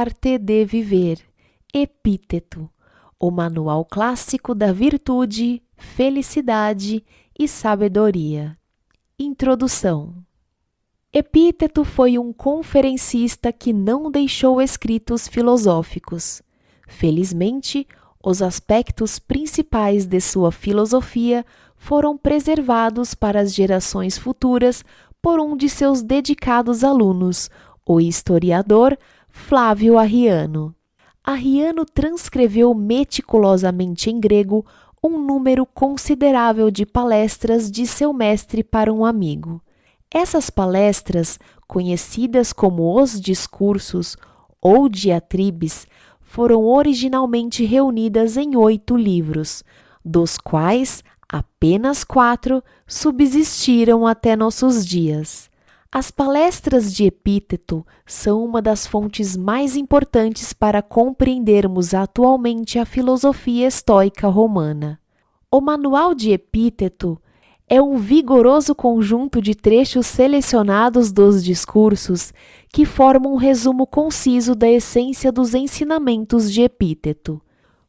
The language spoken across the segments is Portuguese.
Arte de Viver, Epíteto, o manual clássico da virtude, felicidade e sabedoria. Introdução Epíteto foi um conferencista que não deixou escritos filosóficos. Felizmente, os aspectos principais de sua filosofia foram preservados para as gerações futuras por um de seus dedicados alunos, o historiador Flávio Arriano. Arriano transcreveu meticulosamente em grego um número considerável de palestras de seu mestre para um amigo. Essas palestras, conhecidas como os discursos ou diatribes, foram originalmente reunidas em oito livros, dos quais apenas quatro subsistiram até nossos dias. As palestras de Epíteto são uma das fontes mais importantes para compreendermos atualmente a filosofia estoica romana. O Manual de Epíteto é um vigoroso conjunto de trechos selecionados dos discursos que formam um resumo conciso da essência dos ensinamentos de Epíteto.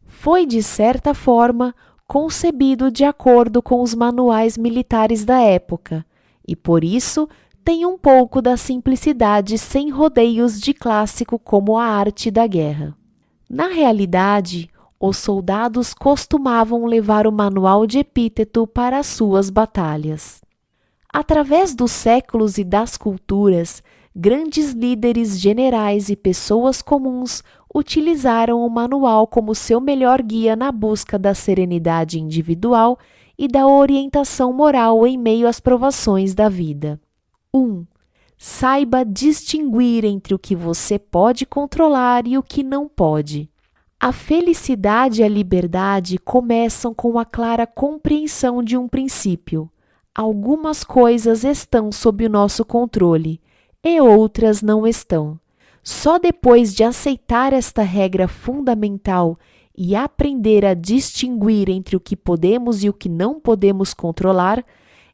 Foi, de certa forma, concebido de acordo com os manuais militares da época e, por isso, tem um pouco da simplicidade sem rodeios de clássico como a arte da guerra. Na realidade, os soldados costumavam levar o manual de Epíteto para as suas batalhas. Através dos séculos e das culturas, grandes líderes generais e pessoas comuns utilizaram o manual como seu melhor guia na busca da serenidade individual e da orientação moral em meio às provações da vida. 1. Um, saiba distinguir entre o que você pode controlar e o que não pode. A felicidade e a liberdade começam com a clara compreensão de um princípio. Algumas coisas estão sob o nosso controle e outras não estão. Só depois de aceitar esta regra fundamental e aprender a distinguir entre o que podemos e o que não podemos controlar,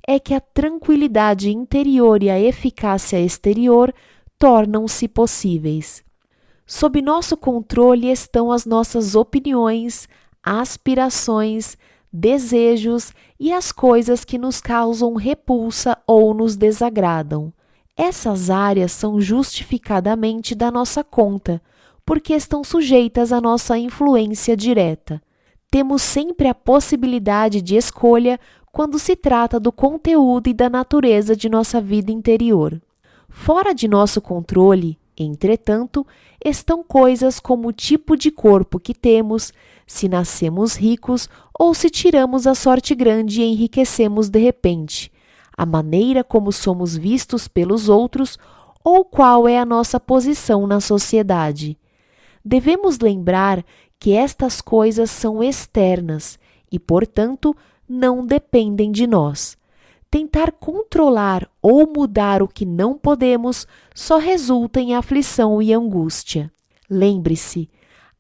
é que a tranquilidade interior e a eficácia exterior tornam-se possíveis. Sob nosso controle estão as nossas opiniões, aspirações, desejos e as coisas que nos causam repulsa ou nos desagradam. Essas áreas são justificadamente da nossa conta, porque estão sujeitas à nossa influência direta. Temos sempre a possibilidade de escolha quando se trata do conteúdo e da natureza de nossa vida interior. Fora de nosso controle, Entretanto, estão coisas como o tipo de corpo que temos, se nascemos ricos ou se tiramos a sorte grande e enriquecemos de repente, a maneira como somos vistos pelos outros ou qual é a nossa posição na sociedade. Devemos lembrar que estas coisas são externas e, portanto, não dependem de nós. Tentar controlar ou mudar o que não podemos só resulta em aflição e angústia. Lembre-se,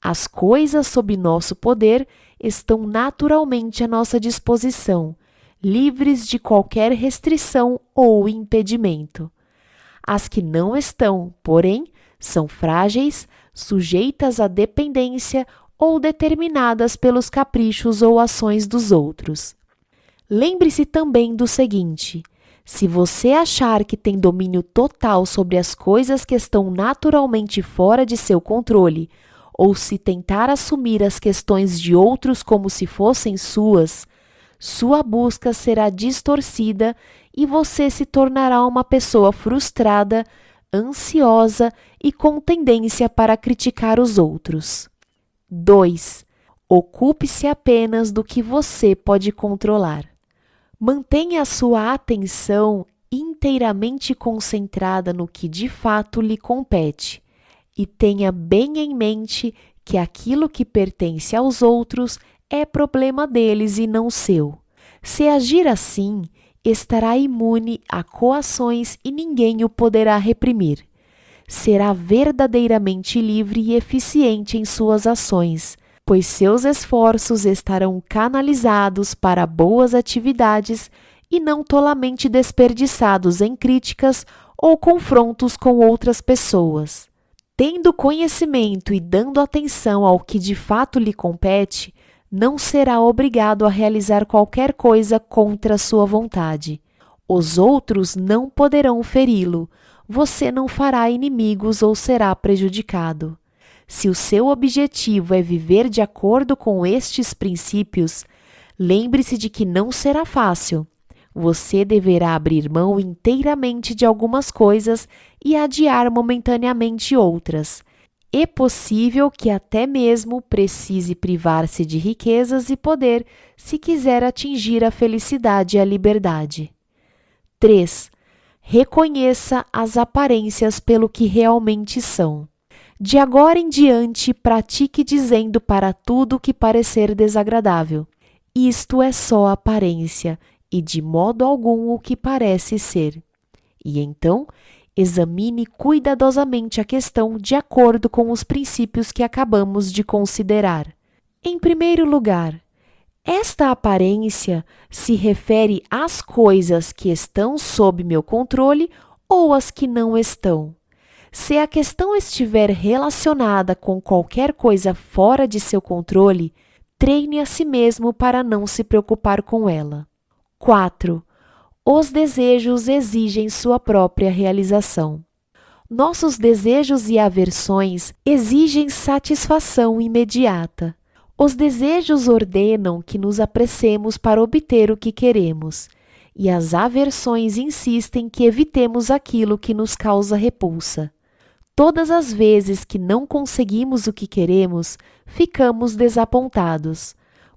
as coisas sob nosso poder estão naturalmente à nossa disposição, livres de qualquer restrição ou impedimento. As que não estão, porém, são frágeis, sujeitas à dependência ou determinadas pelos caprichos ou ações dos outros. Lembre-se também do seguinte: se você achar que tem domínio total sobre as coisas que estão naturalmente fora de seu controle, ou se tentar assumir as questões de outros como se fossem suas, sua busca será distorcida e você se tornará uma pessoa frustrada, ansiosa e com tendência para criticar os outros. 2. Ocupe-se apenas do que você pode controlar. Mantenha a sua atenção inteiramente concentrada no que de fato lhe compete e tenha bem em mente que aquilo que pertence aos outros é problema deles e não seu. Se agir assim, estará imune a coações e ninguém o poderá reprimir. Será verdadeiramente livre e eficiente em suas ações pois seus esforços estarão canalizados para boas atividades e não tolamente desperdiçados em críticas ou confrontos com outras pessoas. Tendo conhecimento e dando atenção ao que de fato lhe compete, não será obrigado a realizar qualquer coisa contra sua vontade. Os outros não poderão feri-lo, você não fará inimigos ou será prejudicado. Se o seu objetivo é viver de acordo com estes princípios, lembre-se de que não será fácil. Você deverá abrir mão inteiramente de algumas coisas e adiar momentaneamente outras. É possível que até mesmo precise privar-se de riquezas e poder se quiser atingir a felicidade e a liberdade. 3. Reconheça as aparências pelo que realmente são. De agora em diante, pratique dizendo para tudo que parecer desagradável: Isto é só aparência e de modo algum o que parece ser. E então, examine cuidadosamente a questão de acordo com os princípios que acabamos de considerar. Em primeiro lugar, esta aparência se refere às coisas que estão sob meu controle ou às que não estão. Se a questão estiver relacionada com qualquer coisa fora de seu controle, treine a si mesmo para não se preocupar com ela. 4. Os desejos exigem sua própria realização. Nossos desejos e aversões exigem satisfação imediata. Os desejos ordenam que nos apressemos para obter o que queremos, e as aversões insistem que evitemos aquilo que nos causa repulsa. Todas as vezes que não conseguimos o que queremos, ficamos desapontados.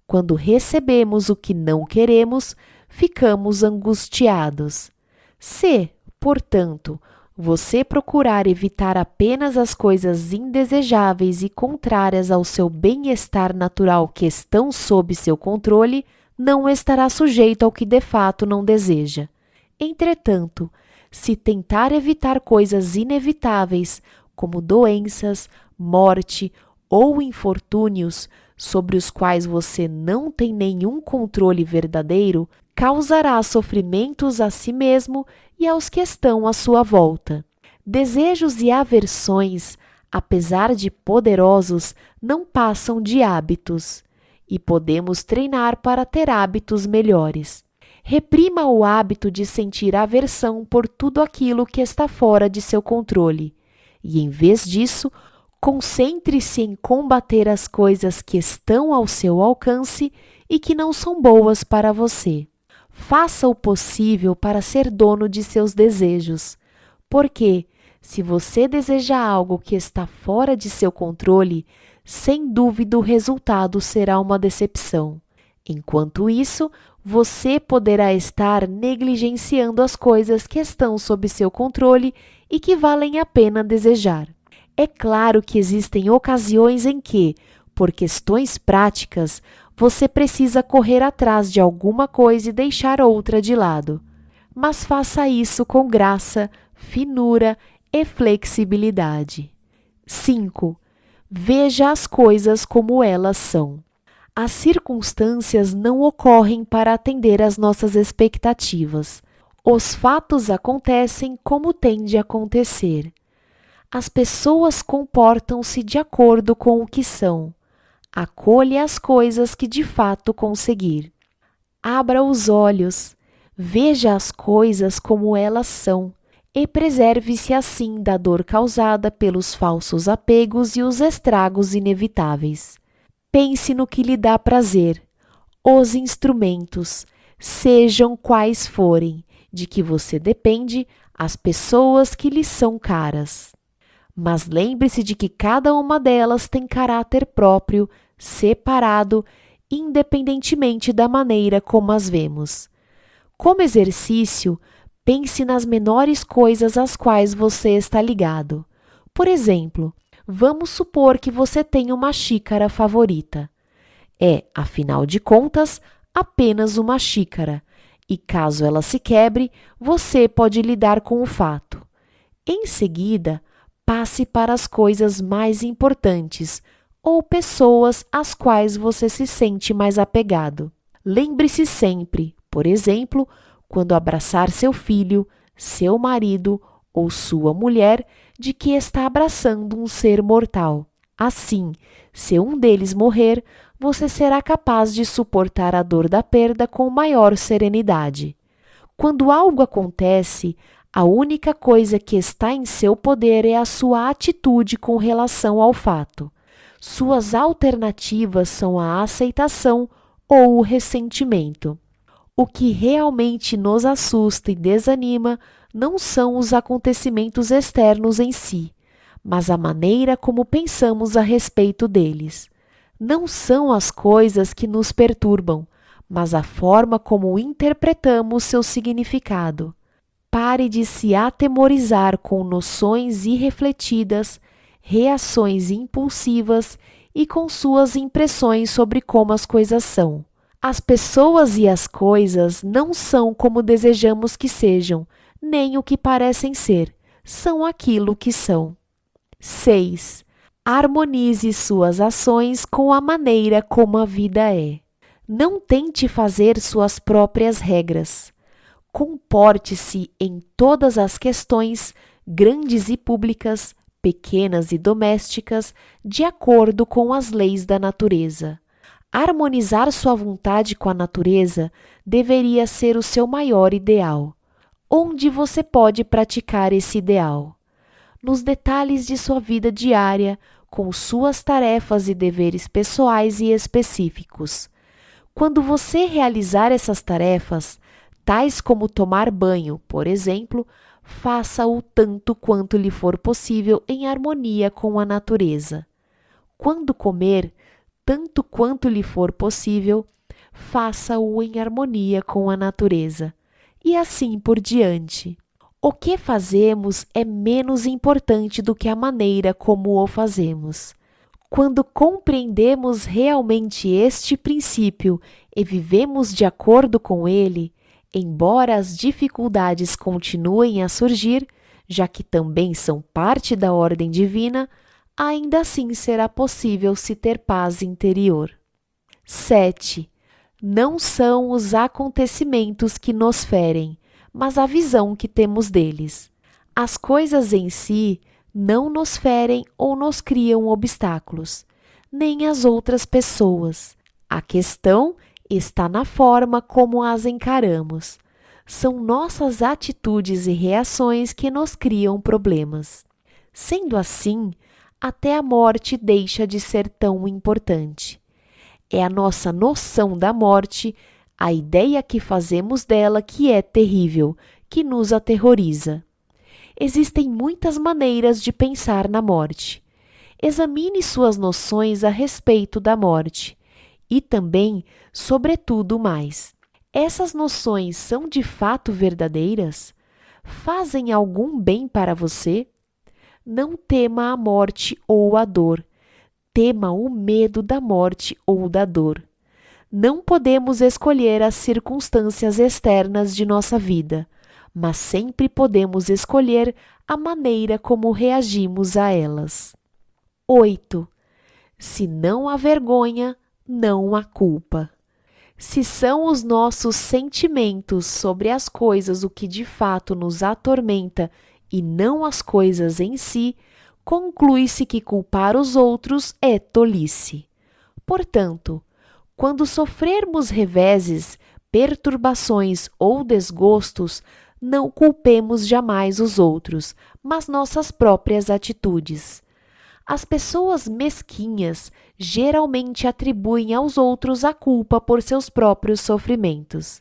Quando recebemos o que não queremos, ficamos angustiados. Se, portanto, você procurar evitar apenas as coisas indesejáveis e contrárias ao seu bem-estar natural que estão sob seu controle, não estará sujeito ao que de fato não deseja. Entretanto, se tentar evitar coisas inevitáveis, como doenças, morte ou infortúnios, sobre os quais você não tem nenhum controle verdadeiro, causará sofrimentos a si mesmo e aos que estão à sua volta. Desejos e aversões, apesar de poderosos, não passam de hábitos, e podemos treinar para ter hábitos melhores. Reprima o hábito de sentir aversão por tudo aquilo que está fora de seu controle, e em vez disso, concentre-se em combater as coisas que estão ao seu alcance e que não são boas para você. Faça o possível para ser dono de seus desejos, porque, se você deseja algo que está fora de seu controle, sem dúvida o resultado será uma decepção. Enquanto isso, você poderá estar negligenciando as coisas que estão sob seu controle e que valem a pena desejar. É claro que existem ocasiões em que, por questões práticas, você precisa correr atrás de alguma coisa e deixar outra de lado. Mas faça isso com graça, finura e flexibilidade. 5. Veja as coisas como elas são. As circunstâncias não ocorrem para atender às nossas expectativas. Os fatos acontecem como tem de acontecer. As pessoas comportam-se de acordo com o que são acolha as coisas que de fato conseguir. Abra os olhos, veja as coisas como elas são e preserve-se assim da dor causada pelos falsos apegos e os estragos inevitáveis. Pense no que lhe dá prazer, os instrumentos, sejam quais forem, de que você depende, as pessoas que lhe são caras mas lembre-se de que cada uma delas tem caráter próprio, separado, independentemente da maneira como as vemos. Como exercício, pense nas menores coisas às quais você está ligado. Por exemplo, vamos supor que você tem uma xícara favorita. É, afinal de contas, apenas uma xícara, e caso ela se quebre, você pode lidar com o fato. Em seguida, passe para as coisas mais importantes ou pessoas às quais você se sente mais apegado. Lembre-se sempre, por exemplo, quando abraçar seu filho, seu marido ou sua mulher, de que está abraçando um ser mortal. Assim, se um deles morrer, você será capaz de suportar a dor da perda com maior serenidade. Quando algo acontece, a única coisa que está em seu poder é a sua atitude com relação ao fato. Suas alternativas são a aceitação ou o ressentimento. O que realmente nos assusta e desanima não são os acontecimentos externos em si, mas a maneira como pensamos a respeito deles. Não são as coisas que nos perturbam, mas a forma como interpretamos seu significado. Pare de se atemorizar com noções irrefletidas, reações impulsivas e com suas impressões sobre como as coisas são. As pessoas e as coisas não são como desejamos que sejam, nem o que parecem ser, são aquilo que são. 6. Harmonize suas ações com a maneira como a vida é. Não tente fazer suas próprias regras. Comporte-se em todas as questões, grandes e públicas, pequenas e domésticas, de acordo com as leis da natureza. Harmonizar sua vontade com a natureza deveria ser o seu maior ideal. Onde você pode praticar esse ideal? Nos detalhes de sua vida diária, com suas tarefas e deveres pessoais e específicos. Quando você realizar essas tarefas, tais como tomar banho, por exemplo, faça-o tanto quanto lhe for possível em harmonia com a natureza. Quando comer, tanto quanto lhe for possível, faça-o em harmonia com a natureza. E assim por diante. O que fazemos é menos importante do que a maneira como o fazemos. Quando compreendemos realmente este princípio e vivemos de acordo com ele, embora as dificuldades continuem a surgir, já que também são parte da ordem divina, ainda assim será possível se ter paz interior. 7. Não são os acontecimentos que nos ferem, mas a visão que temos deles. As coisas em si não nos ferem ou nos criam obstáculos, nem as outras pessoas. A questão está na forma como as encaramos. São nossas atitudes e reações que nos criam problemas. Sendo assim, até a morte deixa de ser tão importante. É a nossa noção da morte a ideia que fazemos dela que é terrível, que nos aterroriza. Existem muitas maneiras de pensar na morte. Examine suas noções a respeito da morte e também, sobretudo, mais. Essas noções são de fato verdadeiras? Fazem algum bem para você? Não tema a morte ou a dor. Tema o medo da morte ou da dor não podemos escolher as circunstâncias externas de nossa vida, mas sempre podemos escolher a maneira como reagimos a elas. 8. Se não há vergonha, não há culpa. Se são os nossos sentimentos sobre as coisas o que de fato nos atormenta e não as coisas em si, conclui-se que culpar os outros é tolice. Portanto, quando sofrermos reveses, perturbações ou desgostos, não culpemos jamais os outros, mas nossas próprias atitudes. As pessoas mesquinhas geralmente atribuem aos outros a culpa por seus próprios sofrimentos.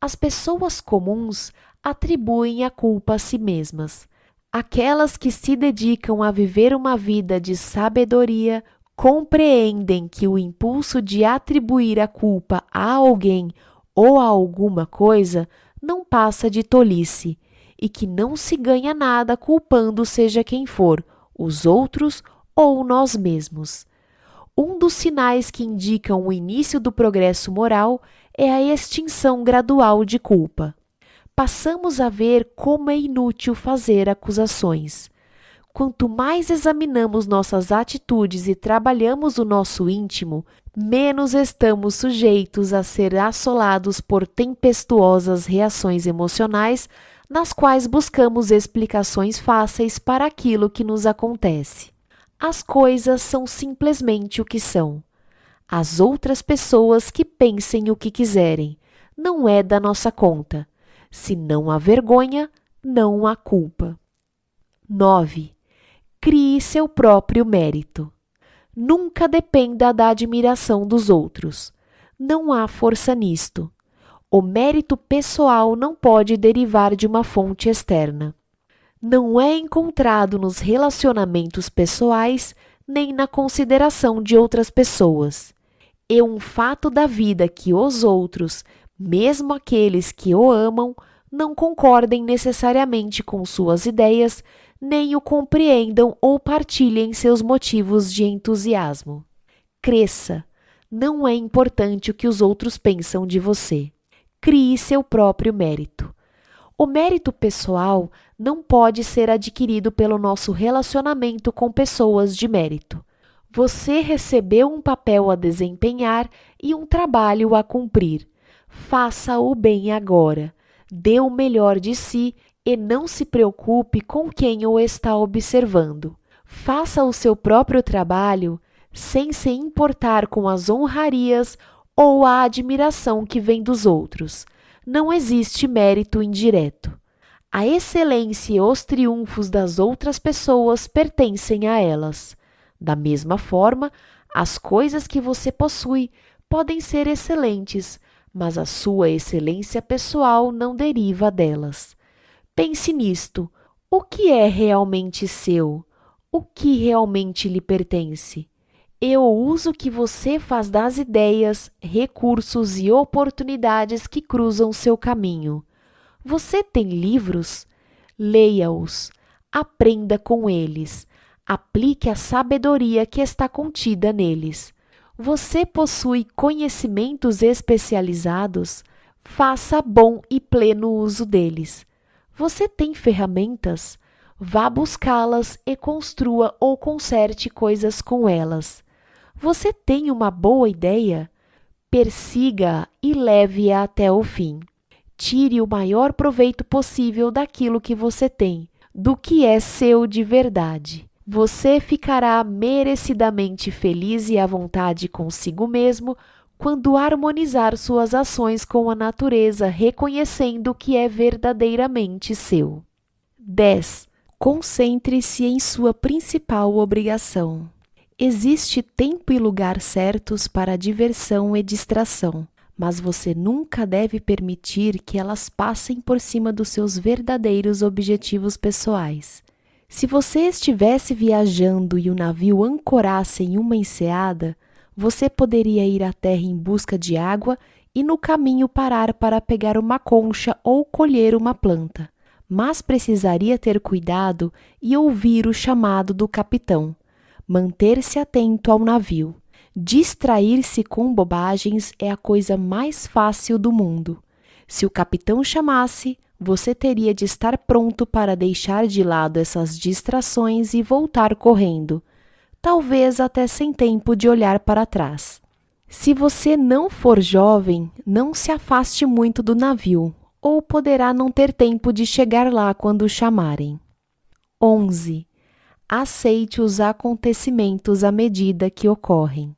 As pessoas comuns atribuem a culpa a si mesmas. Aquelas que se dedicam a viver uma vida de sabedoria, compreendem que o impulso de atribuir a culpa a alguém ou a alguma coisa não passa de tolice e que não se ganha nada culpando seja quem for, os outros ou nós mesmos. Um dos sinais que indicam o início do progresso moral é a extinção gradual de culpa. Passamos a ver como é inútil fazer acusações. Quanto mais examinamos nossas atitudes e trabalhamos o nosso íntimo, menos estamos sujeitos a ser assolados por tempestuosas reações emocionais nas quais buscamos explicações fáceis para aquilo que nos acontece. As coisas são simplesmente o que são. As outras pessoas que pensem o que quiserem, não é da nossa conta. Se não há vergonha, não há culpa. 9. Crie seu próprio mérito. Nunca dependa da admiração dos outros. Não há força nisto. O mérito pessoal não pode derivar de uma fonte externa. Não é encontrado nos relacionamentos pessoais nem na consideração de outras pessoas. É um fato da vida que os outros, mesmo aqueles que o amam, não concordem necessariamente com suas ideias, nem o compreendam ou partilhem seus motivos de entusiasmo. Cresça. Não é importante o que os outros pensam de você crie seu próprio mérito. O mérito pessoal não pode ser adquirido pelo nosso relacionamento com pessoas de mérito. Você recebeu um papel a desempenhar e um trabalho a cumprir. Faça o bem agora. Dê o melhor de si e não se preocupe com quem o está observando. Faça o seu próprio trabalho sem se importar com as honrarias ou a admiração que vem dos outros. Não existe mérito indireto. A excelência e os triunfos das outras pessoas pertencem a elas. Da mesma forma, as coisas que você possui podem ser excelentes, mas a sua excelência pessoal não deriva delas. Pense nisto: o que é realmente seu? O que realmente lhe pertence? E o uso que você faz das ideias, recursos e oportunidades que cruzam seu caminho. Você tem livros? Leia-os, aprenda com eles, aplique a sabedoria que está contida neles. Você possui conhecimentos especializados? Faça bom e pleno uso deles. Você tem ferramentas? Vá buscá-las e construa ou conserte coisas com elas. Você tem uma boa ideia? Persiga e leve-a até o fim. Tire o maior proveito possível daquilo que você tem, do que é seu de verdade. Você ficará merecidamente feliz e à vontade consigo mesmo quando harmonizar suas ações com a natureza, reconhecendo o que é verdadeiramente seu. 10. Concentre-se em sua principal obrigação. Existe tempo e lugar certos para diversão e distração, mas você nunca deve permitir que elas passem por cima dos seus verdadeiros objetivos pessoais. Se você estivesse viajando e o navio ancorasse em uma enseada, você poderia ir à terra em busca de água e no caminho parar para pegar uma concha ou colher uma planta. Mas precisaria ter cuidado e ouvir o chamado do capitão manter-se atento ao navio. Distrair-se com bobagens é a coisa mais fácil do mundo. Se o capitão chamasse, você teria de estar pronto para deixar de lado essas distrações e voltar correndo, talvez até sem tempo de olhar para trás. Se você não for jovem, não se afaste muito do navio, ou poderá não ter tempo de chegar lá quando o chamarem. 11 aceite os acontecimentos à medida que ocorrem.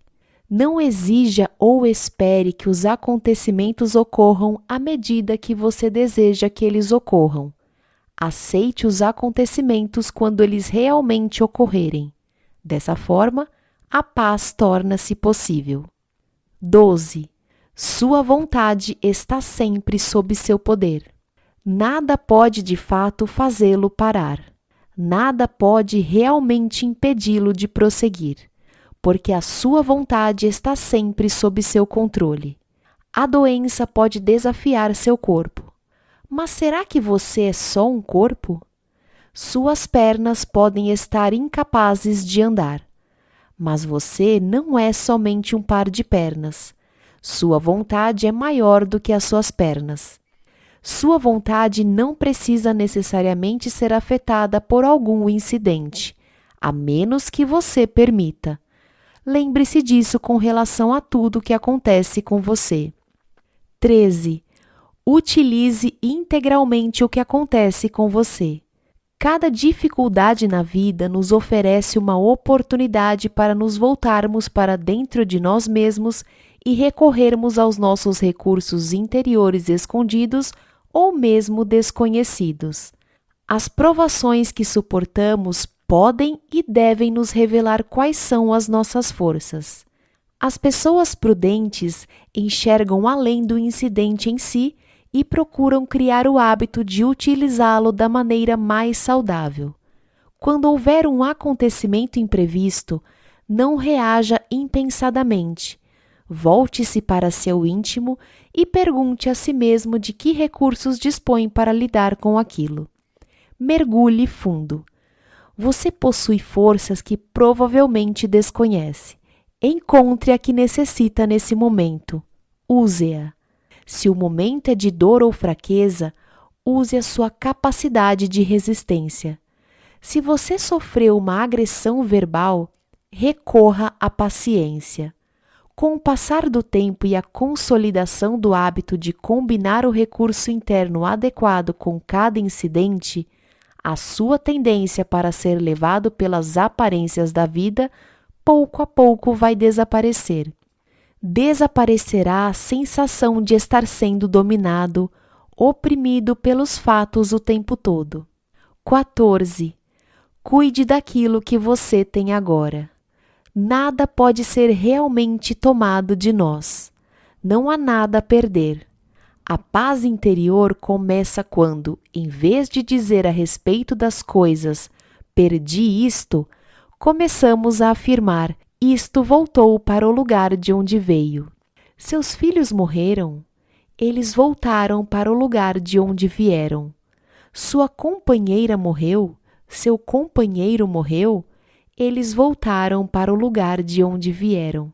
Não exija ou espere que os acontecimentos ocorram à medida que você deseja que eles ocorram. Aceite os acontecimentos quando eles realmente ocorrerem. Dessa forma, a paz torna-se possível. 12. Sua vontade está sempre sob seu poder. Nada pode de fato fazê-lo parar nada pode realmente impedi-lo de prosseguir, porque a sua vontade está sempre sob seu controle. A doença pode desafiar seu corpo. Mas será que você é só um corpo? Suas pernas podem estar incapazes de andar. Mas você não é somente um par de pernas. Sua vontade é maior do que as suas pernas. Sua vontade não precisa necessariamente ser afetada por algum incidente, a menos que você permita. Lembre-se disso com relação a tudo que acontece com você. 13. Utilize integralmente o que acontece com você. Cada dificuldade na vida nos oferece uma oportunidade para nos voltarmos para dentro de nós mesmos e recorrermos aos nossos recursos interiores escondidos ou mesmo desconhecidos. As provações que suportamos podem e devem nos revelar quais são as nossas forças. As pessoas prudentes enxergam além do incidente em si e procuram criar o hábito de utilizá-lo da maneira mais saudável. Quando houver um acontecimento imprevisto, não reaja impensadamente. Volte-se para seu íntimo e pergunte a si mesmo de que recursos dispõe para lidar com aquilo. Mergulhe fundo. Você possui forças que provavelmente desconhece. Encontre a que necessita nesse momento. Use-a. Se o momento é de dor ou fraqueza, use a sua capacidade de resistência. Se você sofreu uma agressão verbal, recorra à paciência. Com o passar do tempo e a consolidação do hábito de combinar o recurso interno adequado com cada incidente, a sua tendência para ser levado pelas aparências da vida pouco a pouco vai desaparecer desaparecerá a sensação de estar sendo dominado, oprimido pelos fatos o tempo todo. 14. Cuide daquilo que você tem agora. Nada pode ser realmente tomado de nós. Não há nada a perder. A paz interior começa quando, em vez de dizer a respeito das coisas, perdi isto, começamos a afirmar isto voltou para o lugar de onde veio. Seus filhos morreram, eles voltaram para o lugar de onde vieram. Sua companheira morreu, seu companheiro morreu, eles voltaram para o lugar de onde vieram.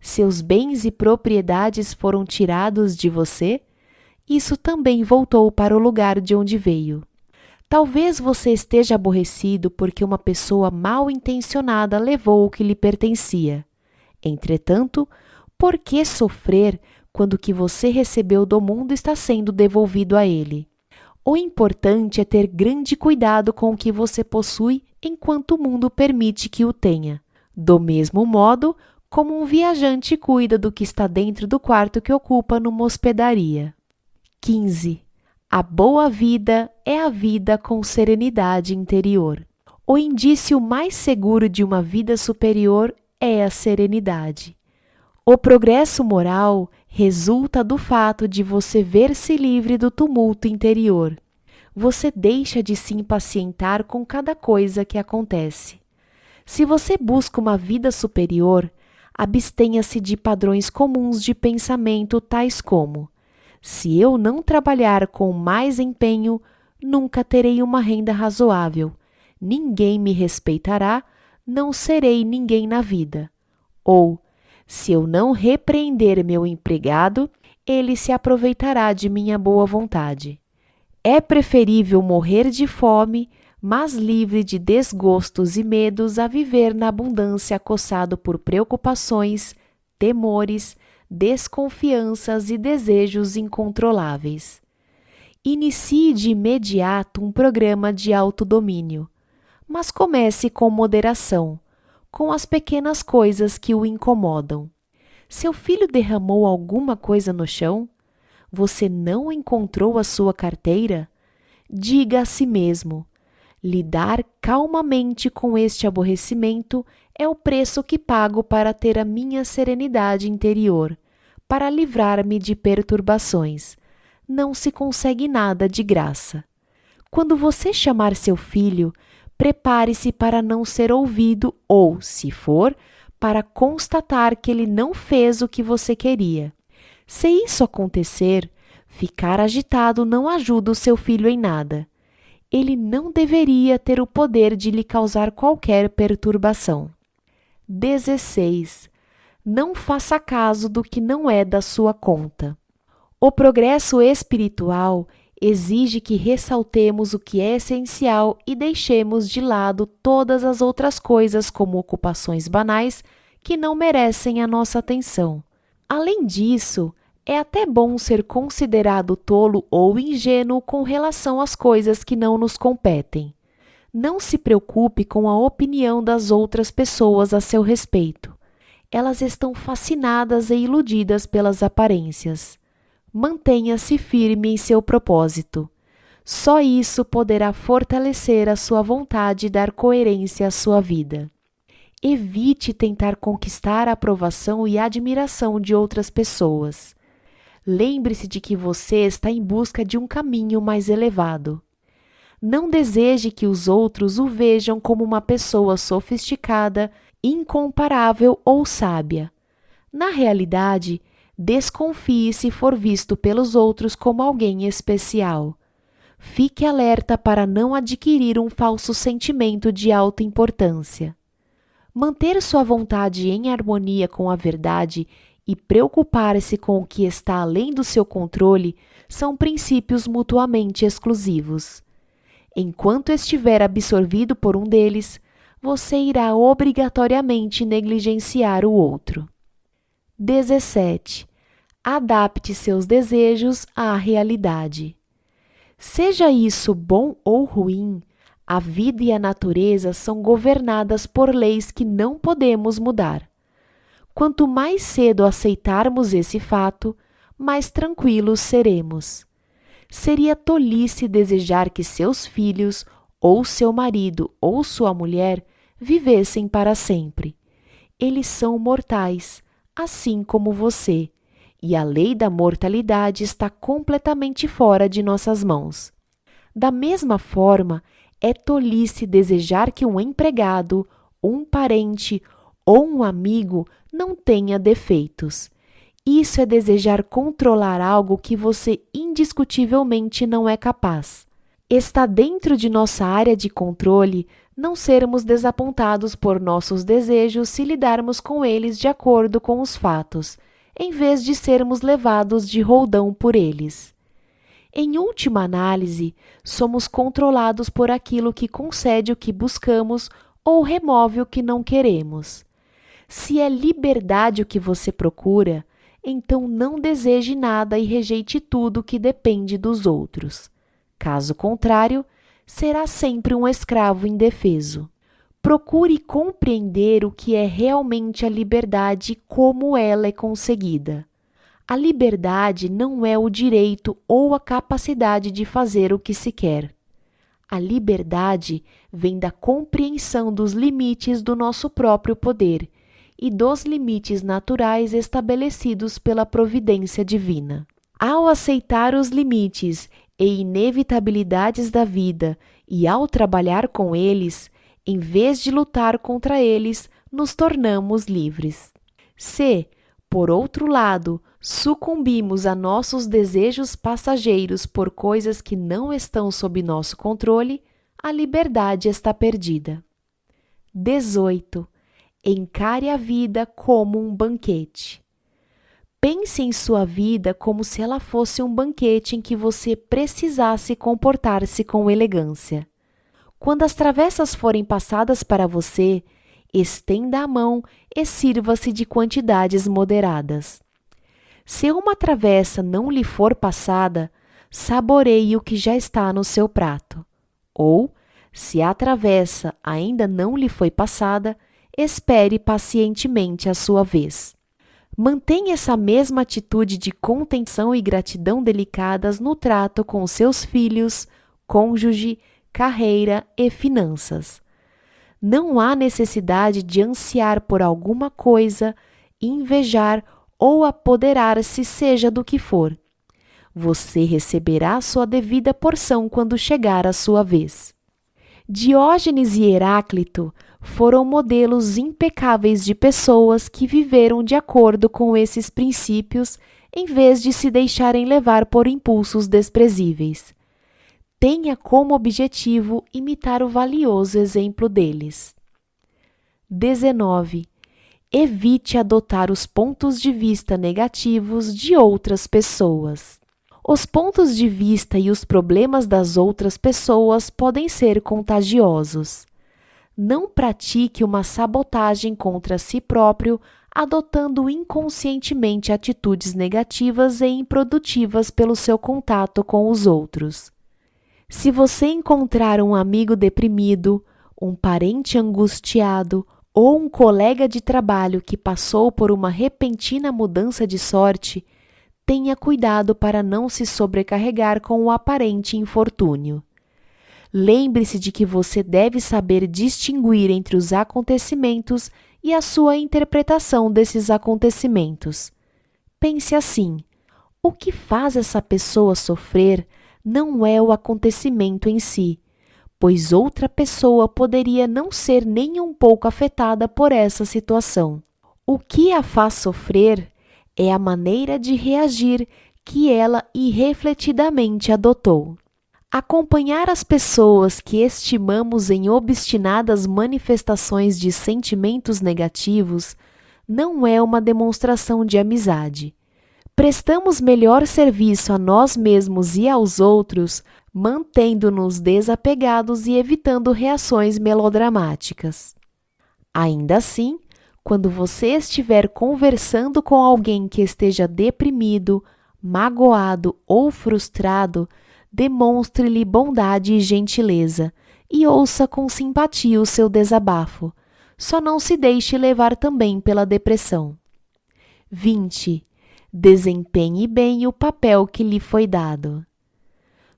Seus bens e propriedades foram tirados de você, isso também voltou para o lugar de onde veio. Talvez você esteja aborrecido porque uma pessoa mal intencionada levou o que lhe pertencia. Entretanto, por que sofrer quando o que você recebeu do mundo está sendo devolvido a ele? O importante é ter grande cuidado com o que você possui enquanto o mundo permite que o tenha. Do mesmo modo como um viajante cuida do que está dentro do quarto que ocupa numa hospedaria. 15. A boa vida é a vida com serenidade interior. O indício mais seguro de uma vida superior é a serenidade. O progresso moral resulta do fato de você ver-se livre do tumulto interior. Você deixa de se impacientar com cada coisa que acontece. Se você busca uma vida superior, abstenha-se de padrões comuns de pensamento tais como se eu não trabalhar com mais empenho, nunca terei uma renda razoável. Ninguém me respeitará, não serei ninguém na vida. Ou, se eu não repreender meu empregado, ele se aproveitará de minha boa vontade. É preferível morrer de fome, mas livre de desgostos e medos, a viver na abundância acossado por preocupações, temores, desconfianças e desejos incontroláveis. Inicie de imediato um programa de autodomínio, mas comece com moderação, com as pequenas coisas que o incomodam. Seu filho derramou alguma coisa no chão? Você não encontrou a sua carteira? Diga a si mesmo: lidar calmamente com este aborrecimento é o preço que pago para ter a minha serenidade interior, para livrar-me de perturbações. Não se consegue nada de graça. Quando você chamar seu filho, prepare-se para não ser ouvido ou, se for, para constatar que ele não fez o que você queria. Se isso acontecer, ficar agitado não ajuda o seu filho em nada. Ele não deveria ter o poder de lhe causar qualquer perturbação. 16. Não faça caso do que não é da sua conta. O progresso espiritual exige que ressaltemos o que é essencial e deixemos de lado todas as outras coisas, como ocupações banais, que não merecem a nossa atenção. Além disso, É até bom ser considerado tolo ou ingênuo com relação às coisas que não nos competem. Não se preocupe com a opinião das outras pessoas a seu respeito. Elas estão fascinadas e iludidas pelas aparências. Mantenha-se firme em seu propósito. Só isso poderá fortalecer a sua vontade e dar coerência à sua vida. Evite tentar conquistar a aprovação e a admiração de outras pessoas. Lembre-se de que você está em busca de um caminho mais elevado. Não deseje que os outros o vejam como uma pessoa sofisticada, incomparável ou sábia. Na realidade, desconfie se for visto pelos outros como alguém especial. Fique alerta para não adquirir um falso sentimento de alta importância. Manter sua vontade em harmonia com a verdade e preocupar-se com o que está além do seu controle são princípios mutuamente exclusivos. Enquanto estiver absorvido por um deles, você irá obrigatoriamente negligenciar o outro. 17. Adapte seus desejos à realidade. Seja isso bom ou ruim, a vida e a natureza são governadas por leis que não podemos mudar. Quanto mais cedo aceitarmos esse fato, mais tranquilos seremos. Seria tolice desejar que seus filhos, ou seu marido, ou sua mulher vivessem para sempre. Eles são mortais, assim como você, e a lei da mortalidade está completamente fora de nossas mãos. Da mesma forma, é tolice desejar que um empregado, um parente ou um amigo não tenha defeitos. Isso é desejar controlar algo que você indiscutivelmente não é capaz. Está dentro de nossa área de controle não sermos desapontados por nossos desejos se lidarmos com eles de acordo com os fatos, em vez de sermos levados de roldão por eles. Em última análise, somos controlados por aquilo que concede o que buscamos ou remove o que não queremos. Se é liberdade o que você procura, então não deseje nada e rejeite tudo que depende dos outros. Caso contrário, será sempre um escravo indefeso. Procure compreender o que é realmente a liberdade e como ela é conseguida. A liberdade não é o direito ou a capacidade de fazer o que se quer. A liberdade vem da compreensão dos limites do nosso próprio poder e dos limites naturais estabelecidos pela providência divina. Ao aceitar os limites e inevitabilidades da vida e ao trabalhar com eles, em vez de lutar contra eles, nos tornamos livres. Se, por outro lado, sucumbimos a nossos desejos passageiros por coisas que não estão sob nosso controle, a liberdade está perdida. 18. Encare a vida como um banquete. Pense em sua vida como se ela fosse um banquete em que você precisasse comportar-se com elegância. Quando as travessas forem passadas para você, estenda a mão e sirva-se de quantidades moderadas. Se uma travessa não lhe for passada, saboreie o que já está no seu prato. Ou, se a travessa ainda não lhe foi passada, espere pacientemente a sua vez. Mantenha essa mesma atitude de contenção e gratidão delicadas no trato com seus filhos, cônjuge, carreira e finanças. Não há necessidade de ansiar por alguma coisa, invejar ou apoderar-se, seja do que for. Você receberá sua devida porção quando chegar a sua vez. Diógenes e Heráclito foram modelos impecáveis de pessoas que viveram de acordo com esses princípios em vez de se deixarem levar por impulsos desprezíveis. Tenha como objetivo imitar o valioso exemplo deles. 19. Evite adotar os pontos de vista negativos de outras pessoas. Os pontos de vista e os problemas das outras pessoas podem ser contagiosos não pratique uma sabotagem contra si próprio adotando inconscientemente atitudes negativas e improdutivas pelo seu contato com os outros. Se você encontrar um amigo deprimido, um parente angustiado ou um colega de trabalho que passou por uma repentina mudança de sorte, tenha cuidado para não se sobrecarregar com o aparente infortúnio. Lembre-se de que você deve saber distinguir entre os acontecimentos e a sua interpretação desses acontecimentos. Pense assim: o que faz essa pessoa sofrer não é o acontecimento em si, pois outra pessoa poderia não ser nem um pouco afetada por essa situação. O que a faz sofrer é a maneira de reagir que ela irrefletidamente adotou. Acompanhar as pessoas que estimamos em obstinadas manifestações de sentimentos negativos não é uma demonstração de amizade. Prestamos melhor serviço a nós mesmos e aos outros mantendo-nos desapegados e evitando reações melodramáticas. Ainda assim, quando você estiver conversando com alguém que esteja deprimido, magoado ou frustrado, demonstre-lhe bondade e gentileza e ouça com simpatia o seu desabafo. Só não se deixe levar também pela depressão. 20. Desempenhe bem o papel que lhe foi dado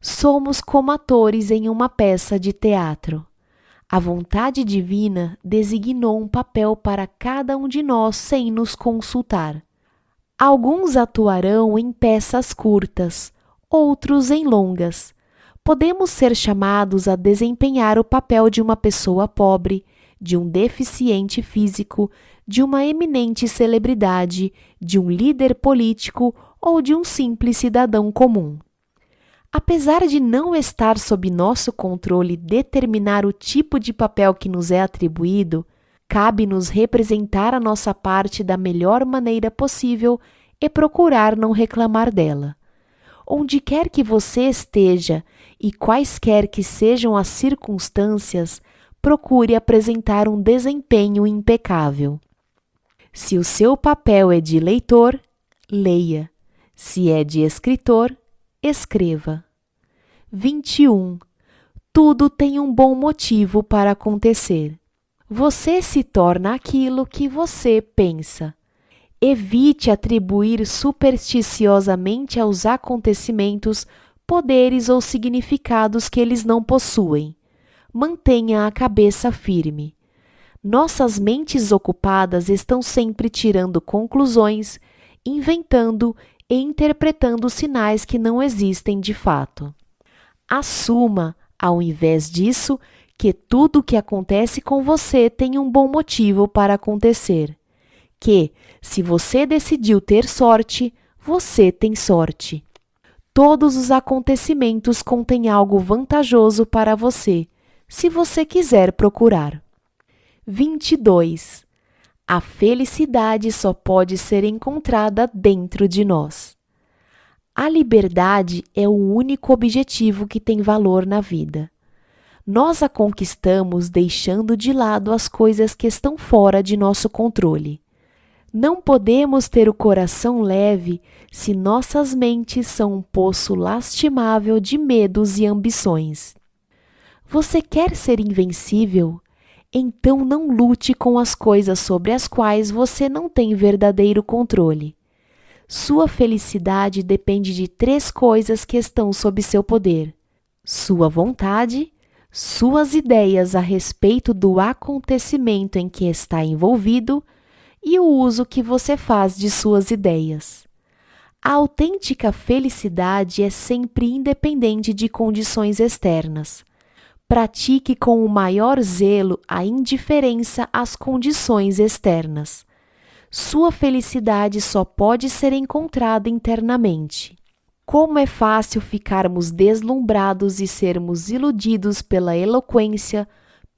somos como atores em uma peça de teatro. A vontade divina designou um papel para cada um de nós sem nos consultar. Alguns atuarão em peças curtas, outros em longas. Podemos ser chamados a desempenhar o papel de uma pessoa pobre, de um deficiente físico, de uma eminente celebridade, de um líder político ou de um simples cidadão comum. Apesar de não estar sob nosso controle determinar o tipo de papel que nos é atribuído, cabe-nos representar a nossa parte da melhor maneira possível e procurar não reclamar dela. Onde quer que você esteja e quaisquer que sejam as circunstâncias, procure apresentar um desempenho impecável. Se o seu papel é de leitor, leia. Se é de escritor, escreva. 21. Tudo tem um bom motivo para acontecer. Você se torna aquilo que você pensa. Evite atribuir supersticiosamente aos acontecimentos poderes ou significados que eles não possuem. Mantenha a cabeça firme. Nossas mentes ocupadas estão sempre tirando conclusões, inventando e interpretando sinais que não existem de fato. Assuma, ao invés disso, que tudo o que acontece com você tem um bom motivo para acontecer. Que, se você decidiu ter sorte, você tem sorte. Todos os acontecimentos contêm algo vantajoso para você, se você quiser procurar. 22. A felicidade só pode ser encontrada dentro de nós. A liberdade é o único objetivo que tem valor na vida. Nós a conquistamos deixando de lado as coisas que estão fora de nosso controle. Não podemos ter o coração leve se nossas mentes são um poço lastimável de medos e ambições. Você quer ser invencível? então não lute com as coisas sobre as quais você não tem verdadeiro controle. Sua felicidade depende de três coisas que estão sob seu poder: sua vontade, suas ideias a respeito do acontecimento em que está envolvido e o uso que você faz de suas ideias. A autêntica felicidade é sempre independente de condições externas pratique com o maior zelo a indiferença às condições externas. Sua felicidade só pode ser encontrada internamente. Como é fácil ficarmos deslumbrados e sermos iludidos pela eloquência,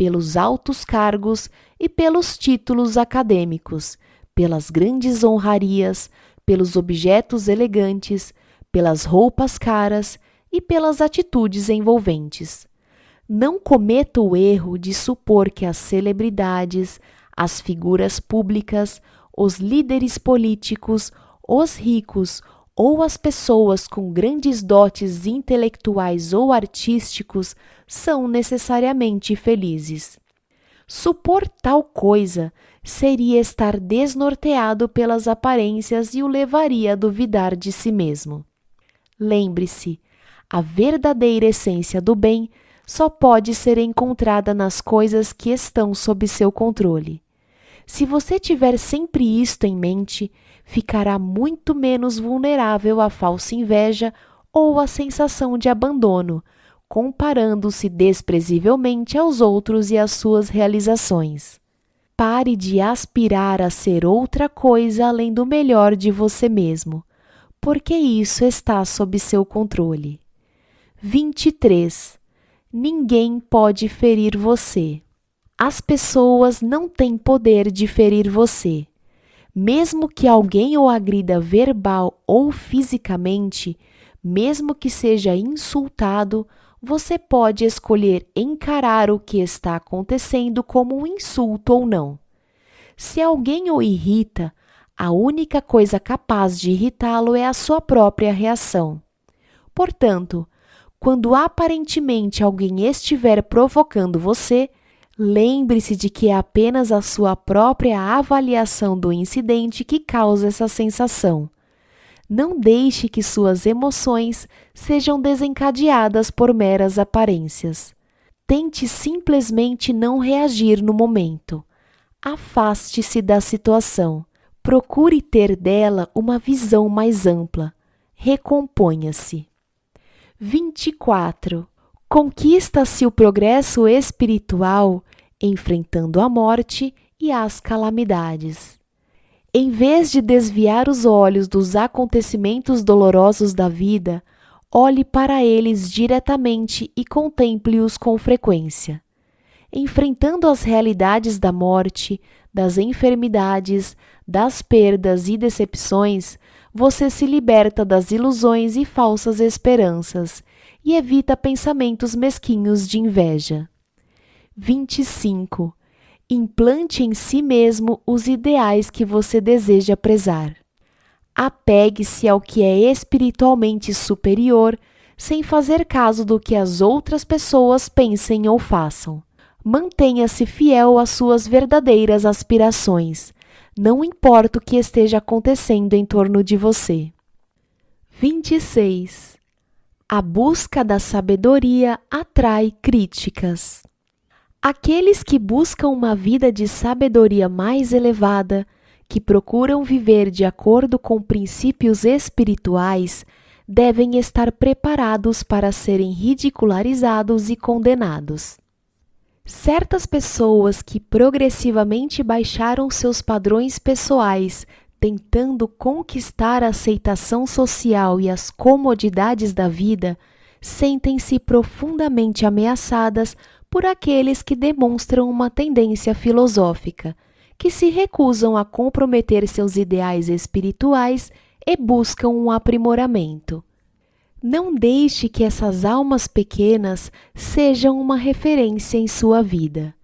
pelos altos cargos e pelos títulos acadêmicos, pelas grandes honrarias, pelos objetos elegantes, pelas roupas caras e pelas atitudes envolventes. Não cometa o erro de supor que as celebridades, as figuras públicas, os líderes políticos, os ricos ou as pessoas com grandes dotes intelectuais ou artísticos são necessariamente felizes. Supor tal coisa seria estar desnorteado pelas aparências e o levaria a duvidar de si mesmo. Lembre-se, a verdadeira essência do bem só pode ser encontrada nas coisas que estão sob seu controle. Se você tiver sempre isto em mente, ficará muito menos vulnerável à falsa inveja ou à sensação de abandono, comparando-se desprezivelmente aos outros e às suas realizações. Pare de aspirar a ser outra coisa além do melhor de você mesmo, porque isso está sob seu controle. 23. Ninguém pode ferir você. As pessoas não têm poder de ferir você. Mesmo que alguém o agrida verbal ou fisicamente, mesmo que seja insultado, você pode escolher encarar o que está acontecendo como um insulto ou não. Se alguém o irrita, a única coisa capaz de irritá-lo é a sua própria reação. Portanto, quando aparentemente alguém estiver provocando você, lembre-se de que é apenas a sua própria avaliação do incidente que causa essa sensação não deixe que suas emoções sejam desencadeadas por meras aparências. Tente simplesmente não reagir no momento. Afaste-se da situação. Procure ter dela uma visão mais ampla. Recomponha-se. 24. Conquista-se o progresso espiritual enfrentando a morte e as calamidades. Em vez de desviar os olhos dos acontecimentos dolorosos da vida, olhe para eles diretamente e contemple-os com frequência. Enfrentando as realidades da morte, das enfermidades, das perdas e decepções, você se liberta das ilusões e falsas esperanças e evita pensamentos mesquinhos de inveja. 25 implante em si mesmo os ideais que você deseja prezar. Apegue-se ao que é espiritualmente superior, sem fazer caso do que as outras pessoas pensem ou façam. Mantenha-se fiel às suas verdadeiras aspirações, não importa o que esteja acontecendo em torno de você. 26. A busca da sabedoria atrai críticas. Aqueles que buscam uma vida de sabedoria mais elevada, que procuram viver de acordo com princípios espirituais, devem estar preparados para serem ridicularizados e condenados. Certas pessoas que progressivamente baixaram seus padrões pessoais, tentando conquistar a aceitação social e as comodidades da vida, sentem-se profundamente ameaçadas por aqueles que demonstram uma tendência filosófica, que se recusam a comprometer seus ideais espirituais e buscam um aprimoramento. Não deixe que essas almas pequenas sejam uma referência em sua vida.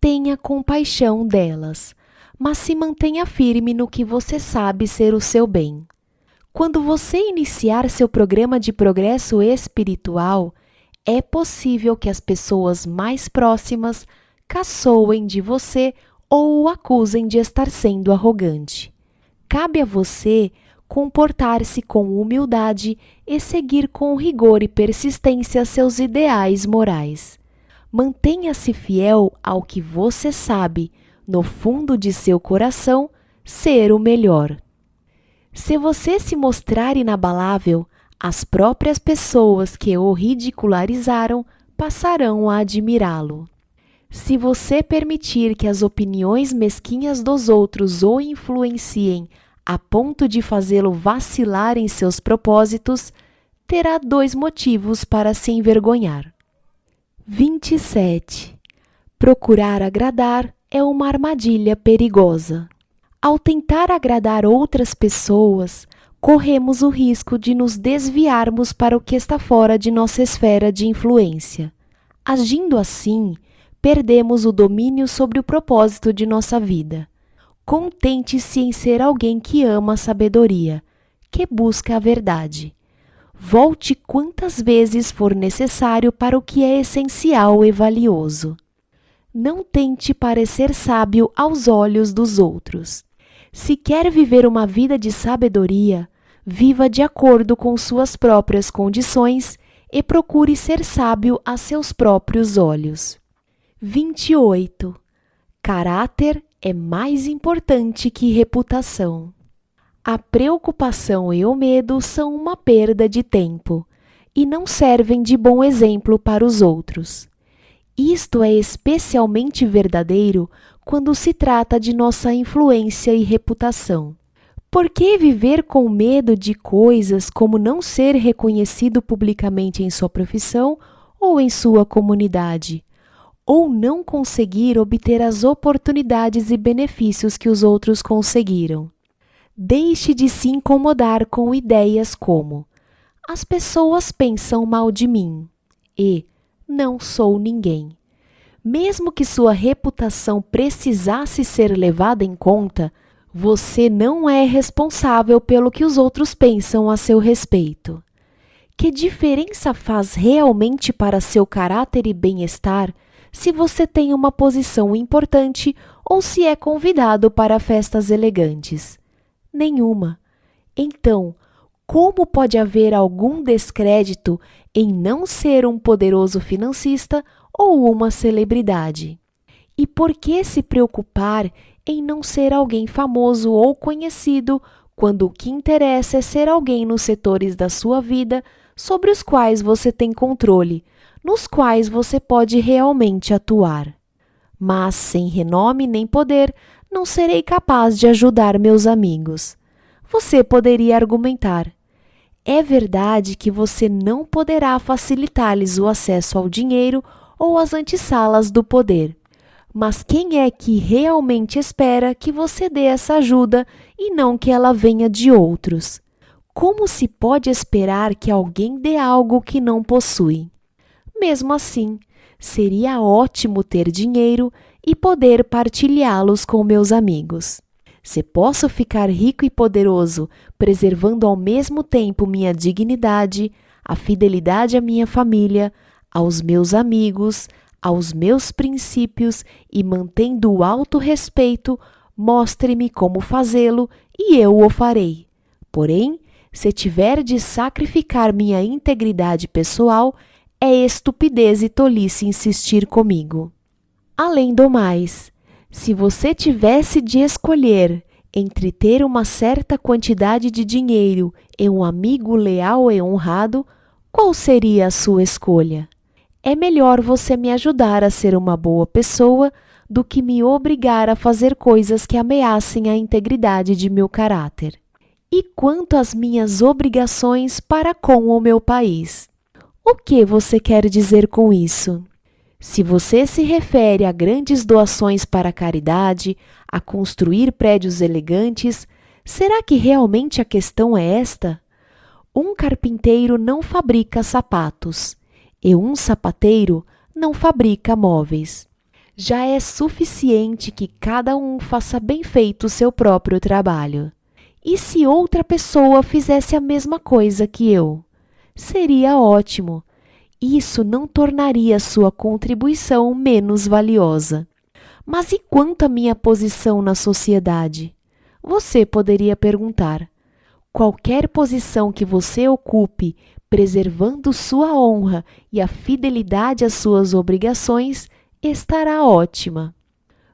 Tenha compaixão delas, mas se mantenha firme no que você sabe ser o seu bem. Quando você iniciar seu programa de progresso espiritual, é possível que as pessoas mais próximas caçoem de você ou o acusem de estar sendo arrogante. Cabe a você comportar-se com humildade e seguir com rigor e persistência seus ideais morais. Mantenha-se fiel ao que você sabe, no fundo de seu coração, ser o melhor. Se você se mostrar inabalável, as próprias pessoas que o ridicularizaram passarão a admirá-lo. Se você permitir que as opiniões mesquinhas dos outros o influenciem a ponto de fazê-lo vacilar em seus propósitos, terá dois motivos para se envergonhar. 27. Procurar agradar é uma armadilha perigosa. Ao tentar agradar outras pessoas, corremos o risco de nos desviarmos para o que está fora de nossa esfera de influência. Agindo assim, perdemos o domínio sobre o propósito de nossa vida. Contente-se em ser alguém que ama a sabedoria, que busca a verdade. Volte quantas vezes for necessário para o que é essencial e valioso. Não tente parecer sábio aos olhos dos outros. Se quer viver uma vida de sabedoria, viva de acordo com suas próprias condições e procure ser sábio a seus próprios olhos. 28. Caráter é mais importante que reputação. A preocupação e o medo são uma perda de tempo e não servem de bom exemplo para os outros. Isto é especialmente verdadeiro quando se trata de nossa influência e reputação. Por que viver com medo de coisas como não ser reconhecido publicamente em sua profissão ou em sua comunidade? Ou não conseguir obter as oportunidades e benefícios que os outros conseguiram? Deixe de se incomodar com ideias como: as pessoas pensam mal de mim e não sou ninguém. Mesmo que sua reputação precisasse ser levada em conta, você não é responsável pelo que os outros pensam a seu respeito. Que diferença faz realmente para seu caráter e bem-estar se você tem uma posição importante ou se é convidado para festas elegantes? Nenhuma. Então, como pode haver algum descrédito em não ser um poderoso financista ou uma celebridade? E por que se preocupar em não ser alguém famoso ou conhecido, quando o que interessa é ser alguém nos setores da sua vida sobre os quais você tem controle, nos quais você pode realmente atuar. Mas sem renome nem poder, não serei capaz de ajudar meus amigos. Você poderia argumentar. É verdade que você não poderá facilitar-lhes o acesso ao dinheiro ou às antessalas do poder mas quem é que realmente espera que você dê essa ajuda e não que ela venha de outros? Como se pode esperar que alguém dê algo que não possui? Mesmo assim, seria ótimo ter dinheiro e poder partilhá-los com meus amigos. Se posso ficar rico e poderoso, preservando ao mesmo tempo minha dignidade, a fidelidade à minha família, aos meus amigos, aos meus princípios e mantendo o alto respeito, mostre-me como fazê-lo e eu o farei. Porém, se tiver de sacrificar minha integridade pessoal, é estupidez e tolice insistir comigo. Além do mais, se você tivesse de escolher entre ter uma certa quantidade de dinheiro e um amigo leal e honrado, qual seria a sua escolha? É melhor você me ajudar a ser uma boa pessoa do que me obrigar a fazer coisas que ameacem a integridade de meu caráter. E quanto às minhas obrigações para com o meu país? O que você quer dizer com isso? Se você se refere a grandes doações para a caridade, a construir prédios elegantes, será que realmente a questão é esta? Um carpinteiro não fabrica sapatos e um sapateiro não fabrica móveis. Já é suficiente que cada um faça bem feito o seu próprio trabalho. E se outra pessoa fizesse a mesma coisa que eu? Seria ótimo. Isso não tornaria sua contribuição menos valiosa. Mas e quanto à minha posição na sociedade? Você poderia perguntar. Qualquer posição que você ocupe preservando sua honra e a fidelidade às suas obrigações, estará ótima.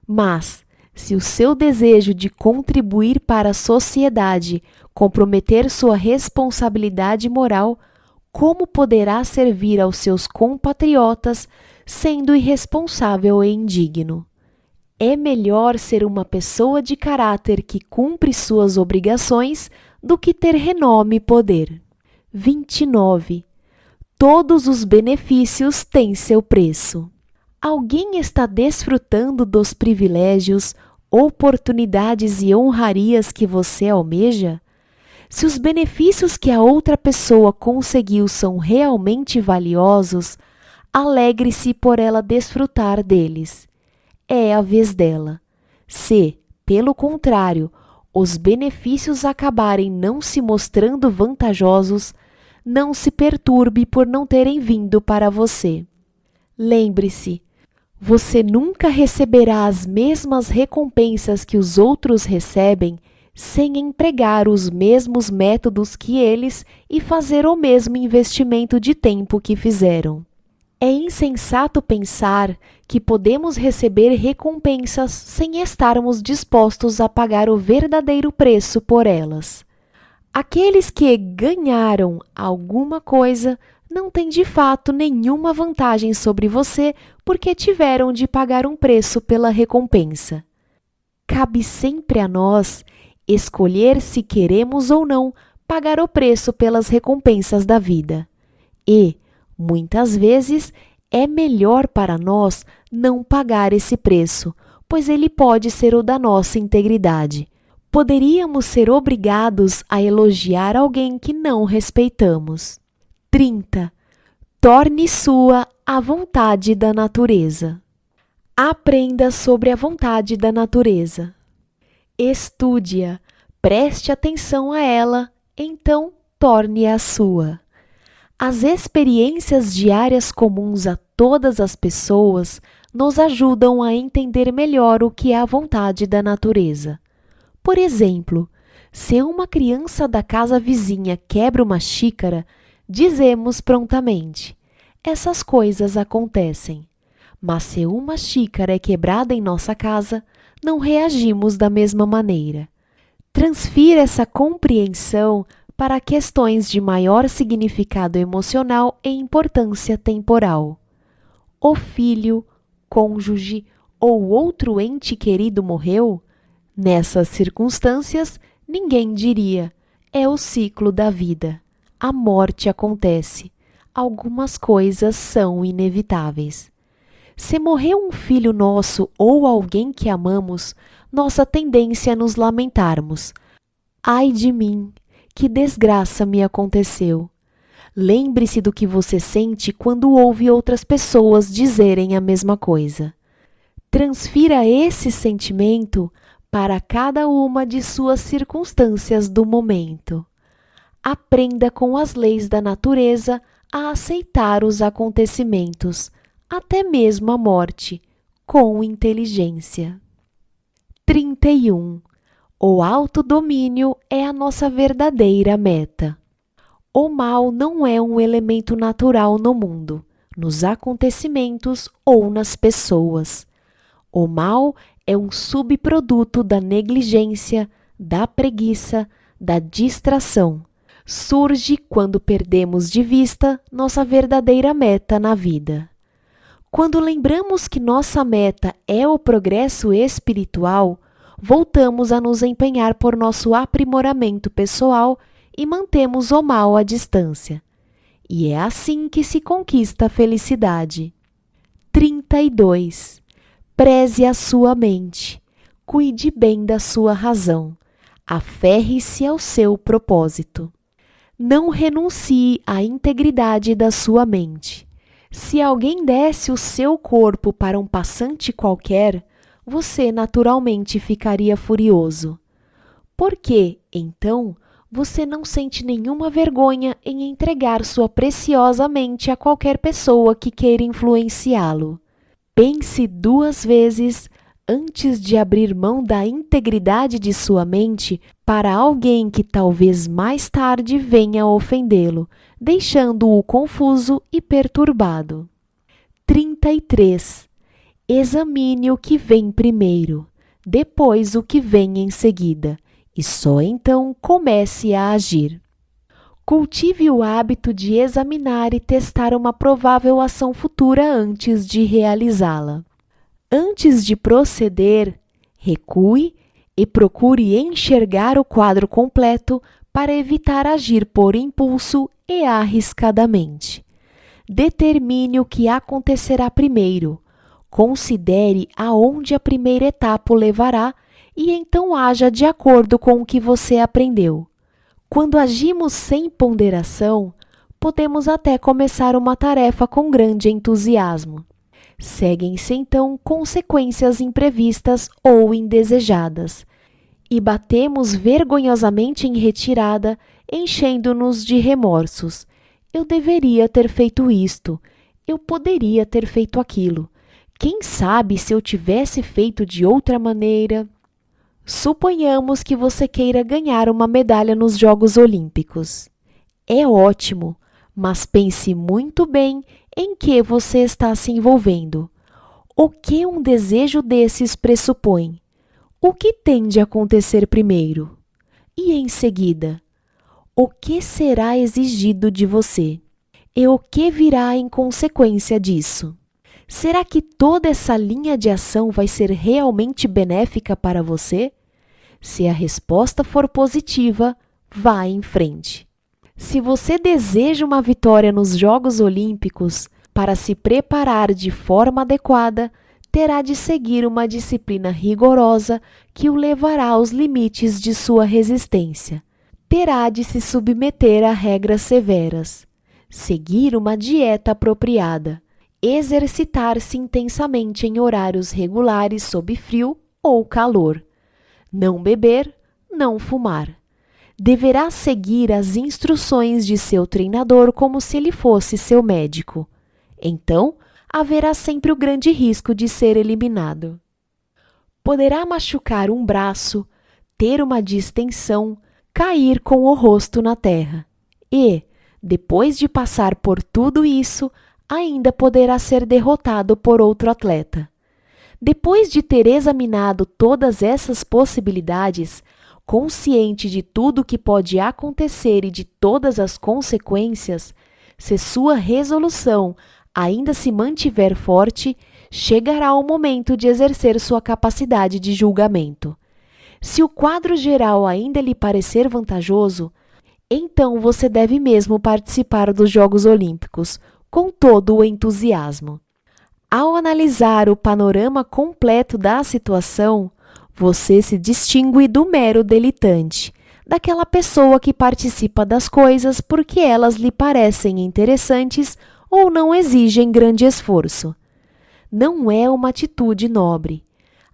Mas, se o seu desejo de contribuir para a sociedade comprometer sua responsabilidade moral, como poderá servir aos seus compatriotas sendo irresponsável e indigno? É melhor ser uma pessoa de caráter que cumpre suas obrigações do que ter renome e poder. 29. Todos os benefícios têm seu preço. Alguém está desfrutando dos privilégios, oportunidades e honrarias que você almeja? Se os benefícios que a outra pessoa conseguiu são realmente valiosos, alegre-se por ela desfrutar deles. É a vez dela. Se, pelo contrário, os benefícios acabarem não se mostrando vantajosos, não se perturbe por não terem vindo para você. Lembre-se, você nunca receberá as mesmas recompensas que os outros recebem sem empregar os mesmos métodos que eles e fazer o mesmo investimento de tempo que fizeram. É insensato pensar que podemos receber recompensas sem estarmos dispostos a pagar o verdadeiro preço por elas. Aqueles que ganharam alguma coisa não têm de fato nenhuma vantagem sobre você porque tiveram de pagar um preço pela recompensa. Cabe sempre a nós escolher se queremos ou não pagar o preço pelas recompensas da vida. E, muitas vezes, é melhor para nós não pagar esse preço, pois ele pode ser o da nossa integridade poderíamos ser obrigados a elogiar alguém que não respeitamos. 30. Torne sua a vontade da natureza. Aprenda sobre a vontade da natureza. Estude-a, preste atenção a ela, então torne-a sua. As experiências diárias comuns a todas as pessoas nos ajudam a entender melhor o que é a vontade da natureza. Por exemplo, se uma criança da casa vizinha quebra uma xícara, dizemos prontamente: essas coisas acontecem. Mas se uma xícara é quebrada em nossa casa, não reagimos da mesma maneira. Transfira essa compreensão para questões de maior significado emocional e importância temporal. O filho, cônjuge ou outro ente querido morreu? Nessas circunstâncias, ninguém diria: é o ciclo da vida. A morte acontece. Algumas coisas são inevitáveis. Se morreu um filho nosso ou alguém que amamos, nossa tendência é nos lamentarmos. Ai de mim, que desgraça me aconteceu. Lembre-se do que você sente quando ouve outras pessoas dizerem a mesma coisa. Transfira esse sentimento para cada uma de suas circunstâncias do momento. Aprenda com as leis da natureza a aceitar os acontecimentos, até mesmo a morte, com inteligência. 31. O autodomínio é a nossa verdadeira meta. O mal não é um elemento natural no mundo, nos acontecimentos ou nas pessoas. O mal é um subproduto da negligência, da preguiça, da distração. Surge quando perdemos de vista nossa verdadeira meta na vida. Quando lembramos que nossa meta é o progresso espiritual, voltamos a nos empenhar por nosso aprimoramento pessoal e mantemos o mal à distância. E é assim que se conquista a felicidade. 32. Preze a sua mente, cuide bem da sua razão, aferre-se ao seu propósito. Não renuncie à integridade da sua mente. Se alguém desse o seu corpo para um passante qualquer, você naturalmente ficaria furioso. Por que, então, você não sente nenhuma vergonha em entregar sua preciosa mente a qualquer pessoa que queira influenciá-lo? Pense duas vezes antes de abrir mão da integridade de sua mente para alguém que talvez mais tarde venha ofendê-lo, deixando-o confuso e perturbado. 33. Examine o que vem primeiro, depois o que vem em seguida, e só então comece a agir. Cultive o hábito de examinar e testar uma provável ação futura antes de realizá-la. Antes de proceder, recue e procure enxergar o quadro completo para evitar agir por impulso e arriscadamente. Determine o que acontecerá primeiro, considere aonde a primeira etapa o levará e então haja de acordo com o que você aprendeu. Quando agimos sem ponderação, podemos até começar uma tarefa com grande entusiasmo. Seguem-se então consequências imprevistas ou indesejadas, e batemos vergonhosamente em retirada, enchendo-nos de remorsos. Eu deveria ter feito isto, eu poderia ter feito aquilo. Quem sabe se eu tivesse feito de outra maneira? Suponhamos que você queira ganhar uma medalha nos Jogos Olímpicos. É ótimo, mas pense muito bem em que você está se envolvendo. O que um desejo desses pressupõe? O que tem de acontecer primeiro? E em seguida? O que será exigido de você? E o que virá em consequência disso? Será que toda essa linha de ação vai ser realmente benéfica para você? Se a resposta for positiva, vá em frente. Se você deseja uma vitória nos Jogos Olímpicos, para se preparar de forma adequada, terá de seguir uma disciplina rigorosa que o levará aos limites de sua resistência. Terá de se submeter a regras severas, seguir uma dieta apropriada, exercitar-se intensamente em horários regulares sob frio ou calor, não beber, não fumar. Deverá seguir as instruções de seu treinador como se ele fosse seu médico então, haverá sempre o grande risco de ser eliminado. Poderá machucar um braço, ter uma distensão, cair com o rosto na terra. E, depois de passar por tudo isso, ainda poderá ser derrotado por outro atleta. Depois de ter examinado todas essas possibilidades, consciente de tudo o que pode acontecer e de todas as consequências, se sua resolução ainda se mantiver forte, chegará o momento de exercer sua capacidade de julgamento. Se o quadro geral ainda lhe parecer vantajoso, então você deve mesmo participar dos Jogos Olímpicos com todo o entusiasmo. Ao analisar o panorama completo da situação, você se distingue do mero delitante, daquela pessoa que participa das coisas porque elas lhe parecem interessantes ou não exigem grande esforço. Não é uma atitude nobre.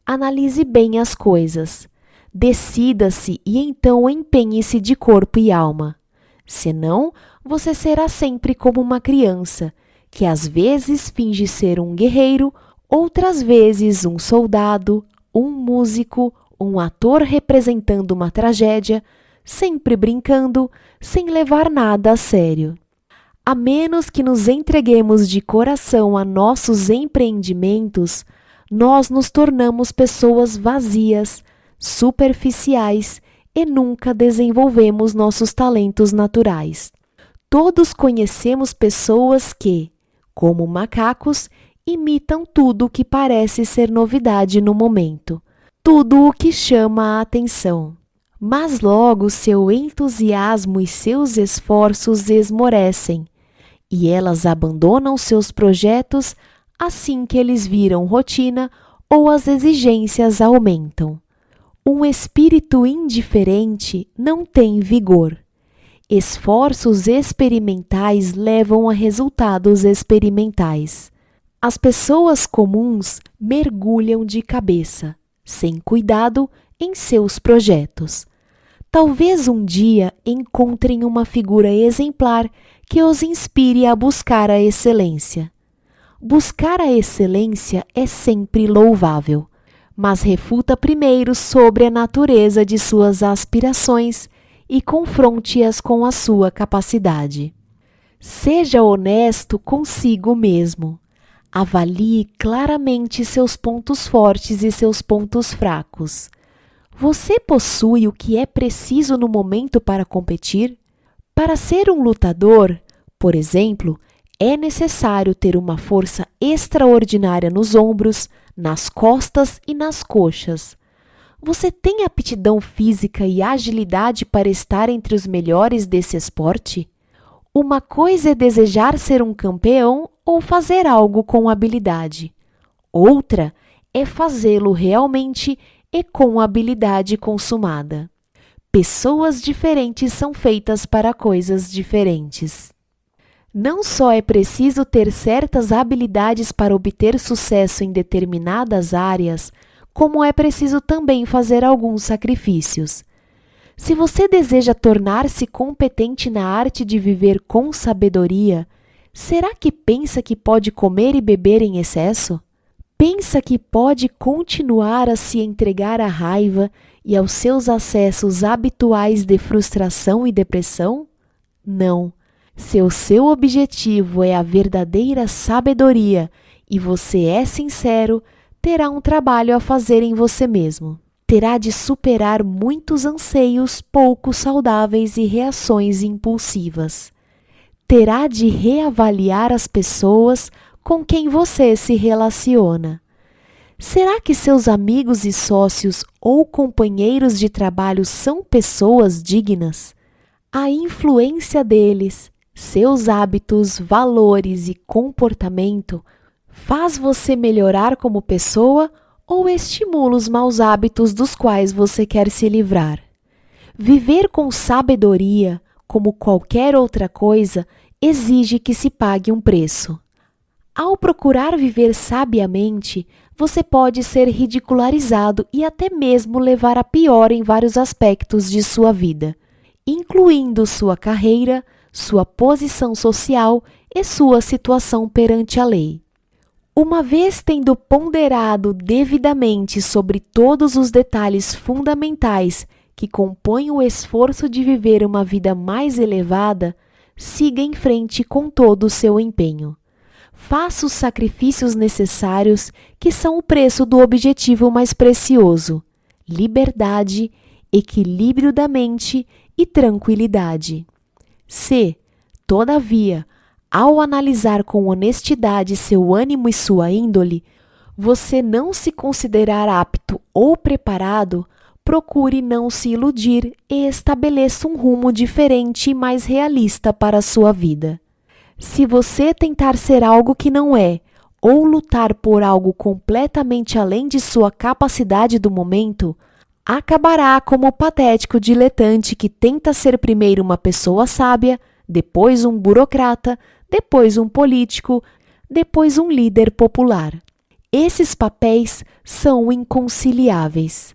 Analise bem as coisas. Decida-se e então empenhe-se de corpo e alma. Senão, você será sempre como uma criança, que às vezes finge ser um guerreiro, outras vezes um soldado, um músico, um ator representando uma tragédia, sempre brincando, sem levar nada a sério. A menos que nos entreguemos de coração a nossos empreendimentos, nós nos tornamos pessoas vazias, superficiais e nunca desenvolvemos nossos talentos naturais. Todos conhecemos pessoas que, como macacos, imitam tudo o que parece ser novidade no momento, tudo o que chama a atenção. Mas logo seu entusiasmo e seus esforços esmorecem e elas abandonam seus projetos assim que eles viram rotina ou as exigências aumentam. Um espírito indiferente não tem vigor. Esforços experimentais levam a resultados experimentais. As pessoas comuns mergulham de cabeça, sem cuidado, em seus projetos. Talvez um dia encontrem uma figura exemplar que os inspire a buscar a excelência. Buscar a excelência é sempre louvável, mas refuta primeiro sobre a natureza de suas aspirações e confronte-as com a sua capacidade. Seja honesto consigo mesmo. Avalie claramente seus pontos fortes e seus pontos fracos. Você possui o que é preciso no momento para competir? Para ser um lutador, por exemplo, é necessário ter uma força extraordinária nos ombros, nas costas e nas coxas. Você tem aptidão física e agilidade para estar entre os melhores desse esporte? Uma coisa é desejar ser um campeão ou fazer algo com habilidade. Outra é fazê-lo realmente e com habilidade consumada. Pessoas diferentes são feitas para coisas diferentes. Não só é preciso ter certas habilidades para obter sucesso em determinadas áreas, como é preciso também fazer alguns sacrifícios. Se você deseja tornar-se competente na arte de viver com sabedoria, será que pensa que pode comer e beber em excesso? Pensa que pode continuar a se entregar à raiva e aos seus acessos habituais de frustração e depressão? Não. Se o seu objetivo é a verdadeira sabedoria e você é sincero, terá um trabalho a fazer em você mesmo. Terá de superar muitos anseios pouco saudáveis e reações impulsivas. Terá de reavaliar as pessoas com quem você se relaciona. Será que seus amigos e sócios ou companheiros de trabalho são pessoas dignas? A influência deles, seus hábitos, valores e comportamento faz você melhorar como pessoa ou estimula os maus hábitos dos quais você quer se livrar? Viver com sabedoria, como qualquer outra coisa, exige que se pague um preço. Ao procurar viver sabiamente, você pode ser ridicularizado e até mesmo levar a pior em vários aspectos de sua vida, incluindo sua carreira, sua posição social e sua situação perante a lei. Uma vez tendo ponderado devidamente sobre todos os detalhes fundamentais que compõem o esforço de viver uma vida mais elevada, siga em frente com todo o seu empenho. Faça os sacrifícios necessários que são o preço do objetivo mais precioso: liberdade, equilíbrio da mente e tranquilidade. Se, todavia, ao analisar com honestidade seu ânimo e sua índole, você não se considerar apto ou preparado, procure não se iludir e estabeleça um rumo diferente e mais realista para a sua vida. Se você tentar ser algo que não é, ou lutar por algo completamente além de sua capacidade do momento, acabará como o patético diletante que tenta ser primeiro uma pessoa sábia, depois um burocrata, depois um político, depois um líder popular. Esses papéis são inconciliáveis.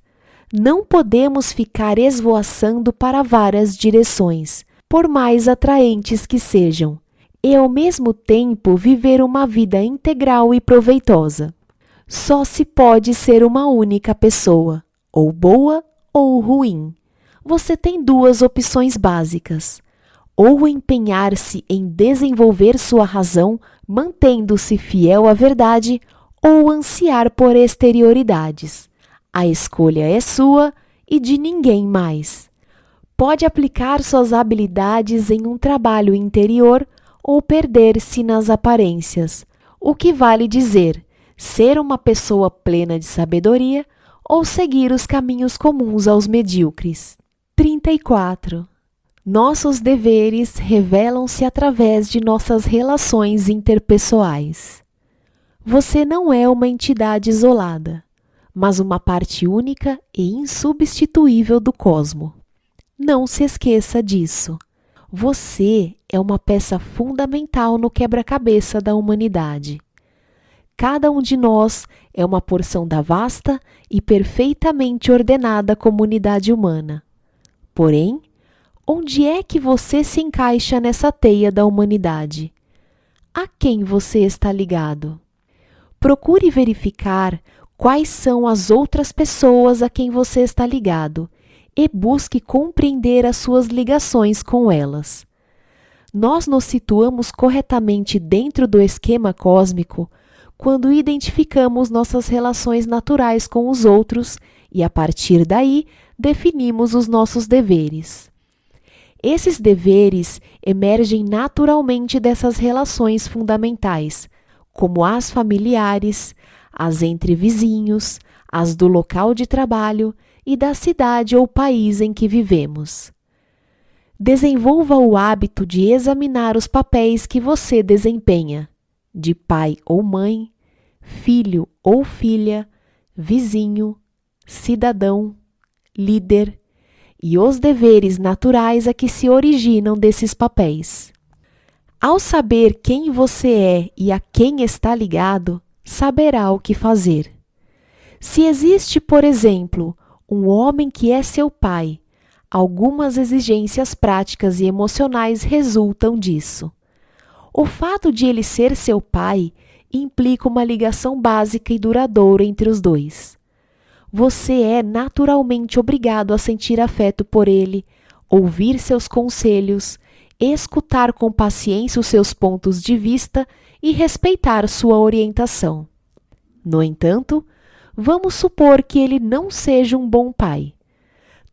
Não podemos ficar esvoaçando para várias direções, por mais atraentes que sejam, e ao mesmo tempo viver uma vida integral e proveitosa. Só se pode ser uma única pessoa, ou boa ou ruim. Você tem duas opções básicas ou empenhar-se em desenvolver sua razão, mantendo-se fiel à verdade, ou ansiar por exterioridades. A escolha é sua e de ninguém mais. Pode aplicar suas habilidades em um trabalho interior ou perder-se nas aparências. O que vale dizer ser uma pessoa plena de sabedoria ou seguir os caminhos comuns aos medíocres. 34. Nossos deveres revelam-se através de nossas relações interpessoais. Você não é uma entidade isolada, mas uma parte única e insubstituível do cosmo. Não se esqueça disso. Você é uma peça fundamental no quebra-cabeça da humanidade. Cada um de nós é uma porção da vasta e perfeitamente ordenada comunidade humana. Porém, Onde é que você se encaixa nessa teia da humanidade? A quem você está ligado? Procure verificar quais são as outras pessoas a quem você está ligado e busque compreender as suas ligações com elas. Nós nos situamos corretamente dentro do esquema cósmico quando identificamos nossas relações naturais com os outros e, a partir daí, definimos os nossos deveres. Esses deveres emergem naturalmente dessas relações fundamentais, como as familiares, as entre vizinhos, as do local de trabalho e da cidade ou país em que vivemos. Desenvolva o hábito de examinar os papéis que você desempenha, de pai ou mãe, filho ou filha, vizinho, cidadão, líder, e os deveres naturais a que se originam desses papéis. Ao saber quem você é e a quem está ligado, saberá o que fazer. Se existe, por exemplo, um homem que é seu pai, algumas exigências práticas e emocionais resultam disso. O fato de ele ser seu pai implica uma ligação básica e duradoura entre os dois. Você é naturalmente obrigado a sentir afeto por ele, ouvir seus conselhos, escutar com paciência os seus pontos de vista e respeitar sua orientação. No entanto, vamos supor que ele não seja um bom pai.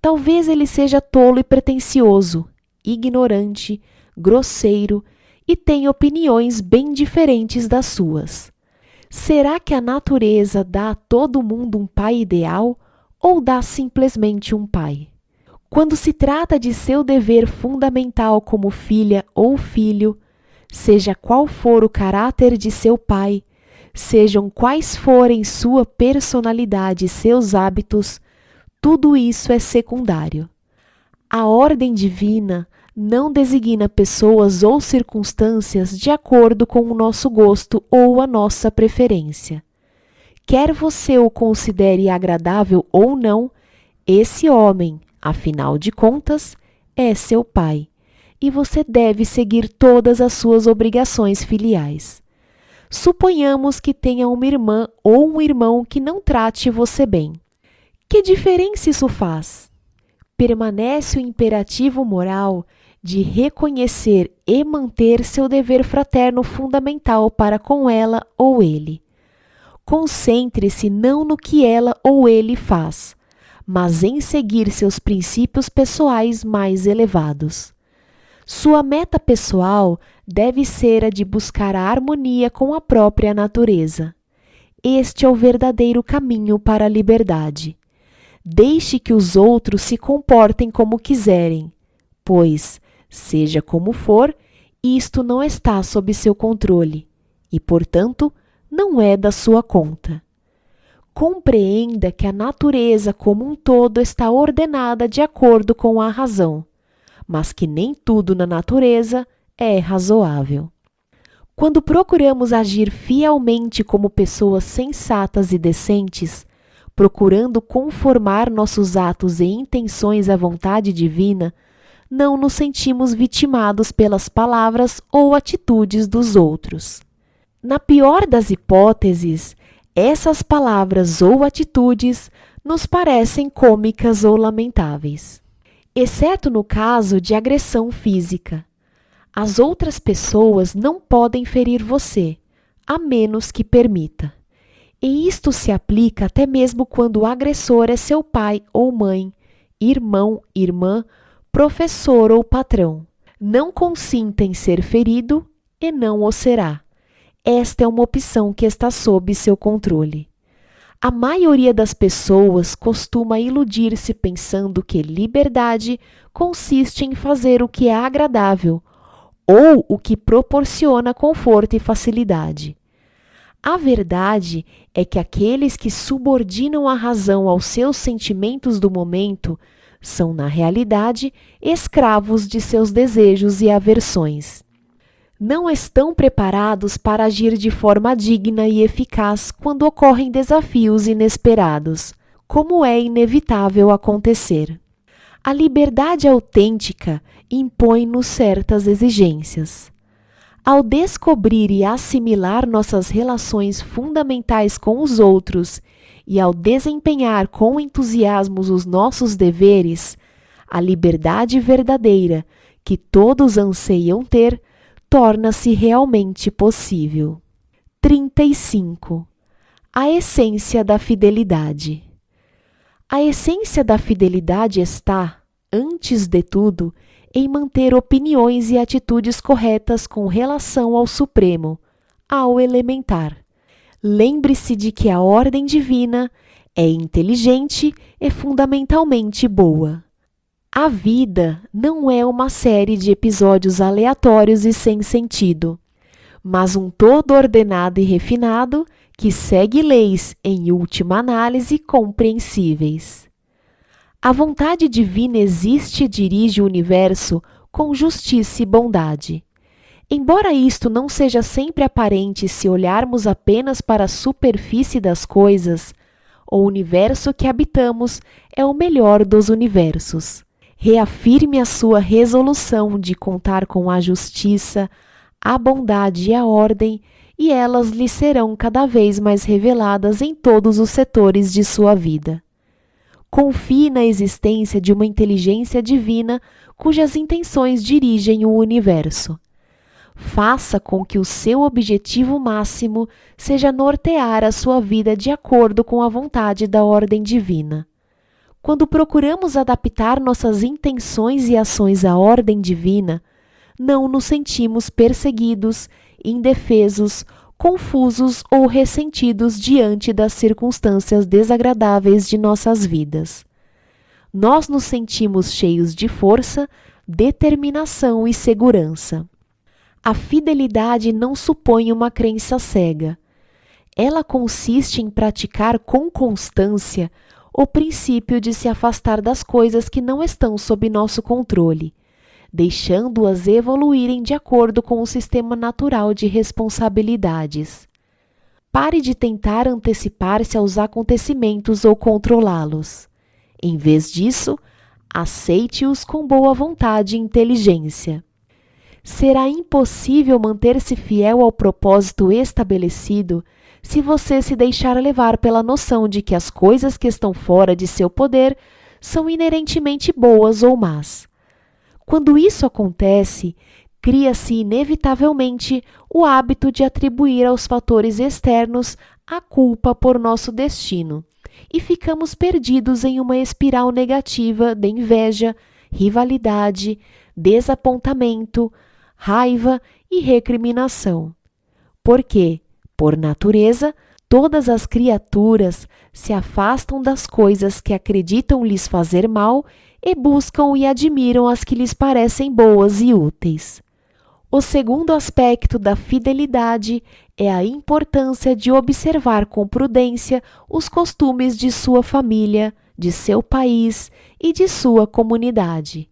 Talvez ele seja tolo e pretensioso, ignorante, grosseiro e tenha opiniões bem diferentes das suas. Será que a natureza dá a todo mundo um pai ideal ou dá simplesmente um pai? Quando se trata de seu dever fundamental como filha ou filho, seja qual for o caráter de seu pai, sejam quais forem sua personalidade e seus hábitos, tudo isso é secundário. A ordem divina não designa pessoas ou circunstâncias de acordo com o nosso gosto ou a nossa preferência. Quer você o considere agradável ou não, esse homem, afinal de contas, é seu pai e você deve seguir todas as suas obrigações filiais. Suponhamos que tenha uma irmã ou um irmão que não trate você bem. Que diferença isso faz? Permanece o imperativo moral de reconhecer e manter seu dever fraterno fundamental para com ela ou ele. Concentre-se não no que ela ou ele faz, mas em seguir seus princípios pessoais mais elevados. Sua meta pessoal deve ser a de buscar a harmonia com a própria natureza. Este é o verdadeiro caminho para a liberdade. Deixe que os outros se comportem como quiserem, pois, seja como for, isto não está sob seu controle e, portanto, não é da sua conta. Compreenda que a natureza como um todo está ordenada de acordo com a razão, mas que nem tudo na natureza é razoável. Quando procuramos agir fielmente como pessoas sensatas e decentes, procurando conformar nossos atos e intenções à vontade divina, não nos sentimos vitimados pelas palavras ou atitudes dos outros. Na pior das hipóteses, essas palavras ou atitudes nos parecem cômicas ou lamentáveis, exceto no caso de agressão física. As outras pessoas não podem ferir você, a menos que permita. E isto se aplica até mesmo quando o agressor é seu pai ou mãe, irmão, irmã, professor ou patrão. Não consinta em ser ferido e não o será. Esta é uma opção que está sob seu controle. A maioria das pessoas costuma iludir-se pensando que liberdade consiste em fazer o que é agradável ou o que proporciona conforto e facilidade. A verdade é que aqueles que subordinam a razão aos seus sentimentos do momento são, na realidade, escravos de seus desejos e aversões. Não estão preparados para agir de forma digna e eficaz quando ocorrem desafios inesperados, como é inevitável acontecer. A liberdade autêntica impõe-nos certas exigências. Ao descobrir e assimilar nossas relações fundamentais com os outros e ao desempenhar com entusiasmo os nossos deveres, a liberdade verdadeira que todos anseiam ter torna-se realmente possível. 35. A essência da fidelidade. A essência da fidelidade está, antes de tudo, em manter opiniões e atitudes corretas com relação ao Supremo, ao elementar. Lembre-se de que a ordem divina é inteligente e fundamentalmente boa. A vida não é uma série de episódios aleatórios e sem sentido, mas um todo ordenado e refinado que segue leis, em última análise, compreensíveis. A vontade divina existe e dirige o universo com justiça e bondade. Embora isto não seja sempre aparente se olharmos apenas para a superfície das coisas, o universo que habitamos é o melhor dos universos. Reafirme a sua resolução de contar com a justiça, a bondade e a ordem, e elas lhe serão cada vez mais reveladas em todos os setores de sua vida. Confie na existência de uma inteligência divina cujas intenções dirigem o universo faça com que o seu objetivo máximo seja nortear a sua vida de acordo com a vontade da ordem divina. Quando procuramos adaptar nossas intenções e ações à ordem divina, não nos sentimos perseguidos, indefesos, confusos ou ressentidos diante das circunstâncias desagradáveis de nossas vidas. Nós nos sentimos cheios de força, determinação e segurança. A fidelidade não supõe uma crença cega. Ela consiste em praticar com constância o princípio de se afastar das coisas que não estão sob nosso controle, deixando-as evoluírem de acordo com o sistema natural de responsabilidades. Pare de tentar antecipar-se aos acontecimentos ou controlá-los. Em vez disso, aceite-os com boa vontade e inteligência será impossível manter-se fiel ao propósito estabelecido se você se deixar levar pela noção de que as coisas que estão fora de seu poder são inerentemente boas ou más. Quando isso acontece, cria-se inevitavelmente o hábito de atribuir aos fatores externos a culpa por nosso destino, e ficamos perdidos em uma espiral negativa de inveja, rivalidade, desapontamento, raiva e recriminação. Porque, por natureza, todas as criaturas se afastam das coisas que acreditam lhes fazer mal e buscam e admiram as que lhes parecem boas e úteis. O segundo aspecto da fidelidade é a importância de observar com prudência os costumes de sua família, de seu país e de sua comunidade.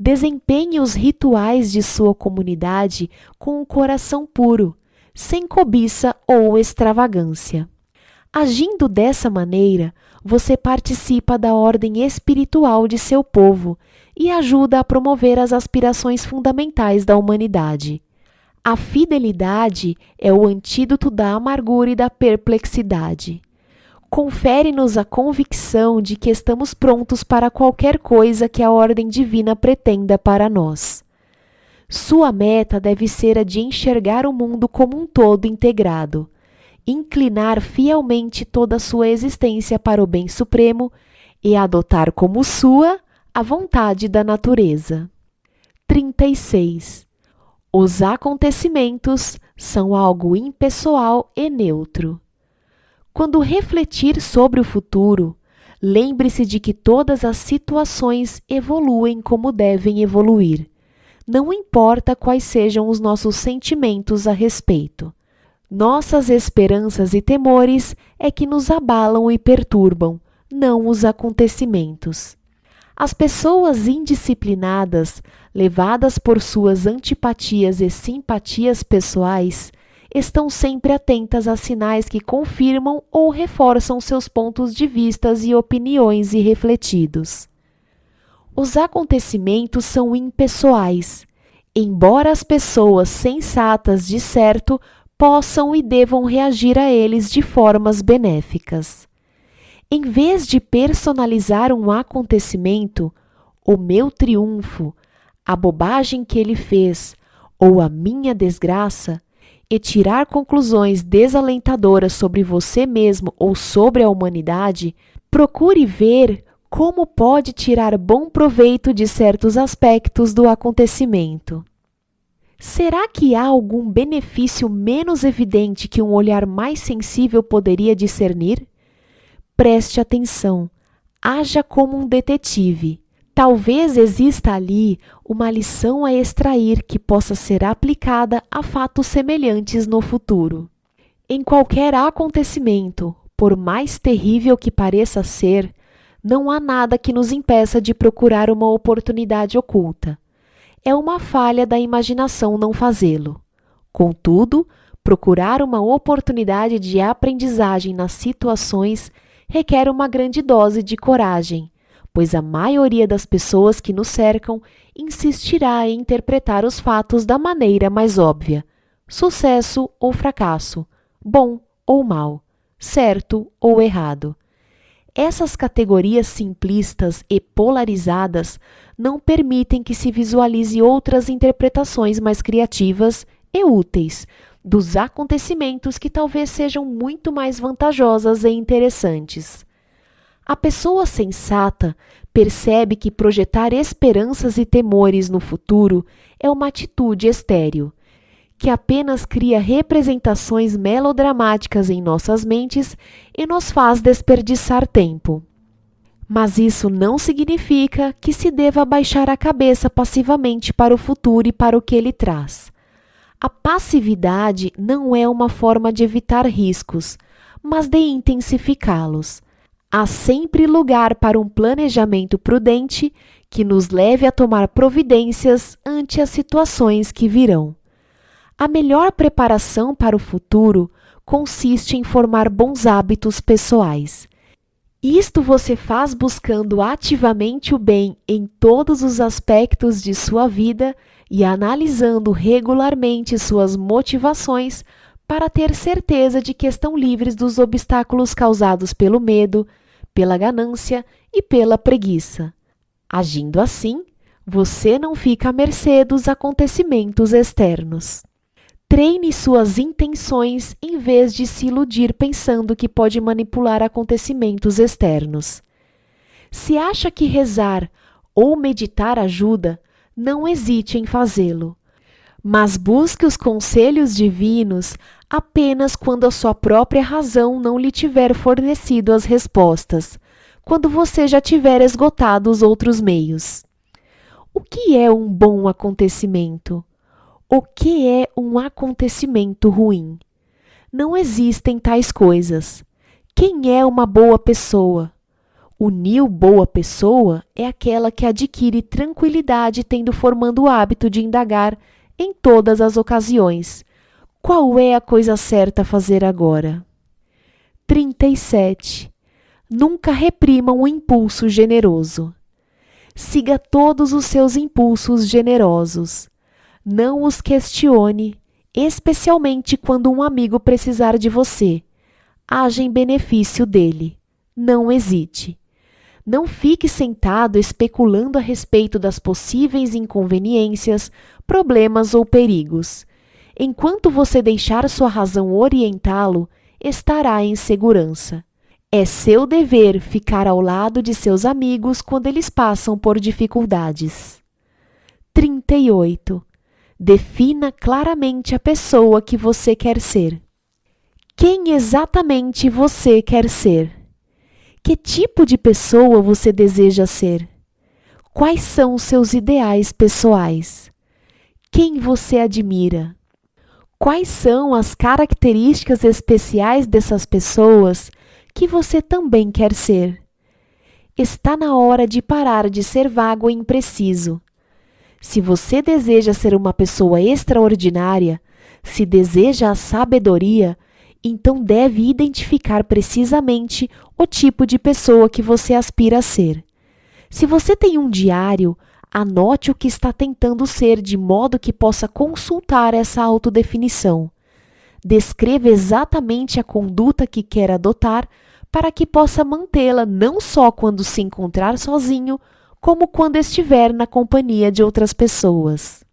Desempenhe os rituais de sua comunidade com um coração puro, sem cobiça ou extravagância. Agindo dessa maneira, você participa da ordem espiritual de seu povo e ajuda a promover as aspirações fundamentais da humanidade. A fidelidade é o antídoto da amargura e da perplexidade confere-nos a convicção de que estamos prontos para qualquer coisa que a ordem divina pretenda para nós. Sua meta deve ser a de enxergar o mundo como um todo integrado, inclinar fielmente toda a sua existência para o bem supremo e adotar como sua a vontade da natureza. 36. Os acontecimentos são algo impessoal e neutro. Quando refletir sobre o futuro, lembre-se de que todas as situações evoluem como devem evoluir. Não importa quais sejam os nossos sentimentos a respeito. Nossas esperanças e temores é que nos abalam e perturbam, não os acontecimentos. As pessoas indisciplinadas, levadas por suas antipatias e simpatias pessoais, estão sempre atentas a sinais que confirmam ou reforçam seus pontos de vistas e opiniões irrefletidos. Os acontecimentos são impessoais, embora as pessoas sensatas de certo possam e devam reagir a eles de formas benéficas. Em vez de personalizar um acontecimento, o meu triunfo, a bobagem que ele fez ou a minha desgraça, e tirar conclusões desalentadoras sobre você mesmo ou sobre a humanidade, procure ver como pode tirar bom proveito de certos aspectos do acontecimento. Será que há algum benefício menos evidente que um olhar mais sensível poderia discernir? Preste atenção, haja como um detetive. Talvez exista ali uma lição a extrair que possa ser aplicada a fatos semelhantes no futuro. Em qualquer acontecimento, por mais terrível que pareça ser, não há nada que nos impeça de procurar uma oportunidade oculta. é uma falha da imaginação não fazê-lo. Contudo, procurar uma oportunidade de aprendizagem nas situações requer uma grande dose de coragem, pois a maioria das pessoas que nos cercam insistirá em interpretar os fatos da maneira mais óbvia: sucesso ou fracasso, bom ou mal, certo ou errado. Essas categorias simplistas e polarizadas não permitem que se visualize outras interpretações mais criativas e úteis dos acontecimentos que talvez sejam muito mais vantajosas e interessantes. A pessoa sensata percebe que projetar esperanças e temores no futuro é uma atitude estéril, que apenas cria representações melodramáticas em nossas mentes e nos faz desperdiçar tempo. Mas isso não significa que se deva baixar a cabeça passivamente para o futuro e para o que ele traz. A passividade não é uma forma de evitar riscos, mas de intensificá-los. Há sempre lugar para um planejamento prudente que nos leve a tomar providências ante as situações que virão. A melhor preparação para o futuro consiste em formar bons hábitos pessoais. Isto você faz buscando ativamente o bem em todos os aspectos de sua vida e analisando regularmente suas motivações para ter certeza de que estão livres dos obstáculos causados pelo medo, pela ganância e pela preguiça. Agindo assim, você não fica à mercê dos acontecimentos externos. Treine suas intenções em vez de se iludir pensando que pode manipular acontecimentos externos. Se acha que rezar ou meditar ajuda, não hesite em fazê-lo mas busque os conselhos divinos apenas quando a sua própria razão não lhe tiver fornecido as respostas, quando você já tiver esgotado os outros meios. O que é um bom acontecimento? O que é um acontecimento ruim? Não existem tais coisas. Quem é uma boa pessoa? Unil boa pessoa é aquela que adquire tranquilidade tendo formando o hábito de indagar em todas as ocasiões. Qual é a coisa certa a fazer agora? 37. Nunca reprima um impulso generoso. Siga todos os seus impulsos generosos. Não os questione, especialmente quando um amigo precisar de você. Haja em benefício dele. Não hesite. Não fique sentado especulando a respeito das possíveis inconveniências, problemas ou perigos. Enquanto você deixar sua razão orientá-lo, estará em segurança. É seu dever ficar ao lado de seus amigos quando eles passam por dificuldades. 38. Defina claramente a pessoa que você quer ser. Quem exatamente você quer ser? Que tipo de pessoa você deseja ser? Quais são seus ideais pessoais? Quem você admira? Quais são as características especiais dessas pessoas que você também quer ser? Está na hora de parar de ser vago e impreciso. Se você deseja ser uma pessoa extraordinária, se deseja a sabedoria, então deve identificar precisamente o tipo de pessoa que você aspira a ser. Se você tem um diário, anote o que está tentando ser de modo que possa consultar essa autodefinição. Descreva exatamente a conduta que quer adotar para que possa mantê-la não só quando se encontrar sozinho, como quando estiver na companhia de outras pessoas.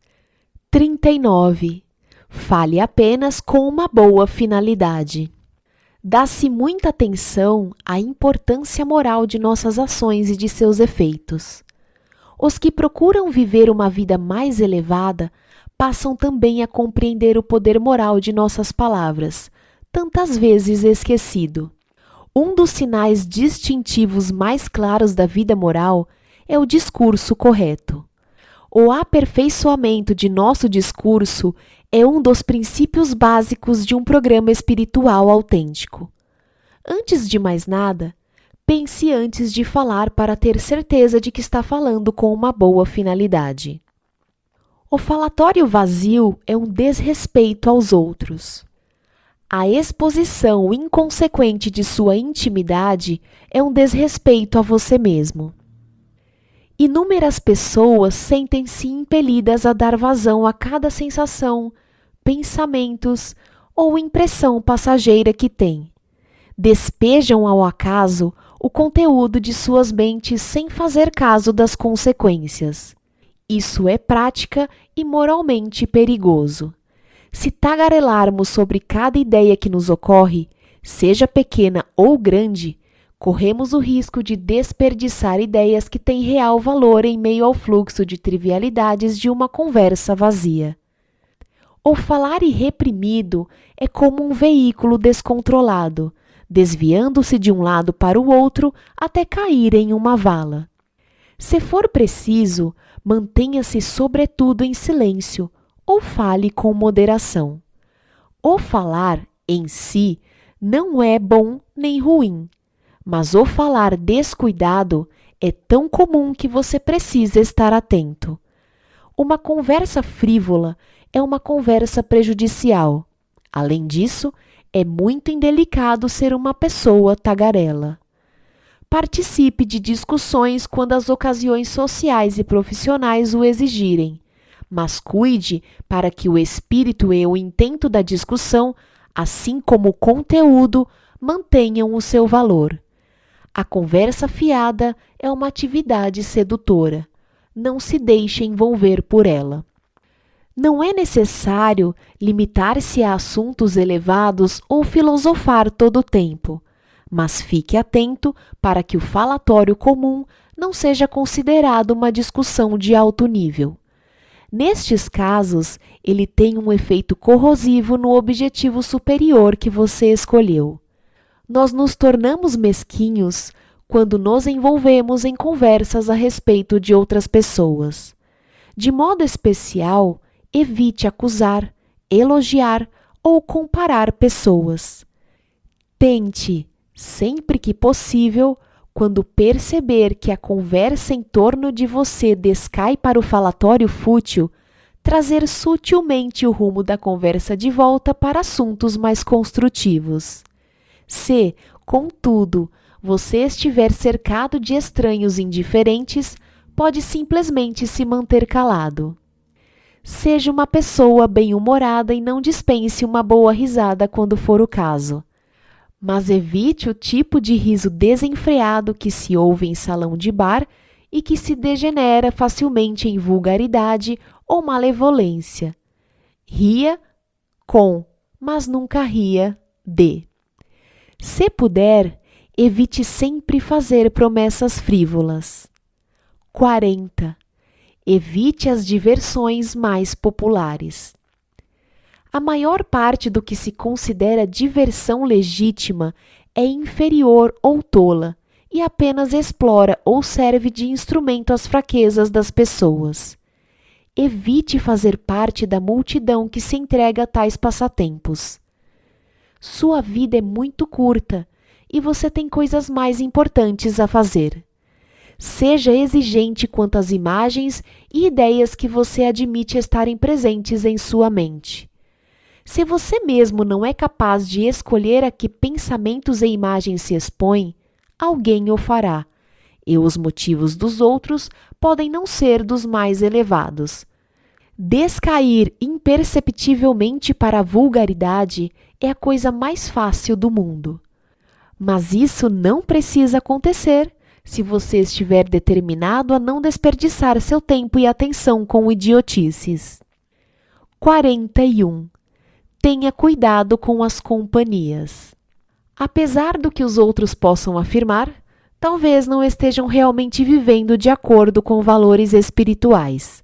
39. Fale apenas com uma boa finalidade. Dá-se muita atenção à importância moral de nossas ações e de seus efeitos. Os que procuram viver uma vida mais elevada passam também a compreender o poder moral de nossas palavras, tantas vezes esquecido. Um dos sinais distintivos mais claros da vida moral é o discurso correto. O aperfeiçoamento de nosso discurso é um dos princípios básicos de um programa espiritual autêntico. Antes de mais nada, pense antes de falar para ter certeza de que está falando com uma boa finalidade. O falatório vazio é um desrespeito aos outros. A exposição inconsequente de sua intimidade é um desrespeito a você mesmo. Inúmeras pessoas sentem-se impelidas a dar vazão a cada sensação, pensamentos ou impressão passageira que têm. Despejam ao acaso o conteúdo de suas mentes sem fazer caso das consequências. Isso é prática e moralmente perigoso. Se tagarelarmos sobre cada ideia que nos ocorre, seja pequena ou grande, corremos o risco de desperdiçar ideias que têm real valor em meio ao fluxo de trivialidades de uma conversa vazia. O falar irreprimido é como um veículo descontrolado, desviando-se de um lado para o outro até cair em uma vala. Se for preciso, mantenha-se sobretudo em silêncio ou fale com moderação. O falar em si não é bom nem ruim, mas o falar descuidado é tão comum que você precisa estar atento. Uma conversa frívola é uma conversa prejudicial. Além disso, é muito indelicado ser uma pessoa tagarela. Participe de discussões quando as ocasiões sociais e profissionais o exigirem, mas cuide para que o espírito e o intento da discussão, assim como o conteúdo, mantenham o seu valor. A conversa fiada é uma atividade sedutora. Não se deixe envolver por ela. Não é necessário limitar-se a assuntos elevados ou filosofar todo o tempo mas fique atento para que o falatório comum não seja considerado uma discussão de alto nível. Nestes casos, ele tem um efeito corrosivo no objetivo superior que você escolheu. Nós nos tornamos mesquinhos quando nos envolvemos em conversas a respeito de outras pessoas. De modo especial, evite acusar, elogiar ou comparar pessoas. Tente, sempre que possível, quando perceber que a conversa em torno de você descai para o falatório fútil, trazer sutilmente o rumo da conversa de volta para assuntos mais construtivos. Se, contudo, você estiver cercado de estranhos indiferentes, pode simplesmente se manter calado. Seja uma pessoa bem-humorada e não dispense uma boa risada quando for o caso mas evite o tipo de riso desenfreado que se ouve em salão de bar e que se degenera facilmente em vulgaridade ou malevolência. Ria com, mas nunca ria de. Se puder, evite sempre fazer promessas frívolas. 40. Evite as diversões mais populares a maior parte do que se considera diversão legítima é inferior ou tola e apenas explora ou serve de instrumento às fraquezas das pessoas. Evite fazer parte da multidão que se entrega a tais passatempos. Sua vida é muito curta e você tem coisas mais importantes a fazer. Seja exigente quanto às imagens e ideias que você admite estarem presentes em sua mente. Se você mesmo não é capaz de escolher a que pensamentos e imagens se expõe, alguém o fará, e os motivos dos outros podem não ser dos mais elevados. Descair imperceptivelmente para a vulgaridade é a coisa mais fácil do mundo. Mas isso não precisa acontecer se você estiver determinado a não desperdiçar seu tempo e atenção com idiotices. 41 tenha cuidado com as companhias. Apesar do que os outros possam afirmar, talvez não estejam realmente vivendo de acordo com valores espirituais.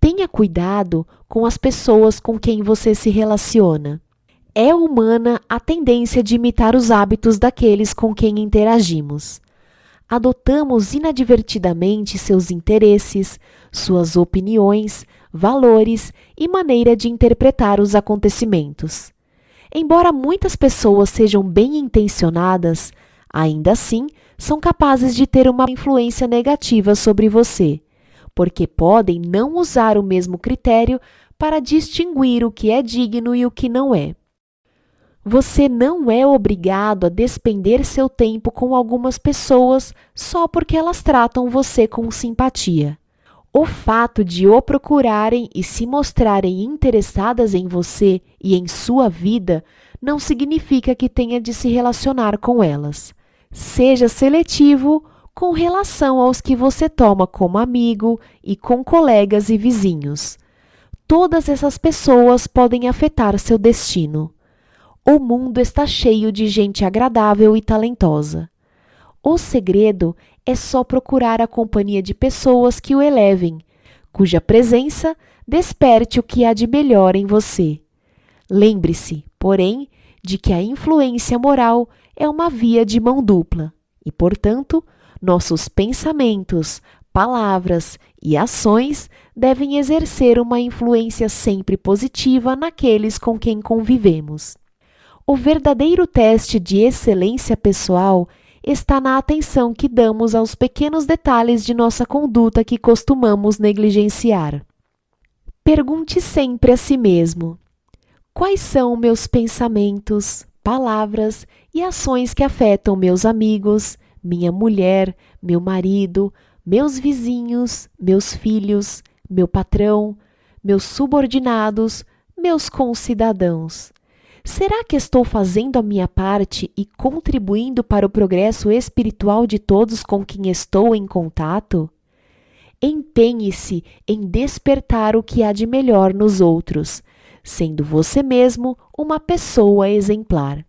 Tenha cuidado com as pessoas com quem você se relaciona. É humana a tendência de imitar os hábitos daqueles com quem interagimos. Adotamos inadvertidamente seus interesses, suas opiniões, valores e maneira de interpretar os acontecimentos. Embora muitas pessoas sejam bem intencionadas, ainda assim são capazes de ter uma influência negativa sobre você, porque podem não usar o mesmo critério para distinguir o que é digno e o que não é. Você não é obrigado a despender seu tempo com algumas pessoas só porque elas tratam você com simpatia. O fato de o procurarem e se mostrarem interessadas em você e em sua vida não significa que tenha de se relacionar com elas. Seja seletivo com relação aos que você toma como amigo e com colegas e vizinhos. Todas essas pessoas podem afetar seu destino. O mundo está cheio de gente agradável e talentosa. O segredo é só procurar a companhia de pessoas que o elevem, cuja presença desperte o que há de melhor em você. Lembre-se, porém, de que a influência moral é uma via de mão dupla e, portanto, nossos pensamentos, palavras e ações devem exercer uma influência sempre positiva naqueles com quem convivemos. O verdadeiro teste de excelência pessoal está na atenção que damos aos pequenos detalhes de nossa conduta que costumamos negligenciar. Pergunte sempre a si mesmo: quais são meus pensamentos, palavras e ações que afetam meus amigos, minha mulher, meu marido, meus vizinhos, meus filhos, meu patrão, meus subordinados, meus concidadãos? Será que estou fazendo a minha parte e contribuindo para o progresso espiritual de todos com quem estou em contato? Empenhe-se em despertar o que há de melhor nos outros, sendo você mesmo uma pessoa exemplar.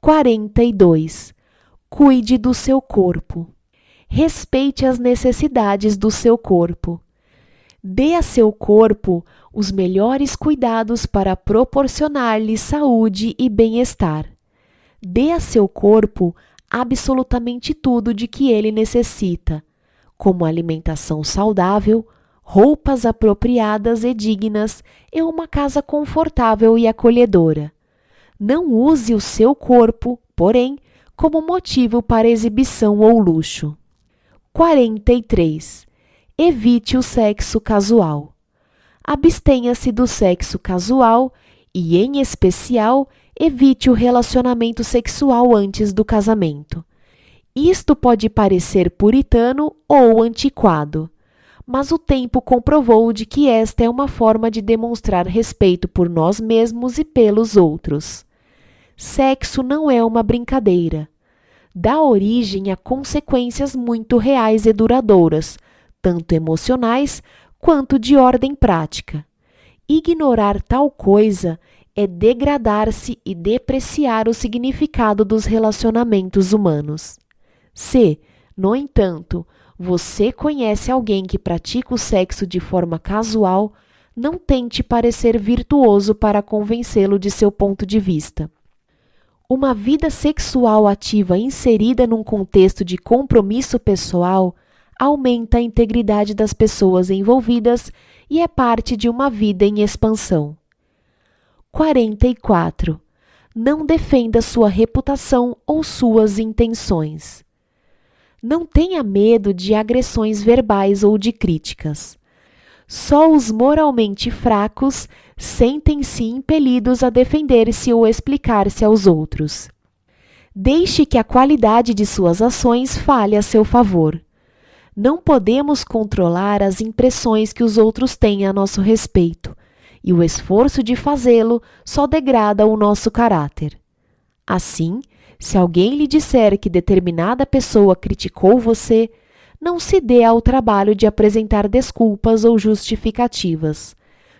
42. Cuide do seu corpo. Respeite as necessidades do seu corpo. Dê a seu corpo os melhores cuidados para proporcionar-lhe saúde e bem-estar. Dê a seu corpo absolutamente tudo de que ele necessita, como alimentação saudável, roupas apropriadas e dignas e uma casa confortável e acolhedora. Não use o seu corpo, porém, como motivo para exibição ou luxo. 43. Evite o sexo casual abstenha-se do sexo casual e, em especial, evite o relacionamento sexual antes do casamento. Isto pode parecer puritano ou antiquado, mas o tempo comprovou de que esta é uma forma de demonstrar respeito por nós mesmos e pelos outros. Sexo não é uma brincadeira. Dá origem a consequências muito reais e duradouras, tanto emocionais quanto de ordem prática. Ignorar tal coisa é degradar-se e depreciar o significado dos relacionamentos humanos. Se, no entanto, você conhece alguém que pratica o sexo de forma casual, não tente parecer virtuoso para convencê-lo de seu ponto de vista. Uma vida sexual ativa inserida num contexto de compromisso pessoal aumenta a integridade das pessoas envolvidas e é parte de uma vida em expansão. 44. Não defenda sua reputação ou suas intenções. Não tenha medo de agressões verbais ou de críticas. Só os moralmente fracos sentem-se impelidos a defender-se ou explicar-se aos outros. Deixe que a qualidade de suas ações fale a seu favor. Não podemos controlar as impressões que os outros têm a nosso respeito, e o esforço de fazê-lo só degrada o nosso caráter. Assim, se alguém lhe disser que determinada pessoa criticou você, não se dê ao trabalho de apresentar desculpas ou justificativas.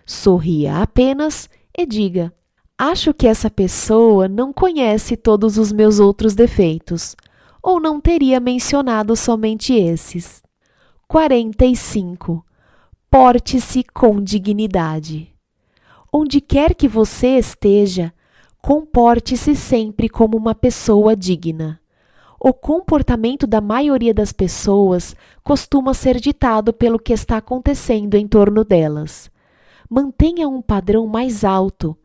Sorria apenas e diga: Acho que essa pessoa não conhece todos os meus outros defeitos, ou não teria mencionado somente esses. 45. Porte-se com dignidade. Onde quer que você esteja, comporte-se sempre como uma pessoa digna. O comportamento da maioria das pessoas costuma ser ditado pelo que está acontecendo em torno delas. Mantenha um padrão mais alto.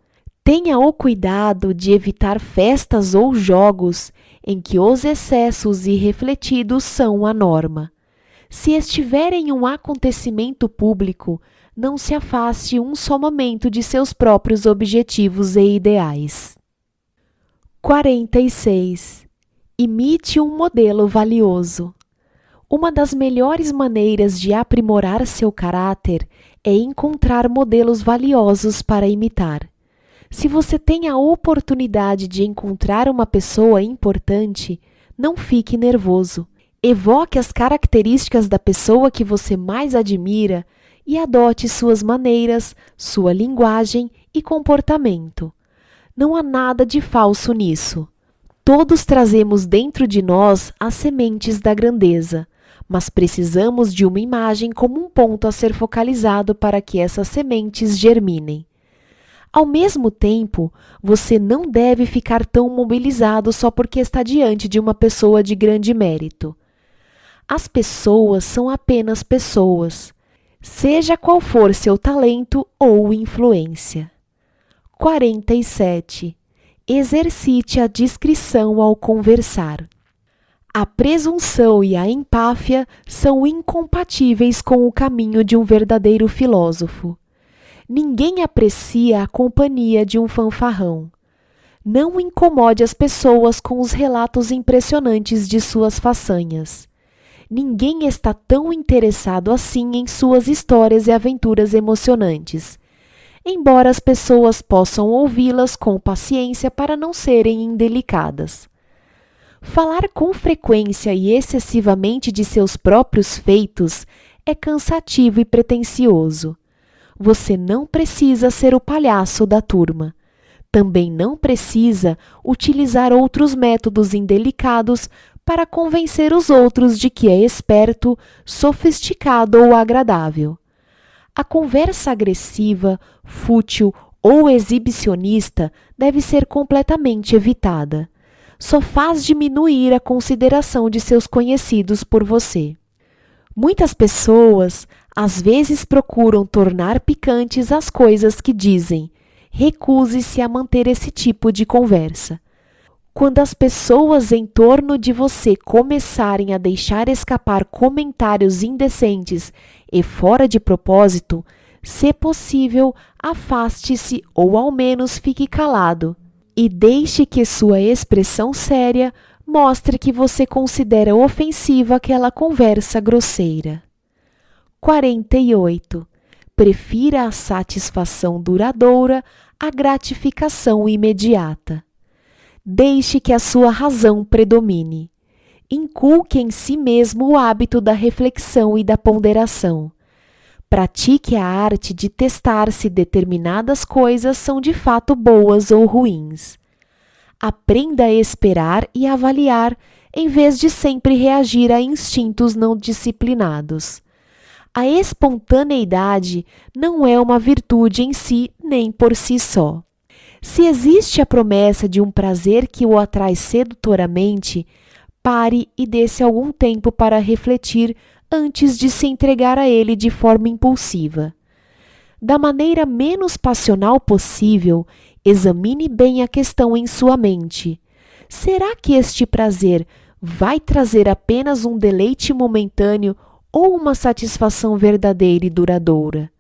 Tenha o cuidado de evitar festas ou jogos em que os excessos irrefletidos são a norma Se estiver em um acontecimento público, não se afaste um só momento de seus próprios objetivos e ideais. 46. Imite um modelo valioso. Uma das melhores maneiras de aprimorar seu caráter é encontrar modelos valiosos para imitar. Se você tem a oportunidade de encontrar uma pessoa importante, não fique nervoso. Evoque as características da pessoa que você mais admira e adote suas maneiras, sua linguagem e comportamento. Não há nada de falso nisso. Todos trazemos dentro de nós as sementes da grandeza, mas precisamos de uma imagem como um ponto a ser focalizado para que essas sementes germinem. Ao mesmo tempo, você não deve ficar tão mobilizado só porque está diante de uma pessoa de grande mérito. As pessoas são apenas pessoas, seja qual for seu talento ou influência. 47. Exercite a discrição ao conversar. A presunção e a empáfia são incompatíveis com o caminho de um verdadeiro filósofo. Ninguém aprecia a companhia de um fanfarrão. Não incomode as pessoas com os relatos impressionantes de suas façanhas. Ninguém está tão interessado assim em suas histórias e aventuras emocionantes, embora as pessoas possam ouvi-las com paciência para não serem indelicadas. Falar com frequência e excessivamente de seus próprios feitos é cansativo e pretensioso. Você não precisa ser o palhaço da turma. Também não precisa utilizar outros métodos indelicados para convencer os outros de que é esperto, sofisticado ou agradável. A conversa agressiva, fútil ou exibicionista deve ser completamente evitada. Só faz diminuir a consideração de seus conhecidos por você. Muitas pessoas às vezes procuram tornar picantes as coisas que dizem. Recuse-se a manter esse tipo de conversa. Quando as pessoas em torno de você começarem a deixar escapar comentários indecentes e fora de propósito, se possível, afaste-se ou ao menos fique calado e deixe que sua expressão séria mostre que você considera ofensiva aquela conversa grosseira. 48. Prefira a satisfação duradoura à gratificação imediata. Deixe que a sua razão predomine. Inculque em si mesmo o hábito da reflexão e da ponderação. Pratique a arte de testar se determinadas coisas são de fato boas ou ruins. Aprenda a esperar e avaliar, em vez de sempre reagir a instintos não disciplinados. A espontaneidade não é uma virtude em si nem por si só. Se existe a promessa de um prazer que o atrai sedutoramente, pare e dê-se algum tempo para refletir antes de se entregar a ele de forma impulsiva. Da maneira menos passional possível, examine bem a questão em sua mente. Será que este prazer vai trazer apenas um deleite momentâneo ou uma satisfação verdadeira e duradoura.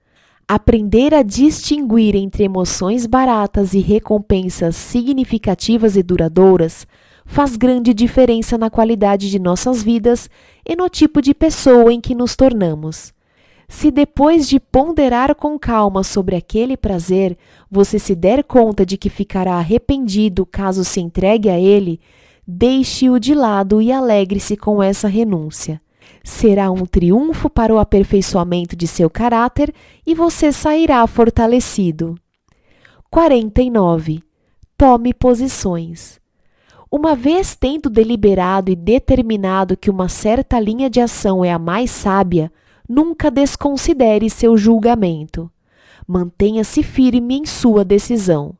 Aprender a distinguir entre emoções baratas e recompensas significativas e duradouras faz grande diferença na qualidade de nossas vidas e no tipo de pessoa em que nos tornamos. Se depois de ponderar com calma sobre aquele prazer, você se der conta de que ficará arrependido caso se entregue a ele, deixe-o de lado e alegre-se com essa renúncia será um triunfo para o aperfeiçoamento de seu caráter e você sairá fortalecido. 49. Tome posições. Uma vez tendo deliberado e determinado que uma certa linha de ação é a mais sábia, nunca desconsidere seu julgamento. Mantenha-se firme em sua decisão.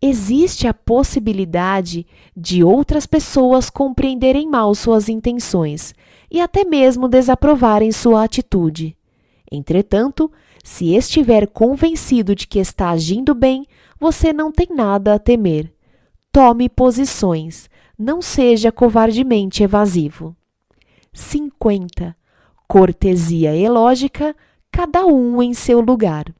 Existe a possibilidade de outras pessoas compreenderem mal suas intenções e até mesmo desaprovarem sua atitude. Entretanto, se estiver convencido de que está agindo bem, você não tem nada a temer. Tome posições, não seja covardemente evasivo. 50. cortesia e lógica, cada um em seu lugar.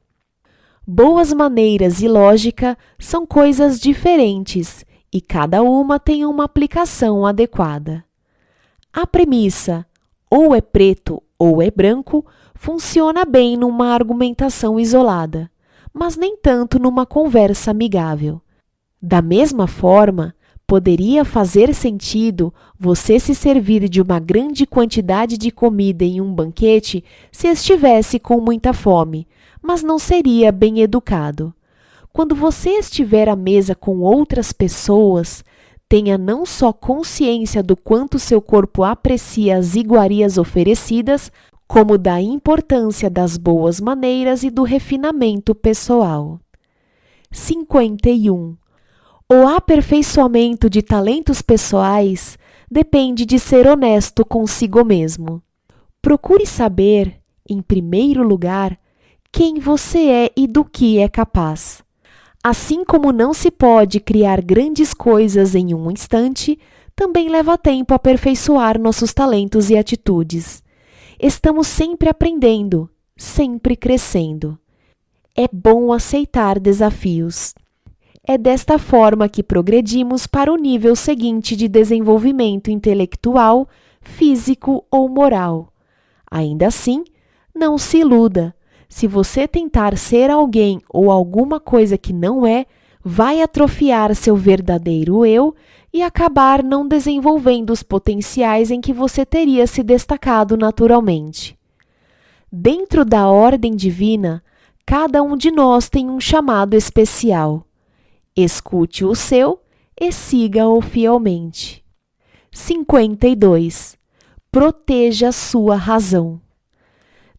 Boas maneiras e lógica são coisas diferentes e cada uma tem uma aplicação adequada. A premissa ou é preto ou é branco funciona bem numa argumentação isolada, mas nem tanto numa conversa amigável. Da mesma forma, poderia fazer sentido você se servir de uma grande quantidade de comida em um banquete se estivesse com muita fome, mas não seria bem educado. Quando você estiver à mesa com outras pessoas, tenha não só consciência do quanto seu corpo aprecia as iguarias oferecidas, como da importância das boas maneiras e do refinamento pessoal. 51. O aperfeiçoamento de talentos pessoais depende de ser honesto consigo mesmo. Procure saber, em primeiro lugar, quem você é e do que é capaz. Assim como não se pode criar grandes coisas em um instante, também leva tempo aperfeiçoar nossos talentos e atitudes. Estamos sempre aprendendo, sempre crescendo. É bom aceitar desafios. É desta forma que progredimos para o nível seguinte de desenvolvimento intelectual, físico ou moral. Ainda assim, não se iluda se você tentar ser alguém ou alguma coisa que não é, vai atrofiar seu verdadeiro eu e acabar não desenvolvendo os potenciais em que você teria se destacado naturalmente. Dentro da ordem divina, cada um de nós tem um chamado especial. Escute o seu e siga-o fielmente. 52. Proteja sua razão.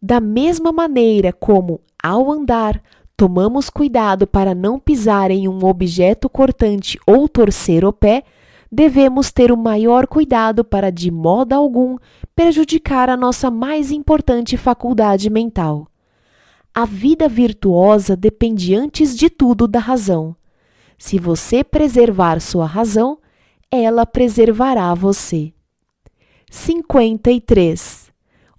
Da mesma maneira como, ao andar, tomamos cuidado para não pisar em um objeto cortante ou torcer o pé, devemos ter o maior cuidado para, de modo algum, prejudicar a nossa mais importante faculdade mental. A vida virtuosa depende antes de tudo da razão. Se você preservar sua razão, ela preservará você. 53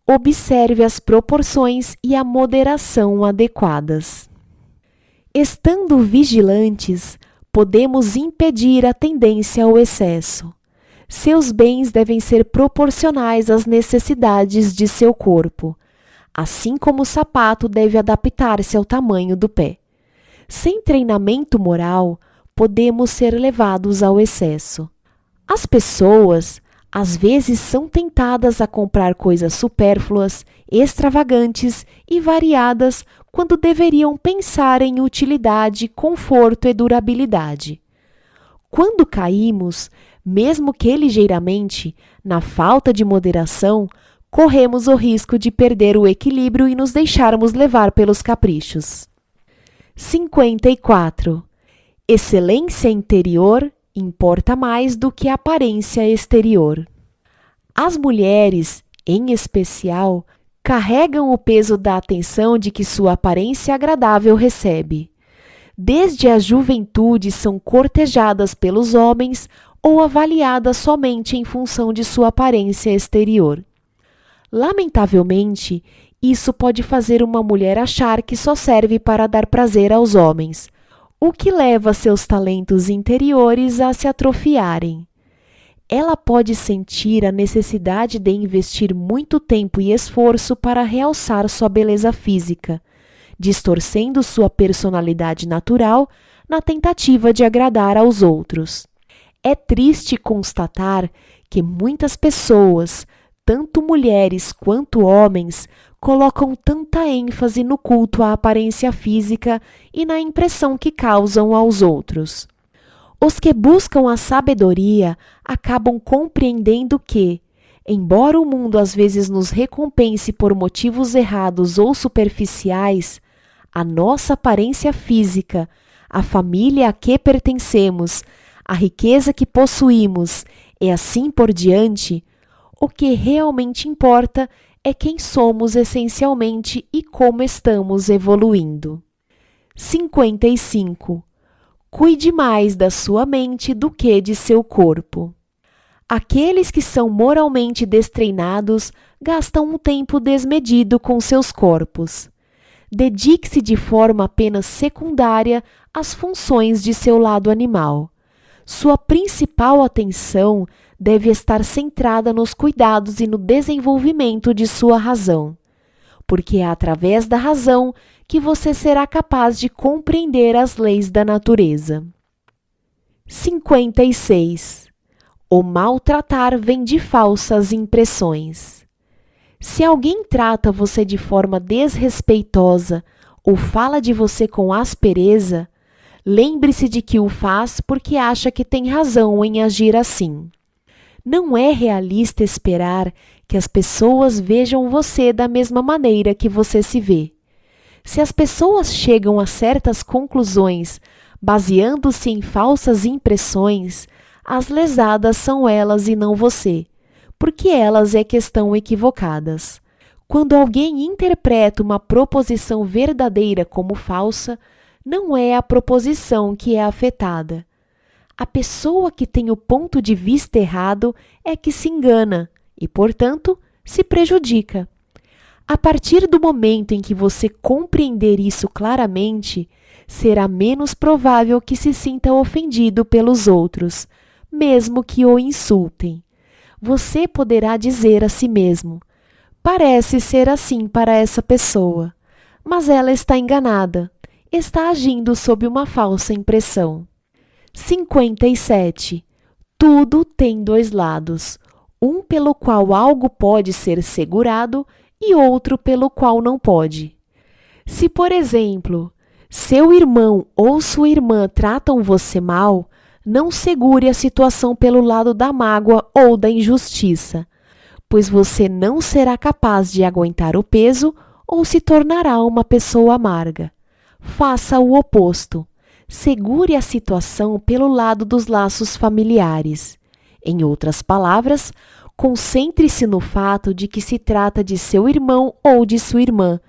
observe as proporções e a moderação adequadas. Estando vigilantes, podemos impedir a tendência ao excesso. Seus bens devem ser proporcionais às necessidades de seu corpo, assim como o sapato deve adaptar-se ao tamanho do pé. Sem treinamento moral, podemos ser levados ao excesso. As pessoas às vezes são tentadas a comprar coisas supérfluas, extravagantes e variadas quando deveriam pensar em utilidade, conforto e durabilidade. Quando caímos, mesmo que ligeiramente, na falta de moderação, corremos o risco de perder o equilíbrio e nos deixarmos levar pelos caprichos. 54. Excelência interior importa mais do que a aparência exterior. As mulheres, em especial, carregam o peso da atenção de que sua aparência agradável recebe. Desde a juventude são cortejadas pelos homens ou avaliadas somente em função de sua aparência exterior. Lamentavelmente, isso pode fazer uma mulher achar que só serve para dar prazer aos homens, o que leva seus talentos interiores a se atrofiarem. Ela pode sentir a necessidade de investir muito tempo e esforço para realçar sua beleza física, distorcendo sua personalidade natural na tentativa de agradar aos outros. É triste constatar que muitas pessoas, tanto mulheres quanto homens, colocam tanta ênfase no culto à aparência física e na impressão que causam aos outros. Os que buscam a sabedoria acabam compreendendo que, embora o mundo às vezes nos recompense por motivos errados ou superficiais, a nossa aparência física, a família a que pertencemos, a riqueza que possuímos e assim por diante, o que realmente importa é quem somos essencialmente e como estamos evoluindo. 55. Cuide mais da sua mente do que de seu corpo. Aqueles que são moralmente destreinados gastam um tempo desmedido com seus corpos. Dedique-se de forma apenas secundária às funções de seu lado animal. Sua principal atenção deve estar centrada nos cuidados e no desenvolvimento de sua razão, porque é através da razão que você será capaz de compreender as leis da natureza. 56. O maltratar vem de falsas impressões. Se alguém trata você de forma desrespeitosa ou fala de você com aspereza, lembre-se de que o faz porque acha que tem razão em agir assim. Não é realista esperar que as pessoas vejam você da mesma maneira que você se vê. Se as pessoas chegam a certas conclusões baseando-se em falsas impressões, as lesadas são elas e não você, porque elas é que estão equivocadas. Quando alguém interpreta uma proposição verdadeira como falsa, não é a proposição que é afetada. A pessoa que tem o ponto de vista errado é que se engana e, portanto, se prejudica. A partir do momento em que você compreender isso claramente, será menos provável que se sinta ofendido pelos outros, mesmo que o insultem. Você poderá dizer a si mesmo: parece ser assim para essa pessoa, mas ela está enganada, está agindo sob uma falsa impressão. 57. Tudo tem dois lados, um pelo qual algo pode ser segurado e outro pelo qual não pode. Se, por exemplo, seu irmão ou sua irmã tratam você mal, não segure a situação pelo lado da mágoa ou da injustiça, pois você não será capaz de aguentar o peso ou se tornará uma pessoa amarga. Faça o oposto. Segure a situação pelo lado dos laços familiares. Em outras palavras, Concentre-se no fato de que se trata de seu irmão ou de sua irmã,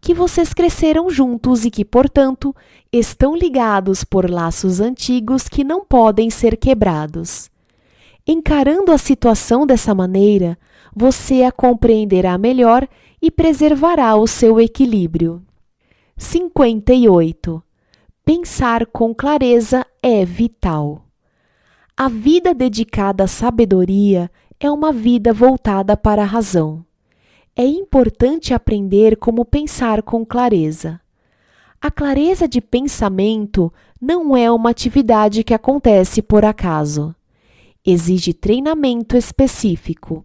que vocês cresceram juntos e que, portanto, estão ligados por laços antigos que não podem ser quebrados. Encarando a situação dessa maneira, você a compreenderá melhor e preservará o seu equilíbrio. 58. Pensar com clareza é vital. A vida dedicada à sabedoria é uma vida voltada para a razão. É importante aprender como pensar com clareza. A clareza de pensamento não é uma atividade que acontece por acaso. Exige treinamento específico.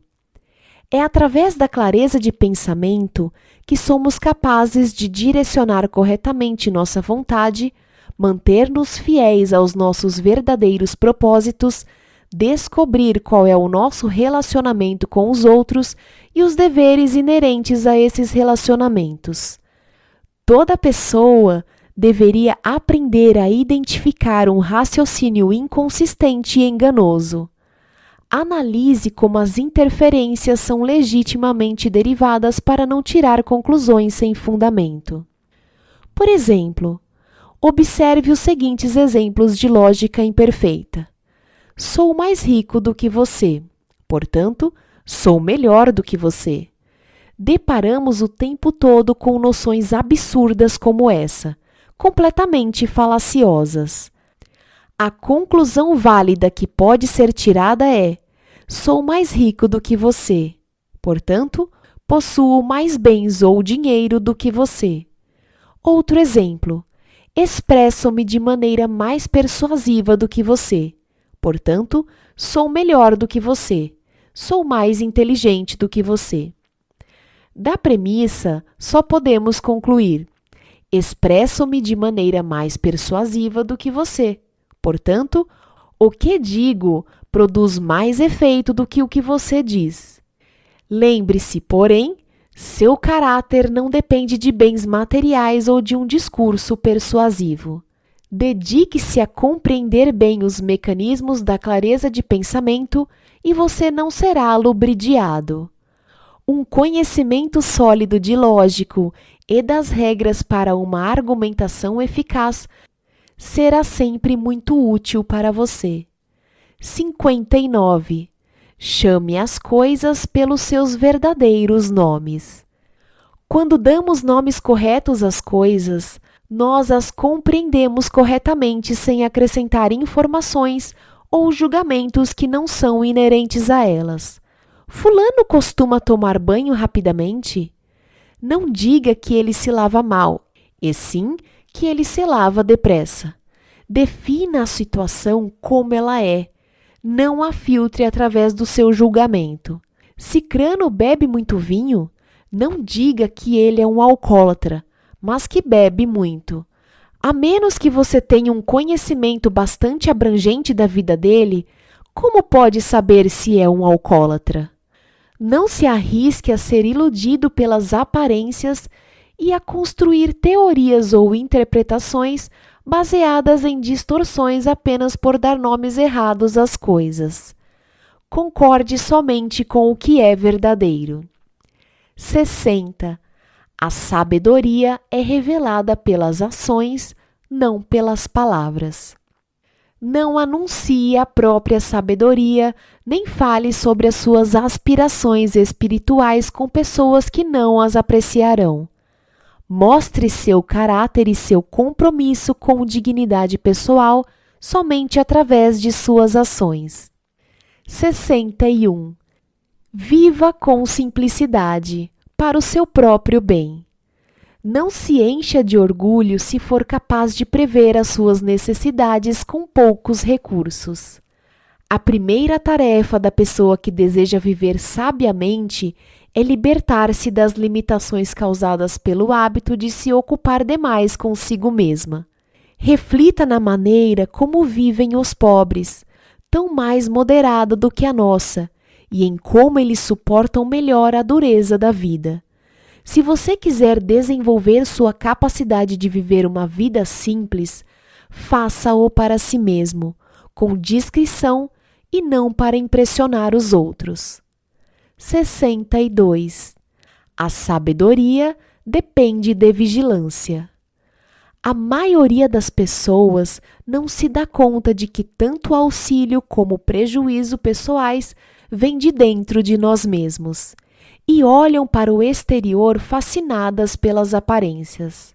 É através da clareza de pensamento que somos capazes de direcionar corretamente nossa vontade, manter-nos fiéis aos nossos verdadeiros propósitos descobrir qual é o nosso relacionamento com os outros e os deveres inerentes a esses relacionamentos. Toda pessoa deveria aprender a identificar um raciocínio inconsistente e enganoso. Analise como as interferências são legitimamente derivadas para não tirar conclusões sem fundamento. Por exemplo, observe os seguintes exemplos de lógica imperfeita. Sou mais rico do que você, portanto, sou melhor do que você. Deparamos o tempo todo com noções absurdas como essa, completamente falaciosas. A conclusão válida que pode ser tirada é: sou mais rico do que você, portanto, possuo mais bens ou dinheiro do que você. Outro exemplo: expresso-me de maneira mais persuasiva do que você Portanto, sou melhor do que você, sou mais inteligente do que você. Da premissa, só podemos concluir: expresso-me de maneira mais persuasiva do que você. Portanto, o que digo produz mais efeito do que o que você diz. Lembre-se, porém, seu caráter não depende de bens materiais ou de um discurso persuasivo. Dedique-se a compreender bem os mecanismos da clareza de pensamento e você não será lubridiado. Um conhecimento sólido de lógico e das regras para uma argumentação eficaz será sempre muito útil para você. 59. Chame as coisas pelos seus verdadeiros nomes. Quando damos nomes corretos às coisas, nós as compreendemos corretamente sem acrescentar informações ou julgamentos que não são inerentes a elas. Fulano costuma tomar banho rapidamente? Não diga que ele se lava mal, e sim que ele se lava depressa. Defina a situação como ela é. Não a filtre através do seu julgamento. Se Crano bebe muito vinho, não diga que ele é um alcoólatra, mas que bebe muito. A menos que você tenha um conhecimento bastante abrangente da vida dele, como pode saber se é um alcoólatra? Não se arrisque a ser iludido pelas aparências e a construir teorias ou interpretações baseadas em distorções apenas por dar nomes errados às coisas. Concorde somente com o que é verdadeiro. 60. A sabedoria é revelada pelas ações, não pelas palavras. Não anuncie a própria sabedoria, nem fale sobre as suas aspirações espirituais com pessoas que não as apreciarão. Mostre seu caráter e seu compromisso com dignidade pessoal somente através de suas ações. 61. Viva com simplicidade, para o seu próprio bem. Não se encha de orgulho se for capaz de prever as suas necessidades com poucos recursos. A primeira tarefa da pessoa que deseja viver sabiamente é libertar-se das limitações causadas pelo hábito de se ocupar demais consigo mesma. Reflita na maneira como vivem os pobres, tão mais moderada do que a nossa, e em como eles suportam melhor a dureza da vida. Se você quiser desenvolver sua capacidade de viver uma vida simples, faça-o para si mesmo, com discrição e não para impressionar os outros. 62. A sabedoria depende de vigilância. A maioria das pessoas não se dá conta de que tanto auxílio como prejuízo pessoais vêm de dentro de nós mesmos e olham para o exterior fascinadas pelas aparências.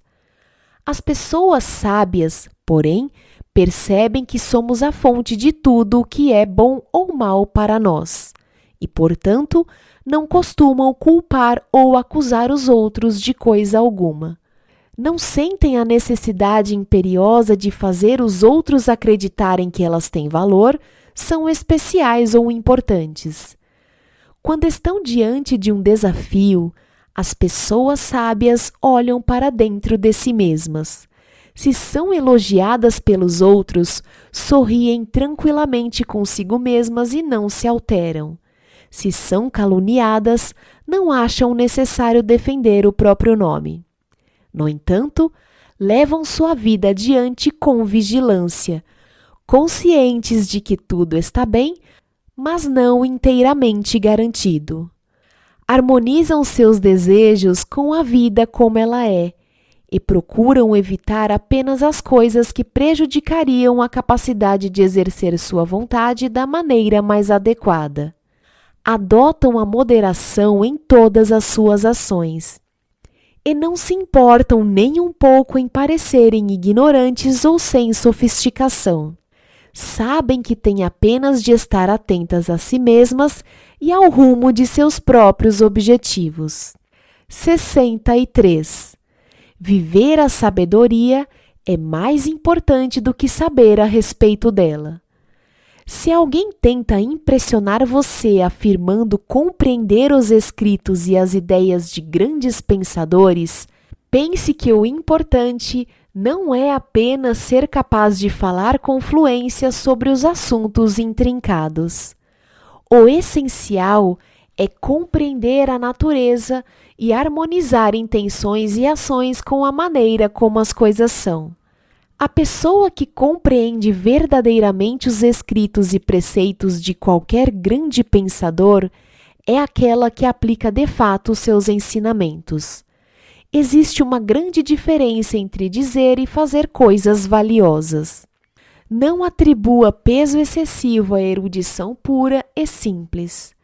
As pessoas sábias, porém, percebem que somos a fonte de tudo o que é bom ou mal para nós e, portanto, não costumam culpar ou acusar os outros de coisa alguma. Não sentem a necessidade imperiosa de fazer os outros acreditarem que elas têm valor, são especiais ou importantes. Quando estão diante de um desafio, as pessoas sábias olham para dentro de si mesmas. Se são elogiadas pelos outros, sorriem tranquilamente consigo mesmas e não se alteram. Se são caluniadas, não acham necessário defender o próprio nome. No entanto, levam sua vida adiante com vigilância, conscientes de que tudo está bem, mas não inteiramente garantido. Harmonizam seus desejos com a vida como ela é e procuram evitar apenas as coisas que prejudicariam a capacidade de exercer sua vontade da maneira mais adequada. Adotam a moderação em todas as suas ações e não se importam nem um pouco em parecerem ignorantes ou sem sofisticação sabem que têm apenas de estar atentas a si mesmas e ao rumo de seus próprios objetivos. 63. Viver a sabedoria é mais importante do que saber a respeito dela. Se alguém tenta impressionar você afirmando compreender os escritos e as ideias de grandes pensadores, pense que o importante não é apenas ser capaz de falar com fluência sobre os assuntos intrincados. O essencial é compreender a natureza e harmonizar intenções e ações com a maneira como as coisas são. A pessoa que compreende verdadeiramente os escritos e preceitos de qualquer grande pensador é aquela que aplica de fato os seus ensinamentos existe uma grande diferença entre dizer e fazer coisas valiosas. Não atribua peso excessivo à erudição pura e simples.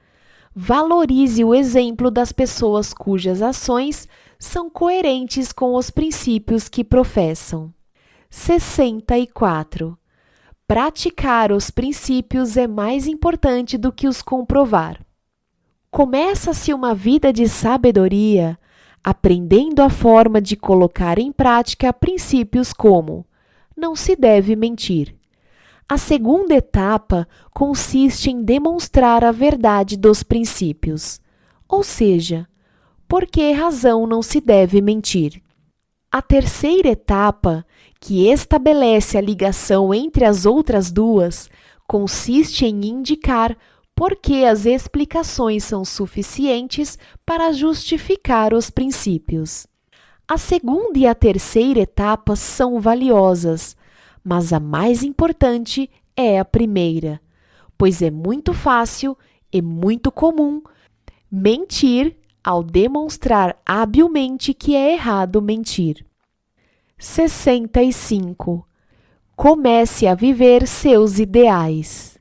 Valorize o exemplo das pessoas cujas ações são coerentes com os princípios que professam. 64. Praticar os princípios é mais importante do que os comprovar. Começa-se uma vida de sabedoria aprendendo a forma de colocar em prática princípios como não se deve mentir. A segunda etapa consiste em demonstrar a verdade dos princípios, ou seja, por que razão não se deve mentir. A terceira etapa, que estabelece a ligação entre as outras duas, consiste em indicar por que as explicações são suficientes para justificar os princípios. A segunda e a terceira etapas são valiosas, mas a mais importante é a primeira, pois é muito fácil e muito comum mentir ao demonstrar habilmente que é errado mentir. 65. Comece a viver seus ideais.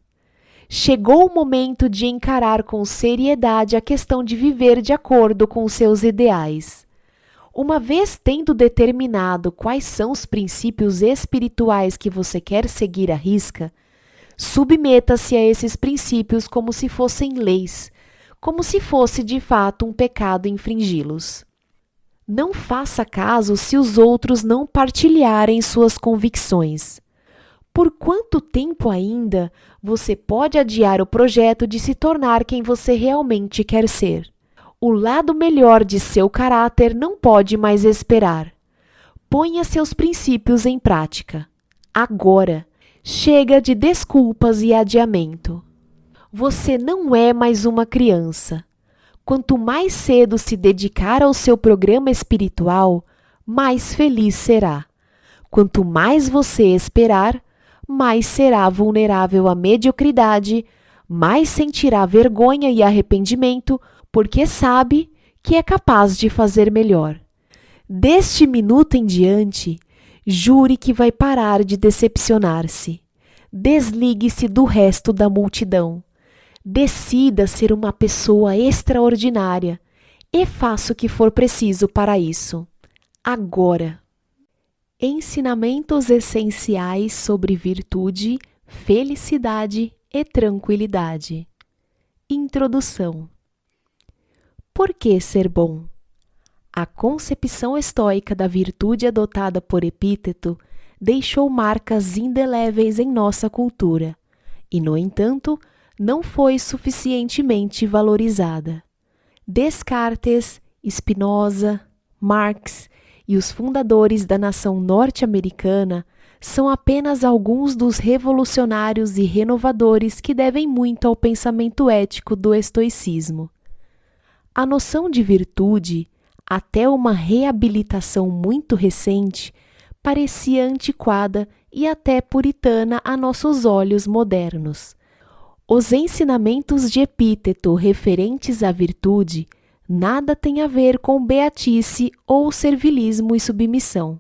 Chegou o momento de encarar com seriedade a questão de viver de acordo com seus ideais. Uma vez tendo determinado quais são os princípios espirituais que você quer seguir à risca, submeta-se a esses princípios como se fossem leis como se fosse de fato um pecado infringi-los. Não faça caso se os outros não partilharem suas convicções. Por quanto tempo ainda você pode adiar o projeto de se tornar quem você realmente quer ser? O lado melhor de seu caráter não pode mais esperar. Ponha seus princípios em prática. Agora. Chega de desculpas e adiamento. Você não é mais uma criança. Quanto mais cedo se dedicar ao seu programa espiritual, mais feliz será. Quanto mais você esperar, mais será vulnerável à mediocridade, mais sentirá vergonha e arrependimento, porque sabe que é capaz de fazer melhor. Deste minuto em diante, jure que vai parar de decepcionar-se. Desligue-se do resto da multidão. Decida ser uma pessoa extraordinária e faça o que for preciso para isso. Agora. Ensinamentos essenciais sobre virtude, felicidade e tranquilidade. Introdução. Por que ser bom? A concepção estoica da virtude adotada por Epíteto deixou marcas indeléveis em nossa cultura, e, no entanto, não foi suficientemente valorizada. Descartes, Spinoza, Marx e os fundadores da nação norte-americana são apenas alguns dos revolucionários e renovadores que devem muito ao pensamento ético do estoicismo. A noção de virtude, até uma reabilitação muito recente, parecia antiquada e até puritana a nossos olhos modernos. Os ensinamentos de Epíteto referentes à virtude nada têm a ver com beatice ou servilismo e submissão.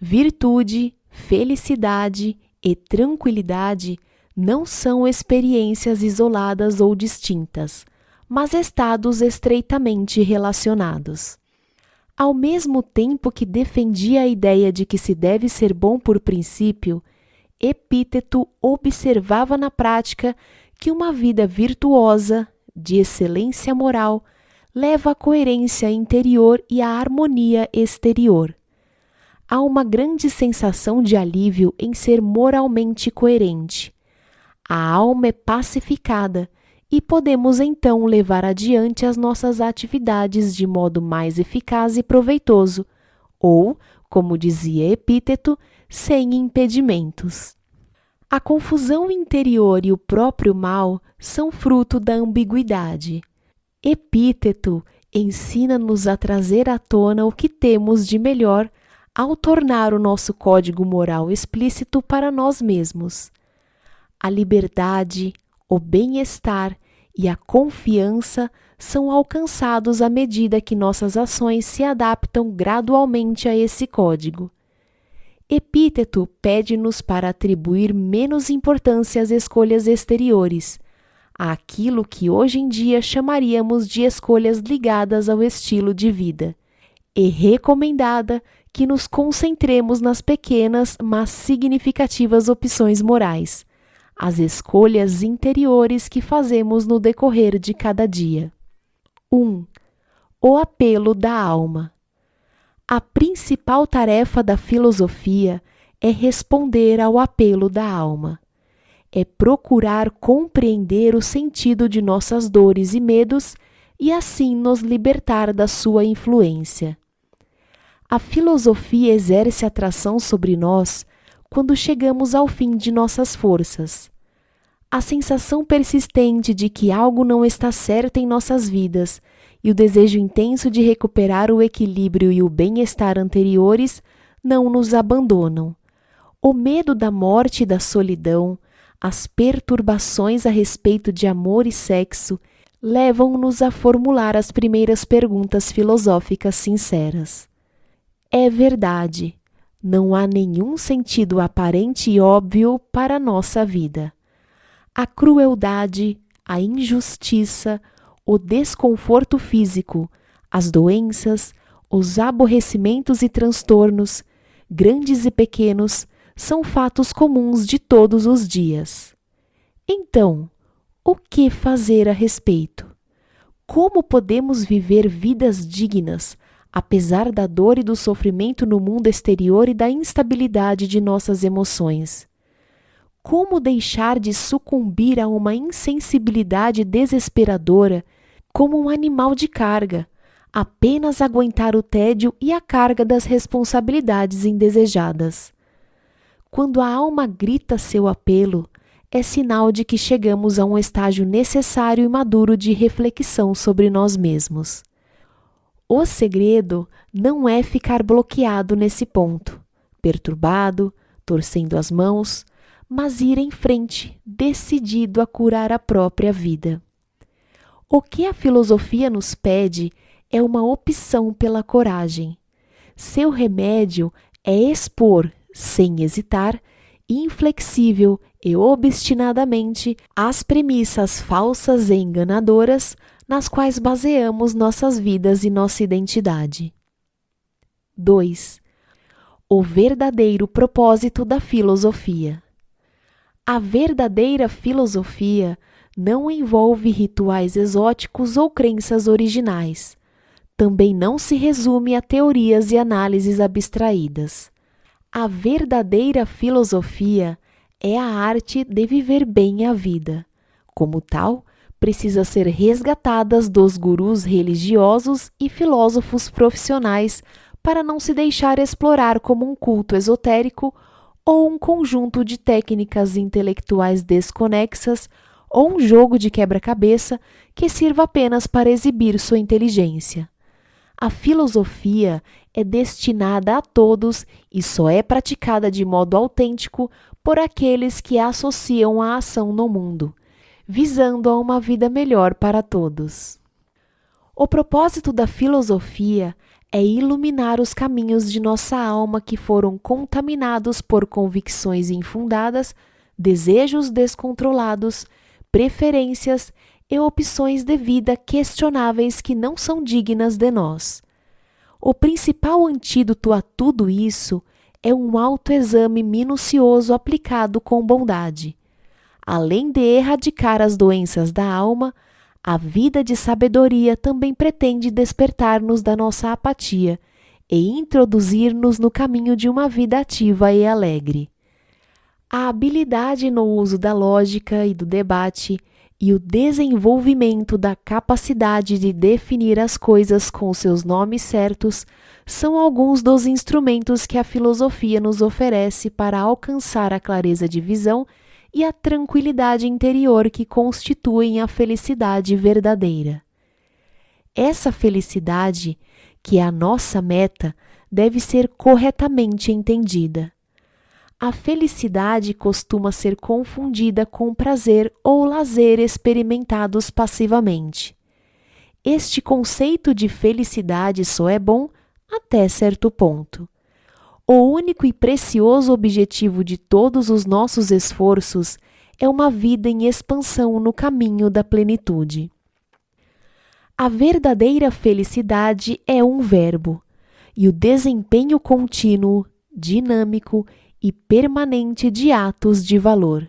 Virtude, felicidade e tranquilidade não são experiências isoladas ou distintas, mas estados estreitamente relacionados. Ao mesmo tempo que defendia a ideia de que se deve ser bom por princípio, Epíteto observava na prática que uma vida virtuosa, de excelência moral, leva à coerência interior e à harmonia exterior. Há uma grande sensação de alívio em ser moralmente coerente. A alma é pacificada e podemos então levar adiante as nossas atividades de modo mais eficaz e proveitoso, ou, como dizia Epíteto, sem impedimentos. A confusão interior e o próprio mal são fruto da ambiguidade. Epíteto ensina-nos a trazer à tona o que temos de melhor ao tornar o nosso código moral explícito para nós mesmos. A liberdade, o bem-estar e a confiança são alcançados à medida que nossas ações se adaptam gradualmente a esse código. Epíteto pede-nos para atribuir menos importância às escolhas exteriores, àquilo que hoje em dia chamaríamos de escolhas ligadas ao estilo de vida, e recomendada que nos concentremos nas pequenas, mas significativas opções morais, as escolhas interiores que fazemos no decorrer de cada dia. 1. Um, o apelo da alma. A principal tarefa da filosofia é responder ao apelo da alma. É procurar compreender o sentido de nossas dores e medos e assim nos libertar da sua influência. A filosofia exerce atração sobre nós quando chegamos ao fim de nossas forças. A sensação persistente de que algo não está certo em nossas vidas e o desejo intenso de recuperar o equilíbrio e o bem-estar anteriores não nos abandonam. O medo da morte e da solidão, as perturbações a respeito de amor e sexo, levam-nos a formular as primeiras perguntas filosóficas sinceras. É verdade, não há nenhum sentido aparente e óbvio para a nossa vida. A crueldade, a injustiça, o desconforto físico, as doenças, os aborrecimentos e transtornos, grandes e pequenos, são fatos comuns de todos os dias. Então, o que fazer a respeito? Como podemos viver vidas dignas, apesar da dor e do sofrimento no mundo exterior e da instabilidade de nossas emoções? Como deixar de sucumbir a uma insensibilidade desesperadora como um animal de carga, apenas aguentar o tédio e a carga das responsabilidades indesejadas. Quando a alma grita seu apelo, é sinal de que chegamos a um estágio necessário e maduro de reflexão sobre nós mesmos. O segredo não é ficar bloqueado nesse ponto, perturbado, torcendo as mãos, mas ir em frente, decidido a curar a própria vida. O que a filosofia nos pede é uma opção pela coragem. Seu remédio é expor, sem hesitar, inflexível e obstinadamente as premissas falsas e enganadoras nas quais baseamos nossas vidas e nossa identidade. 2. O verdadeiro propósito da filosofia. A verdadeira filosofia não envolve rituais exóticos ou crenças originais. Também não se resume a teorias e análises abstraídas. A verdadeira filosofia é a arte de viver bem a vida. Como tal, precisa ser resgatada dos gurus religiosos e filósofos profissionais para não se deixar explorar como um culto esotérico ou um conjunto de técnicas intelectuais desconexas ou um jogo de quebra-cabeça que sirva apenas para exibir sua inteligência. A filosofia é destinada a todos e só é praticada de modo autêntico por aqueles que a associam à ação no mundo, visando a uma vida melhor para todos. O propósito da filosofia é iluminar os caminhos de nossa alma que foram contaminados por convicções infundadas, desejos descontrolados preferências e opções de vida questionáveis que não são dignas de nós. O principal antídoto a tudo isso é um autoexame minucioso aplicado com bondade. Além de erradicar as doenças da alma, a vida de sabedoria também pretende despertar-nos da nossa apatia e introduzir-nos no caminho de uma vida ativa e alegre. A habilidade no uso da lógica e do debate e o desenvolvimento da capacidade de definir as coisas com seus nomes certos são alguns dos instrumentos que a filosofia nos oferece para alcançar a clareza de visão e a tranquilidade interior que constituem a felicidade verdadeira. Essa felicidade, que é a nossa meta, deve ser corretamente entendida. A felicidade costuma ser confundida com prazer ou lazer experimentados passivamente. Este conceito de felicidade só é bom até certo ponto. O único e precioso objetivo de todos os nossos esforços é uma vida em expansão no caminho da plenitude. A verdadeira felicidade é um verbo, e o desempenho contínuo, dinâmico e permanente de atos de valor.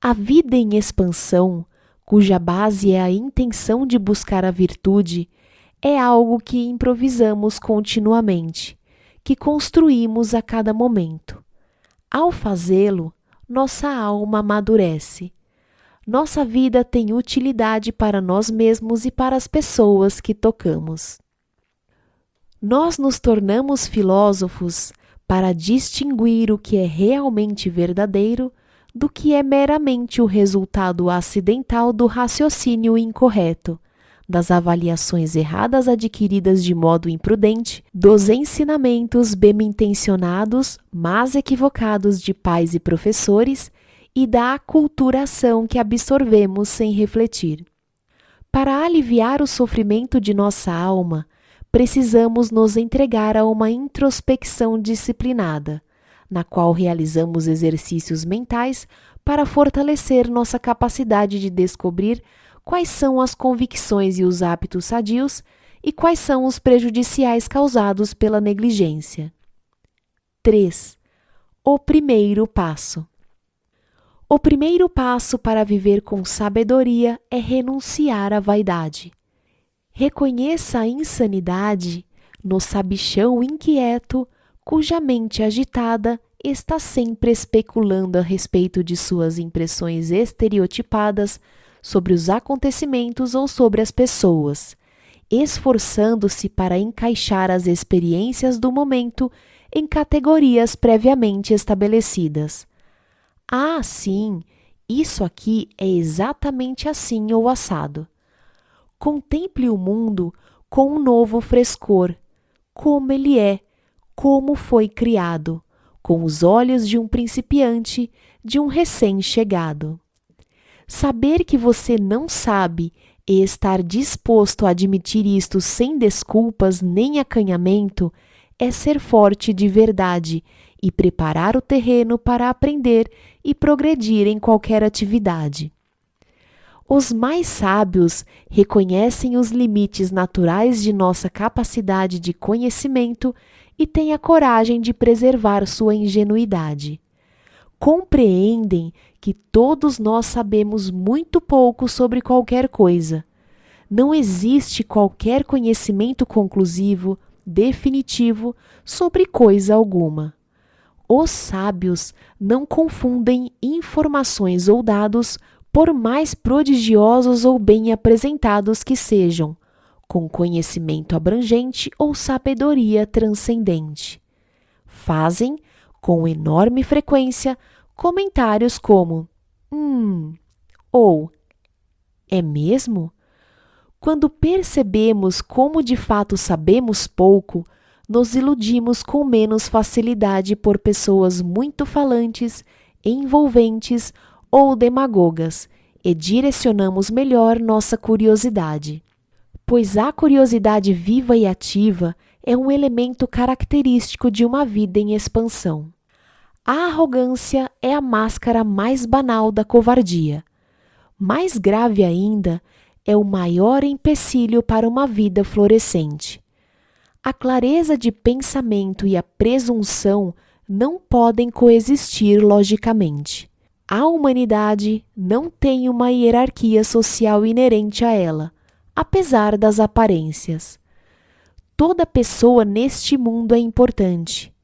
A vida em expansão, cuja base é a intenção de buscar a virtude, é algo que improvisamos continuamente, que construímos a cada momento. Ao fazê-lo, nossa alma amadurece. Nossa vida tem utilidade para nós mesmos e para as pessoas que tocamos. Nós nos tornamos filósofos para distinguir o que é realmente verdadeiro do que é meramente o resultado acidental do raciocínio incorreto, das avaliações erradas adquiridas de modo imprudente, dos ensinamentos bem-intencionados, mas equivocados de pais e professores e da aculturação que absorvemos sem refletir. Para aliviar o sofrimento de nossa alma, precisamos nos entregar a uma introspecção disciplinada, na qual realizamos exercícios mentais para fortalecer nossa capacidade de descobrir quais são as convicções e os hábitos sadios e quais são os prejudiciais causados pela negligência. 3. O primeiro passo. O primeiro passo para viver com sabedoria é renunciar à vaidade. Reconheça a insanidade no sabichão inquieto, cuja mente agitada está sempre especulando a respeito de suas impressões estereotipadas sobre os acontecimentos ou sobre as pessoas, esforçando-se para encaixar as experiências do momento em categorias previamente estabelecidas. Ah, sim, isso aqui é exatamente assim ou assado. Contemple o mundo com um novo frescor, como ele é, como foi criado, com os olhos de um principiante, de um recém-chegado. Saber que você não sabe e estar disposto a admitir isto sem desculpas nem acanhamento é ser forte de verdade e preparar o terreno para aprender e progredir em qualquer atividade. Os mais sábios reconhecem os limites naturais de nossa capacidade de conhecimento e têm a coragem de preservar sua ingenuidade. Compreendem que todos nós sabemos muito pouco sobre qualquer coisa. Não existe qualquer conhecimento conclusivo, definitivo sobre coisa alguma. Os sábios não confundem informações ou dados por mais prodigiosos ou bem apresentados que sejam, com conhecimento abrangente ou sabedoria transcendente. Fazem, com enorme frequência, comentários como: Hum, ou É mesmo? Quando percebemos como de fato sabemos pouco, nos iludimos com menos facilidade por pessoas muito falantes, envolventes ou demagogas e direcionamos melhor nossa curiosidade. Pois a curiosidade viva e ativa é um elemento característico de uma vida em expansão. A arrogância é a máscara mais banal da covardia. Mais grave ainda, é o maior empecilho para uma vida florescente. A clareza de pensamento e a presunção não podem coexistir logicamente. A humanidade não tem uma hierarquia social inerente a ela, apesar das aparências. Toda pessoa neste mundo é importante.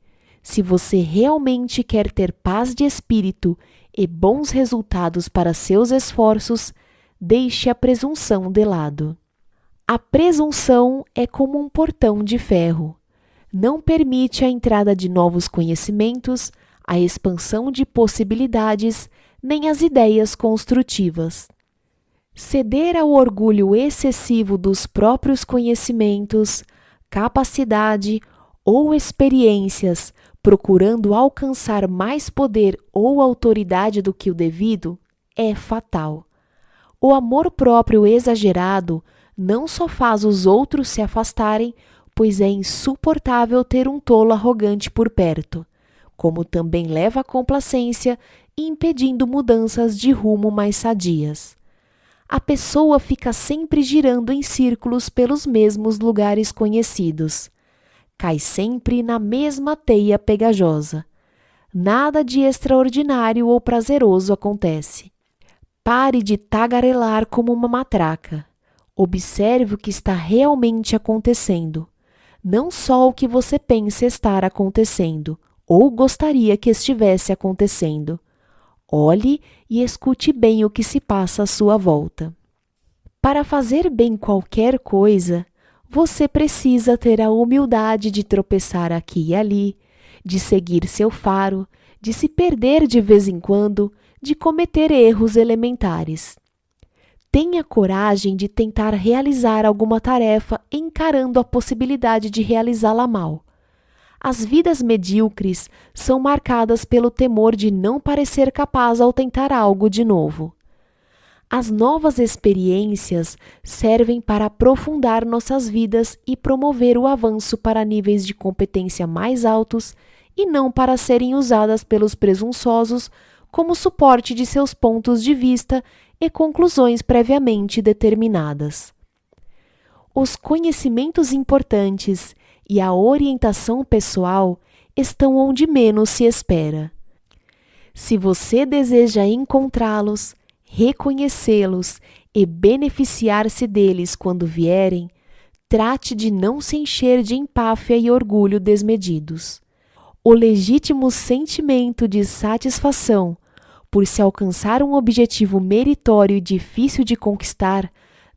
Se você realmente quer ter paz de espírito e bons resultados para seus esforços, deixe a presunção de lado. A presunção é como um portão de ferro. Não permite a entrada de novos conhecimentos, a expansão de possibilidades nem as ideias construtivas. Ceder ao orgulho excessivo dos próprios conhecimentos, capacidade ou experiências, procurando alcançar mais poder ou autoridade do que o devido, é fatal. O amor próprio exagerado não só faz os outros se afastarem, pois é insuportável ter um tolo arrogante por perto, como também leva à complacência, impedindo mudanças de rumo mais sadias. A pessoa fica sempre girando em círculos pelos mesmos lugares conhecidos. Cai sempre na mesma teia pegajosa. Nada de extraordinário ou prazeroso acontece. Pare de tagarelar como uma matraca. Observe o que está realmente acontecendo, não só o que você pensa estar acontecendo ou gostaria que estivesse acontecendo. Olhe e escute bem o que se passa à sua volta. Para fazer bem qualquer coisa, você precisa ter a humildade de tropeçar aqui e ali, de seguir seu faro, de se perder de vez em quando, de cometer erros elementares. Tenha coragem de tentar realizar alguma tarefa encarando a possibilidade de realizá-la mal. As vidas medíocres são marcadas pelo temor de não parecer capaz ao tentar algo de novo. As novas experiências servem para aprofundar nossas vidas e promover o avanço para níveis de competência mais altos e não para serem usadas pelos presunçosos como suporte de seus pontos de vista e conclusões previamente determinadas. Os conhecimentos importantes e a orientação pessoal estão onde menos se espera. Se você deseja encontrá-los, reconhecê-los e beneficiar-se deles quando vierem, trate de não se encher de empáfia e orgulho desmedidos. O legítimo sentimento de satisfação por se alcançar um objetivo meritório e difícil de conquistar,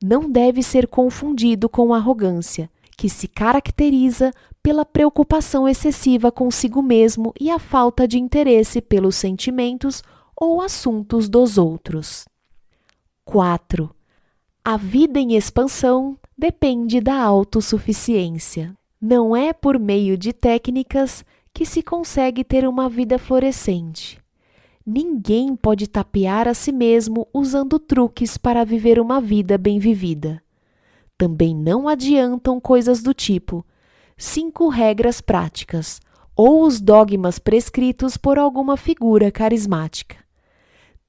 não deve ser confundido com arrogância, que se caracteriza pela preocupação excessiva consigo mesmo e a falta de interesse pelos sentimentos ou assuntos dos outros. 4. A vida em expansão depende da autossuficiência. Não é por meio de técnicas que se consegue ter uma vida florescente. Ninguém pode tapear a si mesmo usando truques para viver uma vida bem vivida. Também não adiantam coisas do tipo cinco regras práticas ou os dogmas prescritos por alguma figura carismática.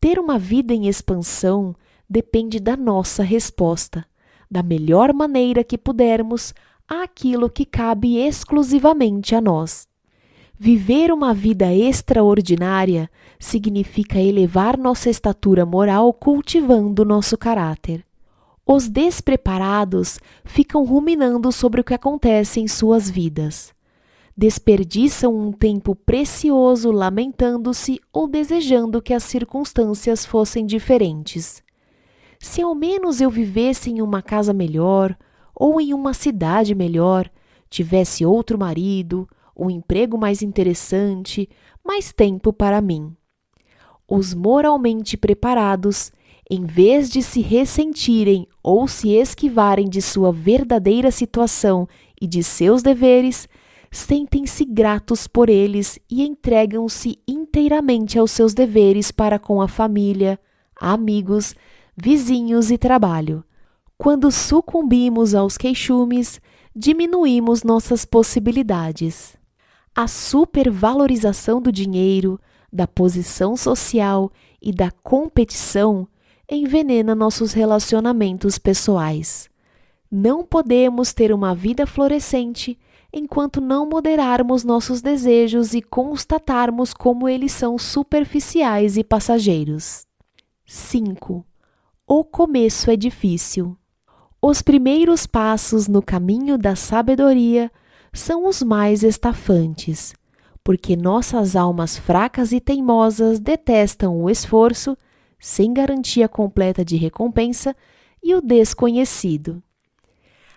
Ter uma vida em expansão depende da nossa resposta, da melhor maneira que pudermos àquilo que cabe exclusivamente a nós. Viver uma vida extraordinária significa elevar nossa estatura moral cultivando nosso caráter. Os despreparados ficam ruminando sobre o que acontece em suas vidas. Desperdiçam um tempo precioso lamentando-se ou desejando que as circunstâncias fossem diferentes. Se ao menos eu vivesse em uma casa melhor, ou em uma cidade melhor, tivesse outro marido, um emprego mais interessante, mais tempo para mim. Os moralmente preparados, em vez de se ressentirem ou se esquivarem de sua verdadeira situação e de seus deveres, sentem-se gratos por eles e entregam-se inteiramente aos seus deveres para com a família, amigos, vizinhos e trabalho. Quando sucumbimos aos queixumes, diminuímos nossas possibilidades a supervalorização do dinheiro, da posição social e da competição envenena nossos relacionamentos pessoais. Não podemos ter uma vida florescente enquanto não moderarmos nossos desejos e constatarmos como eles são superficiais e passageiros. 5. O começo é difícil. Os primeiros passos no caminho da sabedoria são os mais estafantes, porque nossas almas fracas e teimosas detestam o esforço, sem garantia completa de recompensa, e o desconhecido.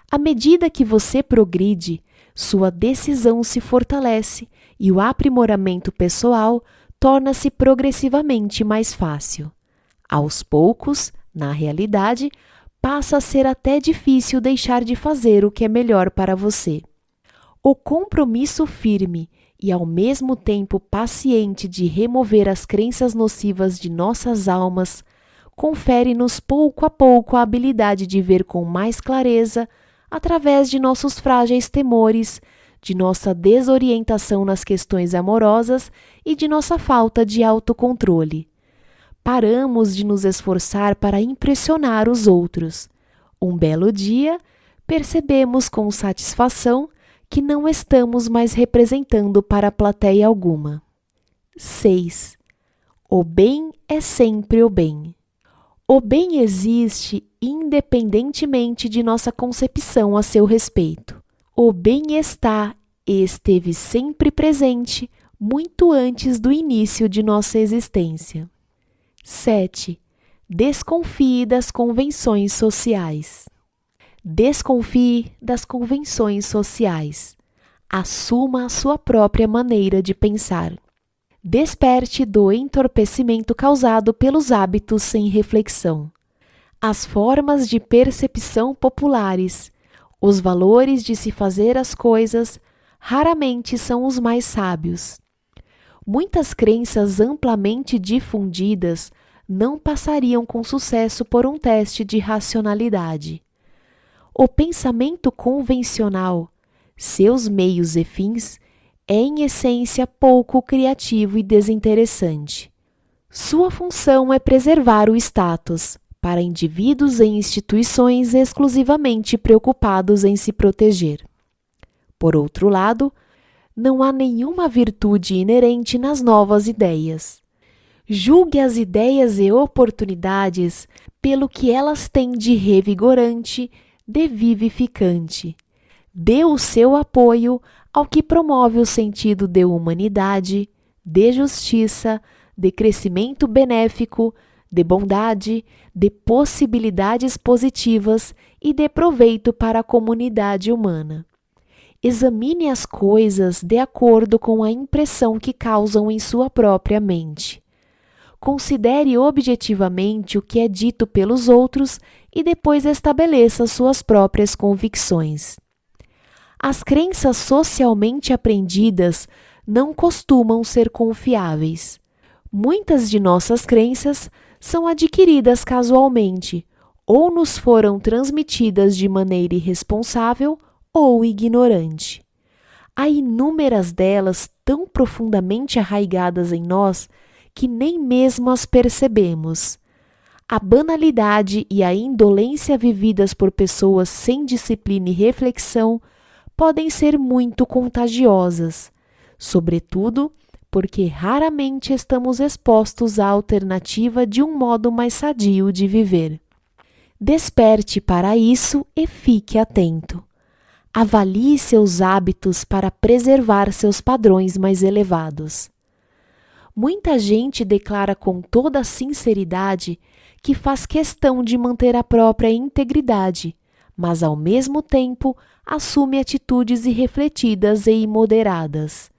À medida que você progride, sua decisão se fortalece e o aprimoramento pessoal torna-se progressivamente mais fácil. Aos poucos, na realidade, passa a ser até difícil deixar de fazer o que é melhor para você. O compromisso firme e ao mesmo tempo paciente de remover as crenças nocivas de nossas almas confere-nos pouco a pouco a habilidade de ver com mais clareza através de nossos frágeis temores, de nossa desorientação nas questões amorosas e de nossa falta de autocontrole. Paramos de nos esforçar para impressionar os outros. Um belo dia, percebemos com satisfação que não estamos mais representando para plateia alguma. 6. O bem é sempre o bem. O bem existe independentemente de nossa concepção a seu respeito. O bem está e esteve sempre presente muito antes do início de nossa existência. 7. Desconfie das convenções sociais. Desconfie das convenções sociais. Assuma a sua própria maneira de pensar. Desperte do entorpecimento causado pelos hábitos sem reflexão. As formas de percepção populares, os valores de se fazer as coisas, raramente são os mais sábios. Muitas crenças amplamente difundidas não passariam com sucesso por um teste de racionalidade. O pensamento convencional, seus meios e fins, é em essência pouco criativo e desinteressante. Sua função é preservar o status para indivíduos e instituições exclusivamente preocupados em se proteger. Por outro lado, não há nenhuma virtude inerente nas novas ideias. Julgue as ideias e oportunidades pelo que elas têm de revigorante, de vivificante. Dê o seu apoio ao que promove o sentido de humanidade, de justiça, de crescimento benéfico, de bondade, de possibilidades positivas e de proveito para a comunidade humana. Examine as coisas de acordo com a impressão que causam em sua própria mente. Considere objetivamente o que é dito pelos outros e depois estabeleça suas próprias convicções. As crenças socialmente aprendidas não costumam ser confiáveis. Muitas de nossas crenças são adquiridas casualmente ou nos foram transmitidas de maneira irresponsável ou ignorante. Há inúmeras delas tão profundamente arraigadas em nós que nem mesmo as percebemos. A banalidade e a indolência vividas por pessoas sem disciplina e reflexão podem ser muito contagiosas, sobretudo porque raramente estamos expostos à alternativa de um modo mais sadio de viver. Desperte para isso e fique atento. Avalie seus hábitos para preservar seus padrões mais elevados. Muita gente declara com toda sinceridade que faz questão de manter a própria integridade, mas ao mesmo tempo assume atitudes irrefletidas e imoderadas.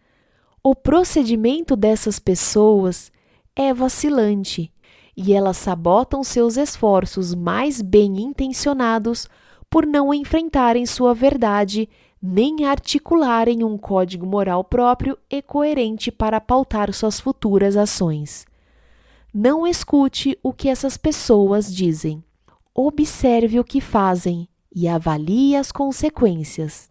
O procedimento dessas pessoas é vacilante e elas sabotam seus esforços mais bem intencionados por não enfrentarem sua verdade nem articularem um código moral próprio e coerente para pautar suas futuras ações. Não escute o que essas pessoas dizem. Observe o que fazem e avalie as consequências.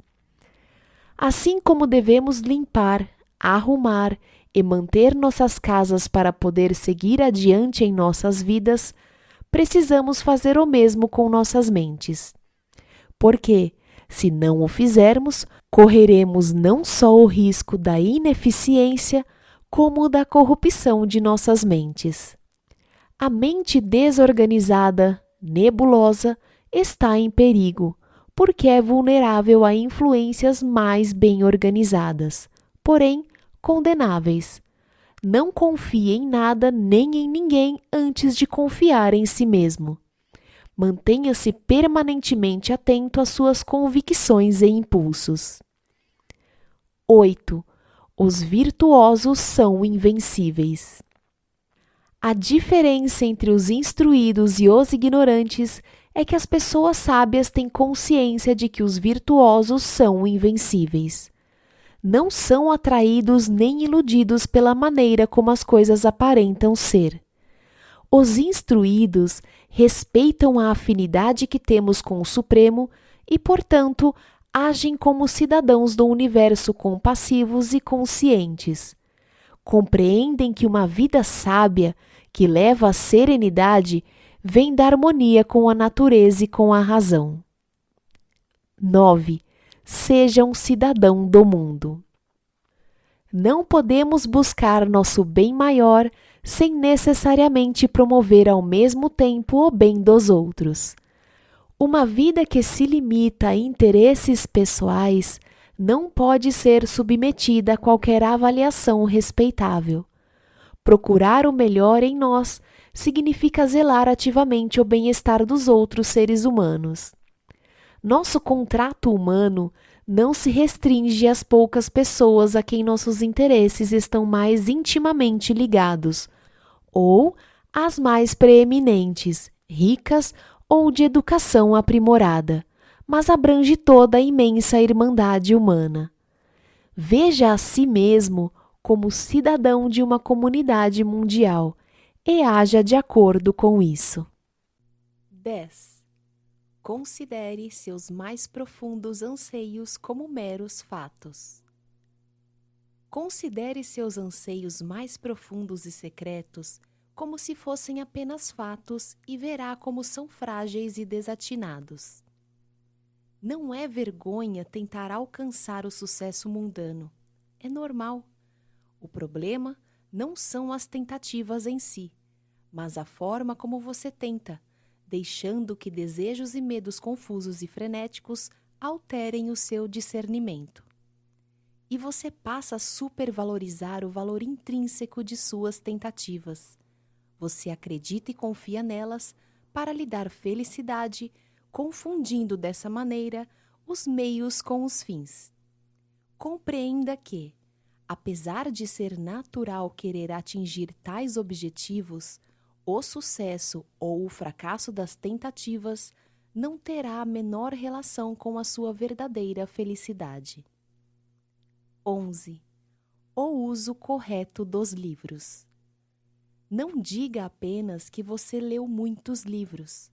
Assim como devemos limpar, arrumar e manter nossas casas para poder seguir adiante em nossas vidas, precisamos fazer o mesmo com nossas mentes porque, se não o fizermos, correremos não só o risco da ineficiência, como da corrupção de nossas mentes. A mente desorganizada, nebulosa, está em perigo, porque é vulnerável a influências mais bem organizadas, porém condenáveis. Não confie em nada nem em ninguém antes de confiar em si mesmo. Mantenha-se permanentemente atento às suas convicções e impulsos. 8. Os virtuosos são invencíveis. A diferença entre os instruídos e os ignorantes é que as pessoas sábias têm consciência de que os virtuosos são invencíveis. Não são atraídos nem iludidos pela maneira como as coisas aparentam ser. Os instruídos respeitam a afinidade que temos com o Supremo e, portanto, agem como cidadãos do universo compassivos e conscientes. Compreendem que uma vida sábia, que leva à serenidade, vem da harmonia com a natureza e com a razão. 9. Seja um cidadão do mundo. Não podemos buscar nosso bem maior sem necessariamente promover ao mesmo tempo o bem dos outros. Uma vida que se limita a interesses pessoais não pode ser submetida a qualquer avaliação respeitável. Procurar o melhor em nós significa zelar ativamente o bem-estar dos outros seres humanos. Nosso contrato humano não se restringe às poucas pessoas a quem nossos interesses estão mais intimamente ligados, ou às mais preeminentes, ricas ou de educação aprimorada, mas abrange toda a imensa irmandade humana. Veja a si mesmo como cidadão de uma comunidade mundial e haja de acordo com isso. 10. Considere seus mais profundos anseios como meros fatos. Considere seus anseios mais profundos e secretos como se fossem apenas fatos e verá como são frágeis e desatinados. Não é vergonha tentar alcançar o sucesso mundano. É normal. O problema não são as tentativas em si, mas a forma como você tenta deixando que desejos e medos confusos e frenéticos alterem o seu discernimento. E você passa a supervalorizar o valor intrínseco de suas tentativas. Você acredita e confia nelas para lhe dar felicidade, confundindo dessa maneira os meios com os fins. Compreenda que, apesar de ser natural querer atingir tais objetivos, o sucesso ou o fracasso das tentativas não terá a menor relação com a sua verdadeira felicidade. 11. O uso correto dos livros. Não diga apenas que você leu muitos livros.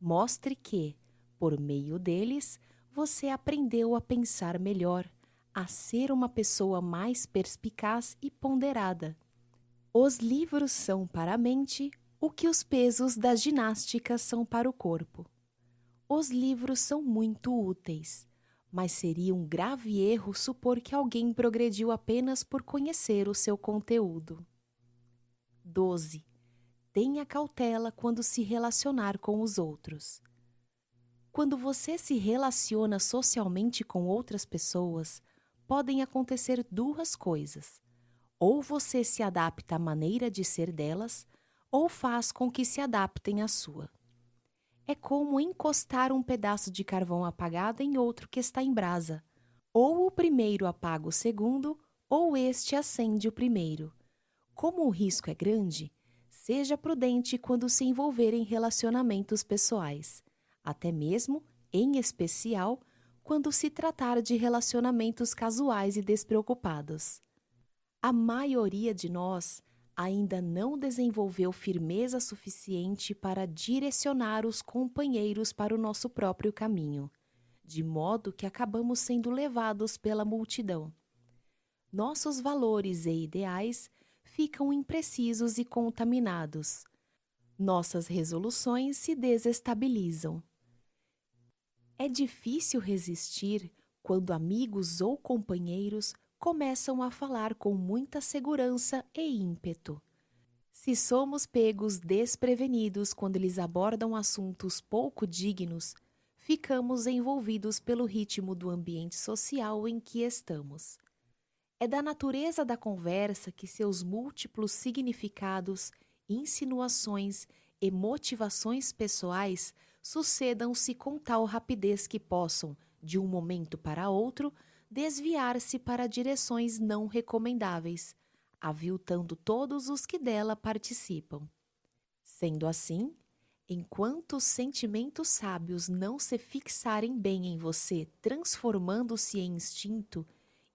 Mostre que, por meio deles, você aprendeu a pensar melhor, a ser uma pessoa mais perspicaz e ponderada. Os livros são para a mente o que os pesos da ginástica são para o corpo. Os livros são muito úteis, mas seria um grave erro supor que alguém progrediu apenas por conhecer o seu conteúdo. 12. Tenha cautela quando se relacionar com os outros. Quando você se relaciona socialmente com outras pessoas, podem acontecer duas coisas. Ou você se adapta à maneira de ser delas, ou faz com que se adaptem à sua. É como encostar um pedaço de carvão apagado em outro que está em brasa. Ou o primeiro apaga o segundo, ou este acende o primeiro. Como o risco é grande, seja prudente quando se envolver em relacionamentos pessoais, até mesmo, em especial, quando se tratar de relacionamentos casuais e despreocupados. A maioria de nós ainda não desenvolveu firmeza suficiente para direcionar os companheiros para o nosso próprio caminho, de modo que acabamos sendo levados pela multidão. Nossos valores e ideais ficam imprecisos e contaminados. Nossas resoluções se desestabilizam. É difícil resistir quando amigos ou companheiros começam a falar com muita segurança e ímpeto. Se somos pegos desprevenidos quando eles abordam assuntos pouco dignos, ficamos envolvidos pelo ritmo do ambiente social em que estamos. É da natureza da conversa que seus múltiplos significados, insinuações e motivações pessoais sucedam-se com tal rapidez que possam, de um momento para outro, desviar-se para direções não recomendáveis, aviltando todos os que dela participam. Sendo assim, enquanto os sentimentos sábios não se fixarem bem em você, transformando-se em instinto,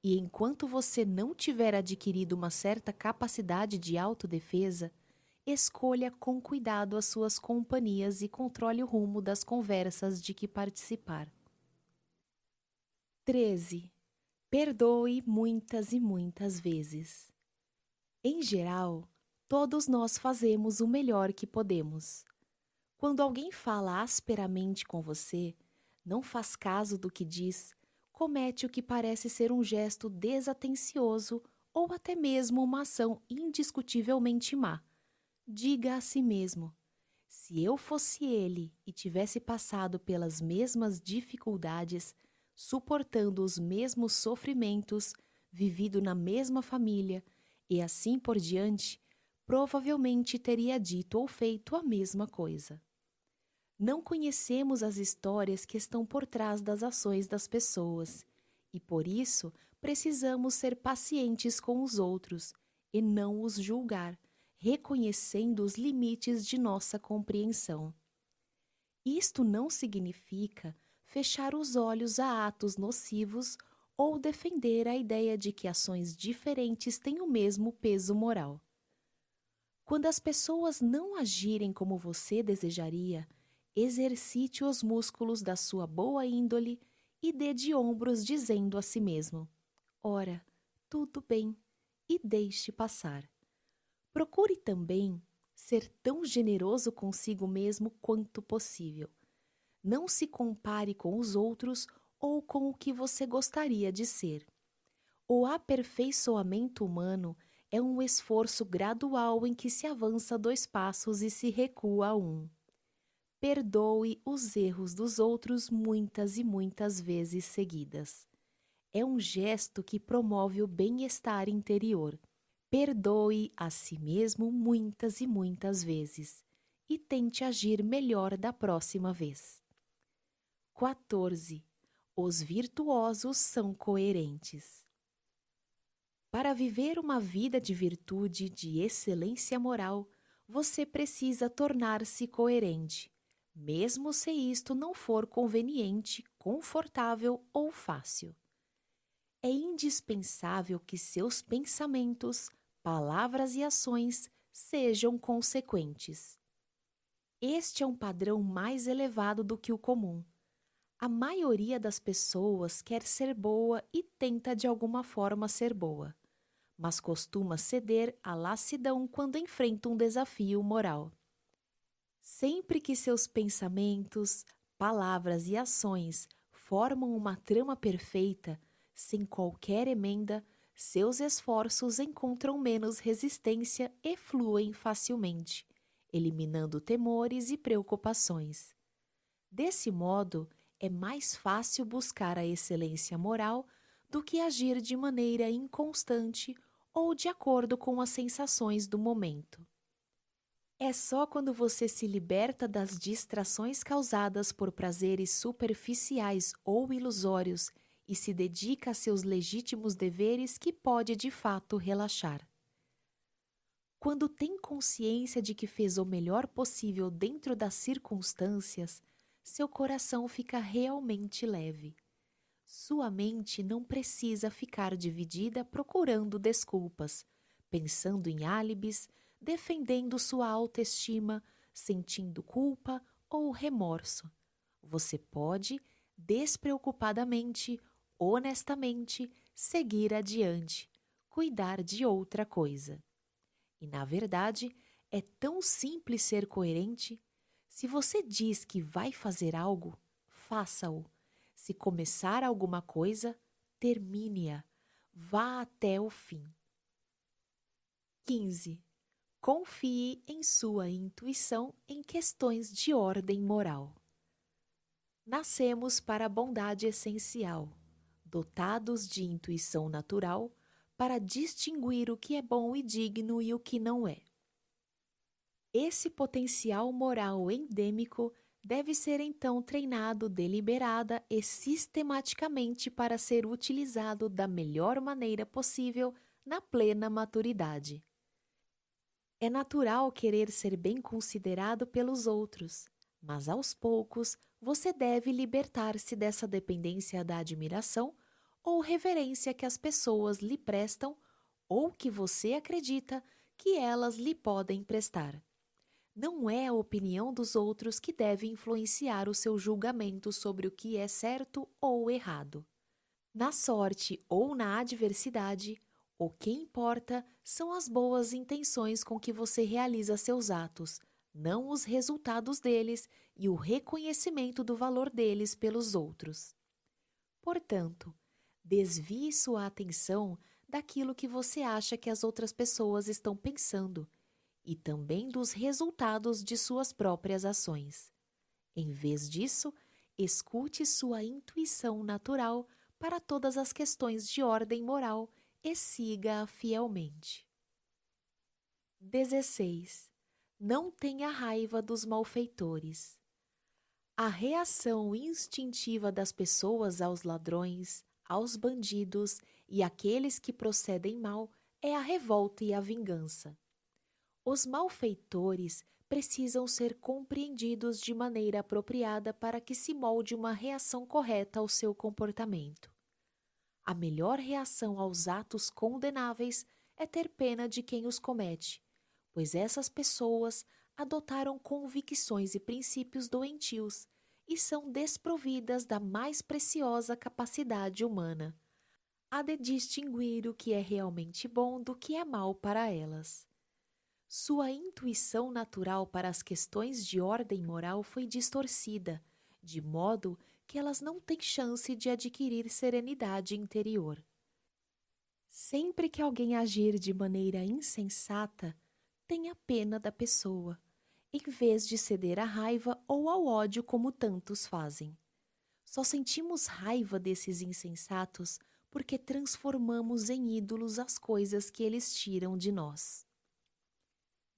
e enquanto você não tiver adquirido uma certa capacidade de autodefesa, escolha com cuidado as suas companhias e controle o rumo das conversas de que participar. 13. Perdoe muitas e muitas vezes. Em geral, todos nós fazemos o melhor que podemos. Quando alguém fala asperamente com você, não faz caso do que diz, comete o que parece ser um gesto desatencioso ou até mesmo uma ação indiscutivelmente má. Diga a si mesmo: se eu fosse ele e tivesse passado pelas mesmas dificuldades, suportando os mesmos sofrimentos, vivido na mesma família e assim por diante, provavelmente teria dito ou feito a mesma coisa. Não conhecemos as histórias que estão por trás das ações das pessoas e por isso precisamos ser pacientes com os outros e não os julgar, reconhecendo os limites de nossa compreensão. Isto não significa fechar os olhos a atos nocivos ou defender a ideia de que ações diferentes têm o mesmo peso moral. Quando as pessoas não agirem como você desejaria, exercite os músculos da sua boa índole e dê de ombros dizendo a si mesmo: Ora, tudo bem, e deixe passar. Procure também ser tão generoso consigo mesmo quanto possível. Não se compare com os outros ou com o que você gostaria de ser. O aperfeiçoamento humano é um esforço gradual em que se avança dois passos e se recua um. Perdoe os erros dos outros muitas e muitas vezes seguidas. É um gesto que promove o bem-estar interior. Perdoe a si mesmo muitas e muitas vezes e tente agir melhor da próxima vez. 14. Os virtuosos são coerentes. Para viver uma vida de virtude, de excelência moral, você precisa tornar-se coerente mesmo se isto não for conveniente, confortável ou fácil. É indispensável que seus pensamentos, palavras e ações sejam consequentes. Este é um padrão mais elevado do que o comum. A maioria das pessoas quer ser boa e tenta de alguma forma ser boa, mas costuma ceder à lassidão quando enfrenta um desafio moral. Sempre que seus pensamentos, palavras e ações formam uma trama perfeita, sem qualquer emenda, seus esforços encontram menos resistência e fluem facilmente, eliminando temores e preocupações. Desse modo, é mais fácil buscar a excelência moral do que agir de maneira inconstante ou de acordo com as sensações do momento. É só quando você se liberta das distrações causadas por prazeres superficiais ou ilusórios e se dedica a seus legítimos deveres que pode de fato relaxar. Quando tem consciência de que fez o melhor possível dentro das circunstâncias, seu coração fica realmente leve. Sua mente não precisa ficar dividida procurando desculpas, pensando em álibis, defendendo sua autoestima, sentindo culpa ou remorso. Você pode, despreocupadamente, honestamente, seguir adiante, cuidar de outra coisa. E na verdade, é tão simples ser coerente. Se você diz que vai fazer algo, faça-o. Se começar alguma coisa, termine-a. Vá até o fim. 15. Confie em sua intuição em questões de ordem moral. Nascemos para a bondade essencial, dotados de intuição natural para distinguir o que é bom e digno e o que não é. Esse potencial moral endêmico deve ser então treinado deliberada e sistematicamente para ser utilizado da melhor maneira possível na plena maturidade. É natural querer ser bem considerado pelos outros, mas aos poucos você deve libertar-se dessa dependência da admiração ou reverência que as pessoas lhe prestam ou que você acredita que elas lhe podem prestar. Não é a opinião dos outros que deve influenciar o seu julgamento sobre o que é certo ou errado. Na sorte ou na adversidade, o que importa são as boas intenções com que você realiza seus atos, não os resultados deles e o reconhecimento do valor deles pelos outros. Portanto, desvie sua atenção daquilo que você acha que as outras pessoas estão pensando e também dos resultados de suas próprias ações. Em vez disso, escute sua intuição natural para todas as questões de ordem moral e siga-a fielmente. 16. Não tenha raiva dos malfeitores. A reação instintiva das pessoas aos ladrões, aos bandidos e àqueles que procedem mal é a revolta e a vingança. Os malfeitores precisam ser compreendidos de maneira apropriada para que se molde uma reação correta ao seu comportamento. A melhor reação aos atos condenáveis é ter pena de quem os comete, pois essas pessoas adotaram convicções e princípios doentios e são desprovidas da mais preciosa capacidade humana, a de distinguir o que é realmente bom do que é mal para elas. Sua intuição natural para as questões de ordem moral foi distorcida, de modo que elas não têm chance de adquirir serenidade interior. Sempre que alguém agir de maneira insensata, tenha pena da pessoa, em vez de ceder à raiva ou ao ódio como tantos fazem. Só sentimos raiva desses insensatos porque transformamos em ídolos as coisas que eles tiram de nós.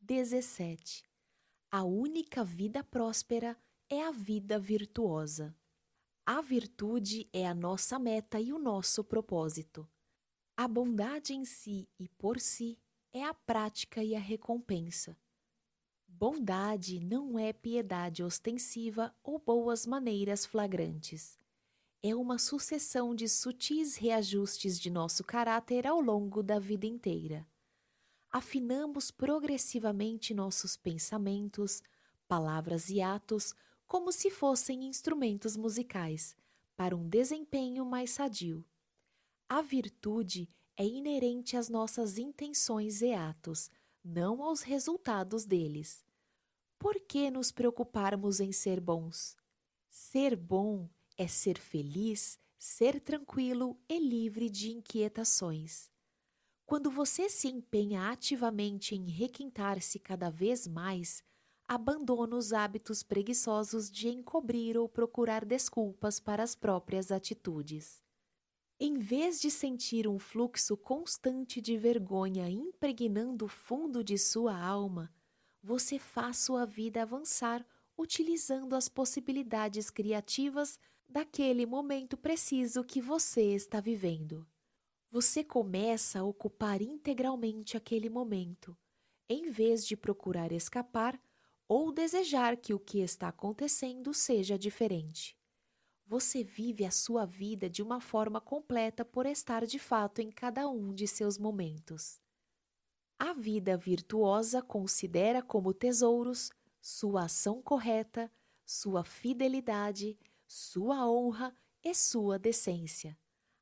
17. A única vida próspera é a vida virtuosa. A virtude é a nossa meta e o nosso propósito. A bondade em si e por si é a prática e a recompensa. Bondade não é piedade ostensiva ou boas maneiras flagrantes. É uma sucessão de sutis reajustes de nosso caráter ao longo da vida inteira. Afinamos progressivamente nossos pensamentos, palavras e atos como se fossem instrumentos musicais, para um desempenho mais sadio. A virtude é inerente às nossas intenções e atos, não aos resultados deles. Por que nos preocuparmos em ser bons? Ser bom é ser feliz, ser tranquilo e livre de inquietações. Quando você se empenha ativamente em requintar-se cada vez mais, abandona os hábitos preguiçosos de encobrir ou procurar desculpas para as próprias atitudes. Em vez de sentir um fluxo constante de vergonha impregnando o fundo de sua alma, você faz sua vida avançar utilizando as possibilidades criativas daquele momento preciso que você está vivendo. Você começa a ocupar integralmente aquele momento, em vez de procurar escapar ou desejar que o que está acontecendo seja diferente. Você vive a sua vida de uma forma completa por estar de fato em cada um de seus momentos. A vida virtuosa considera como tesouros sua ação correta, sua fidelidade, sua honra e sua decência.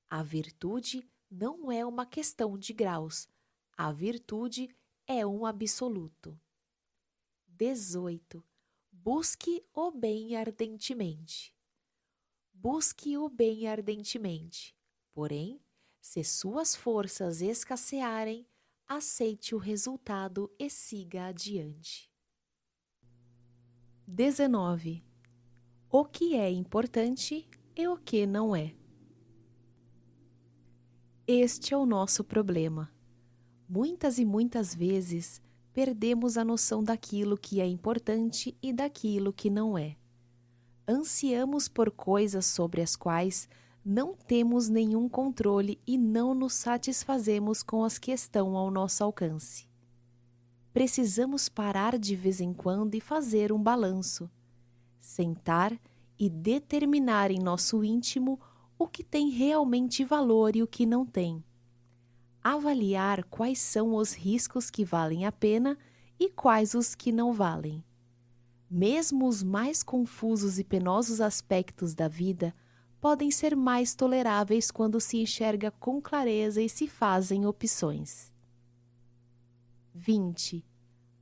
A virtude não é uma questão de graus, a virtude é um absoluto. 18. Busque o bem ardentemente. Busque o bem ardentemente. Porém, se suas forças escassearem, aceite o resultado e siga adiante. 19. O que é importante e o que não é. Este é o nosso problema. Muitas e muitas vezes perdemos a noção daquilo que é importante e daquilo que não é. Ansiamos por coisas sobre as quais não temos nenhum controle e não nos satisfazemos com as que estão ao nosso alcance. Precisamos parar de vez em quando e fazer um balanço, sentar e determinar em nosso íntimo o que tem realmente valor e o que não tem avaliar quais são os riscos que valem a pena e quais os que não valem. Mesmo os mais confusos e penosos aspectos da vida podem ser mais toleráveis quando se enxerga com clareza e se fazem opções. 20.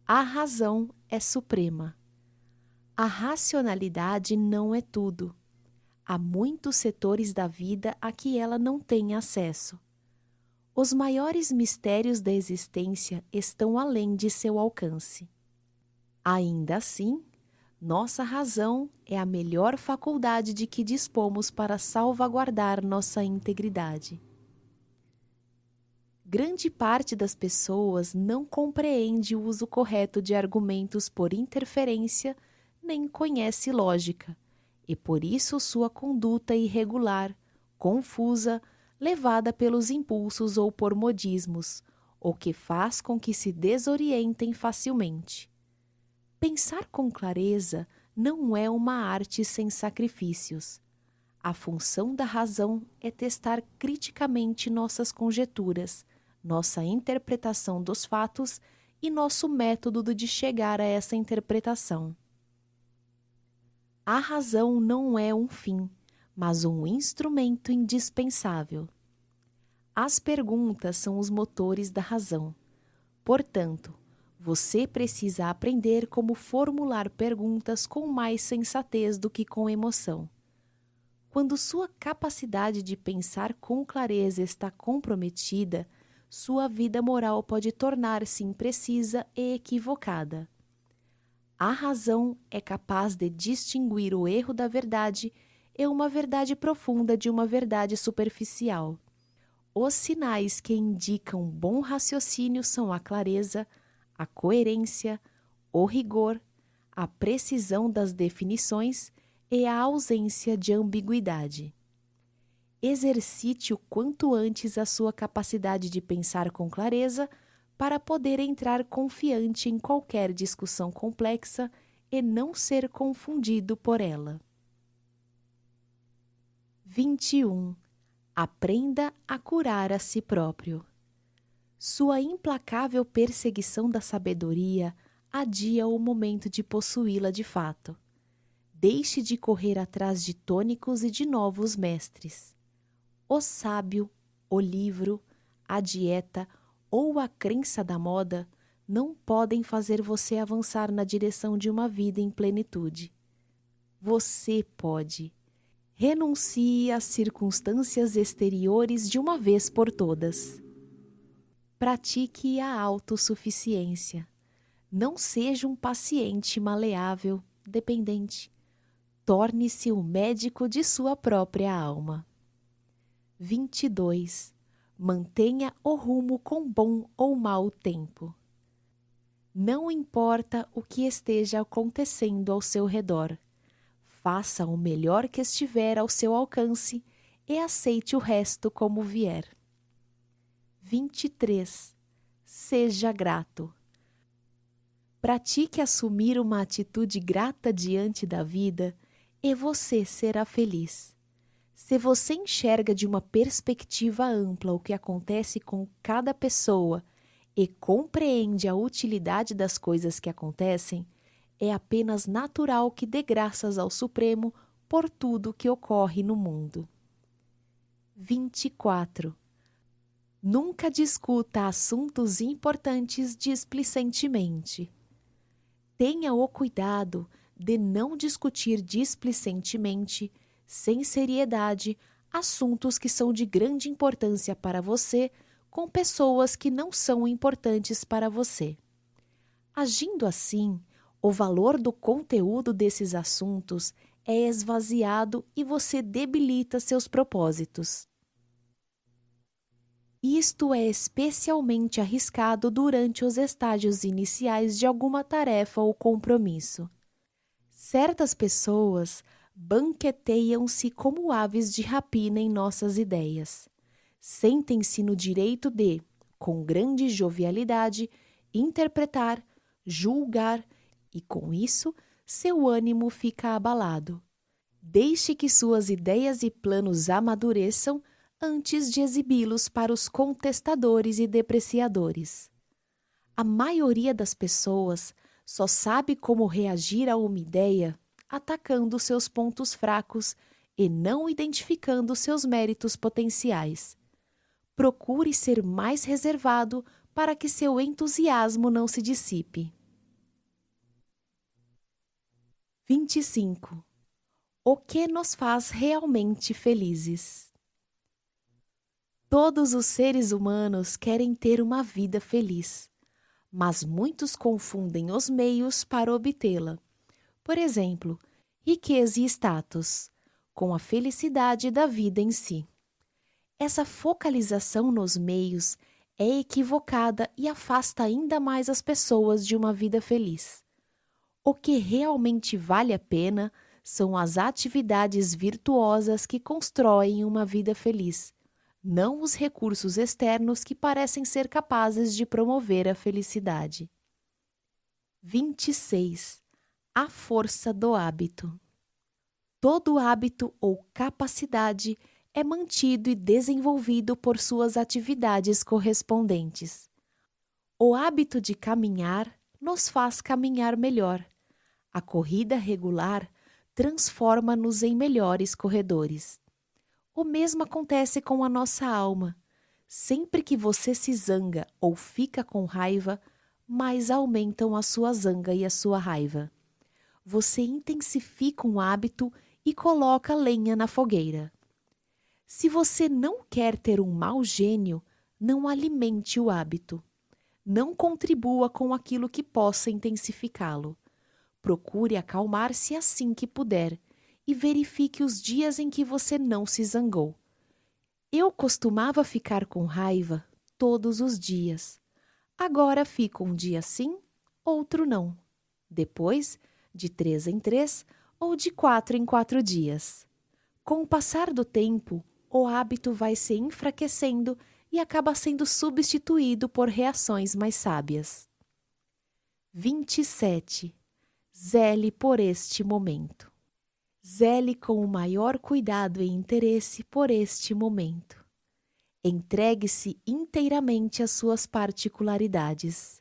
A razão é suprema. A racionalidade não é tudo. Há muitos setores da vida a que ela não tem acesso. Os maiores mistérios da existência estão além de seu alcance. Ainda assim, nossa razão é a melhor faculdade de que dispomos para salvaguardar nossa integridade. Grande parte das pessoas não compreende o uso correto de argumentos por interferência nem conhece lógica, e por isso sua conduta irregular, confusa, levada pelos impulsos ou por modismos, o que faz com que se desorientem facilmente. Pensar com clareza não é uma arte sem sacrifícios. A função da razão é testar criticamente nossas conjecturas, nossa interpretação dos fatos e nosso método de chegar a essa interpretação. A razão não é um fim, mas um instrumento indispensável. As perguntas são os motores da razão. Portanto, você precisa aprender como formular perguntas com mais sensatez do que com emoção. Quando sua capacidade de pensar com clareza está comprometida, sua vida moral pode tornar-se imprecisa e equivocada. A razão é capaz de distinguir o erro da verdade e uma verdade profunda de uma verdade superficial. Os sinais que indicam bom raciocínio são a clareza, a coerência, o rigor, a precisão das definições e a ausência de ambiguidade. Exercite o quanto antes a sua capacidade de pensar com clareza para poder entrar confiante em qualquer discussão complexa e não ser confundido por ela. 21. Aprenda a curar a si próprio. Sua implacável perseguição da sabedoria adia o momento de possuí-la de fato. Deixe de correr atrás de tônicos e de novos mestres. O sábio, o livro, a dieta ou a crença da moda não podem fazer você avançar na direção de uma vida em plenitude. Você pode. Renuncie às circunstâncias exteriores de uma vez por todas. Pratique a autossuficiência. Não seja um paciente maleável, dependente. Torne-se o médico de sua própria alma. 22. Mantenha o rumo com bom ou mau tempo. Não importa o que esteja acontecendo ao seu redor. Faça o melhor que estiver ao seu alcance e aceite o resto como vier. 23. Seja grato. Pratique assumir uma atitude grata diante da vida e você será feliz. Se você enxerga de uma perspectiva ampla o que acontece com cada pessoa e compreende a utilidade das coisas que acontecem, é apenas natural que dê graças ao Supremo por tudo que ocorre no mundo. 24. Nunca discuta assuntos importantes displicentemente. Tenha o cuidado de não discutir displicentemente, sem seriedade, assuntos que são de grande importância para você com pessoas que não são importantes para você. Agindo assim, o valor do conteúdo desses assuntos é esvaziado e você debilita seus propósitos. Isto é especialmente arriscado durante os estágios iniciais de alguma tarefa ou compromisso. Certas pessoas banqueteiam-se como aves de rapina em nossas ideias. Sentem-se no direito de, com grande jovialidade, interpretar, julgar e, com isso, seu ânimo fica abalado. Deixe que suas ideias e planos amadureçam antes de exibi-los para os contestadores e depreciadores. A maioria das pessoas só sabe como reagir a uma ideia atacando seus pontos fracos e não identificando seus méritos potenciais. Procure ser mais reservado para que seu entusiasmo não se dissipe. 25. O que nos faz realmente felizes? Todos os seres humanos querem ter uma vida feliz, mas muitos confundem os meios para obtê-la. Por exemplo, riqueza e status, com a felicidade da vida em si. Essa focalização nos meios é equivocada e afasta ainda mais as pessoas de uma vida feliz. O que realmente vale a pena são as atividades virtuosas que constroem uma vida feliz, não os recursos externos que parecem ser capazes de promover a felicidade. 26. A força do hábito. Todo hábito ou capacidade é mantido e desenvolvido por suas atividades correspondentes. O hábito de caminhar nos faz caminhar melhor. A corrida regular transforma-nos em melhores corredores. O mesmo acontece com a nossa alma. Sempre que você se zanga ou fica com raiva, mais aumentam a sua zanga e a sua raiva. Você intensifica um hábito e coloca lenha na fogueira. Se você não quer ter um mau gênio, não alimente o hábito. Não contribua com aquilo que possa intensificá-lo. Procure acalmar-se assim que puder e verifique os dias em que você não se zangou. Eu costumava ficar com raiva todos os dias. Agora fico um dia sim, outro não. Depois, de três em três ou de quatro em quatro dias. Com o passar do tempo, o hábito vai se enfraquecendo e acaba sendo substituído por reações mais sábias. 27. Zele por este momento. Zele com o maior cuidado e interesse por este momento. Entregue-se inteiramente às suas particularidades.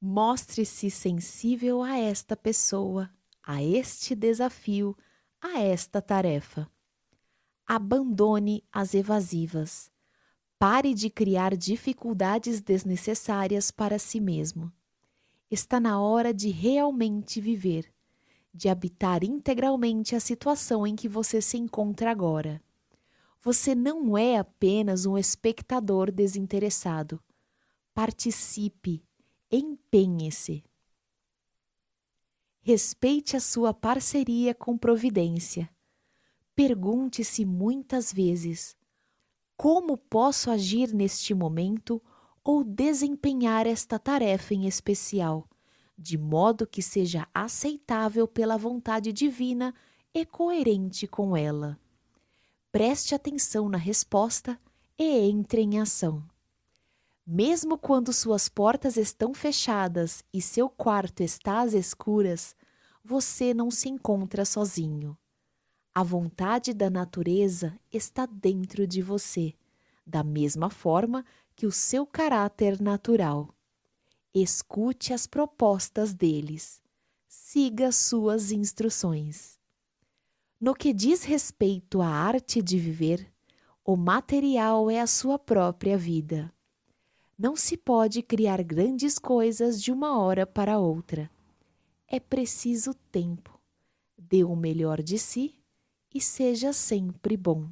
Mostre-se sensível a esta pessoa, a este desafio, a esta tarefa abandone as evasivas. Pare de criar dificuldades desnecessárias para si mesmo. Está na hora de realmente viver, de habitar integralmente a situação em que você se encontra agora. Você não é apenas um espectador desinteressado. Participe, empenhe-se. Respeite a sua parceria com providência Pergunte-se muitas vezes: como posso agir neste momento ou desempenhar esta tarefa em especial, de modo que seja aceitável pela vontade divina e coerente com ela? Preste atenção na resposta e entre em ação. Mesmo quando suas portas estão fechadas e seu quarto está às escuras, você não se encontra sozinho. A vontade da natureza está dentro de você, da mesma forma que o seu caráter natural. Escute as propostas deles. Siga suas instruções. No que diz respeito à arte de viver, o material é a sua própria vida. Não se pode criar grandes coisas de uma hora para outra. É preciso tempo. Dê o melhor de si e seja sempre bom.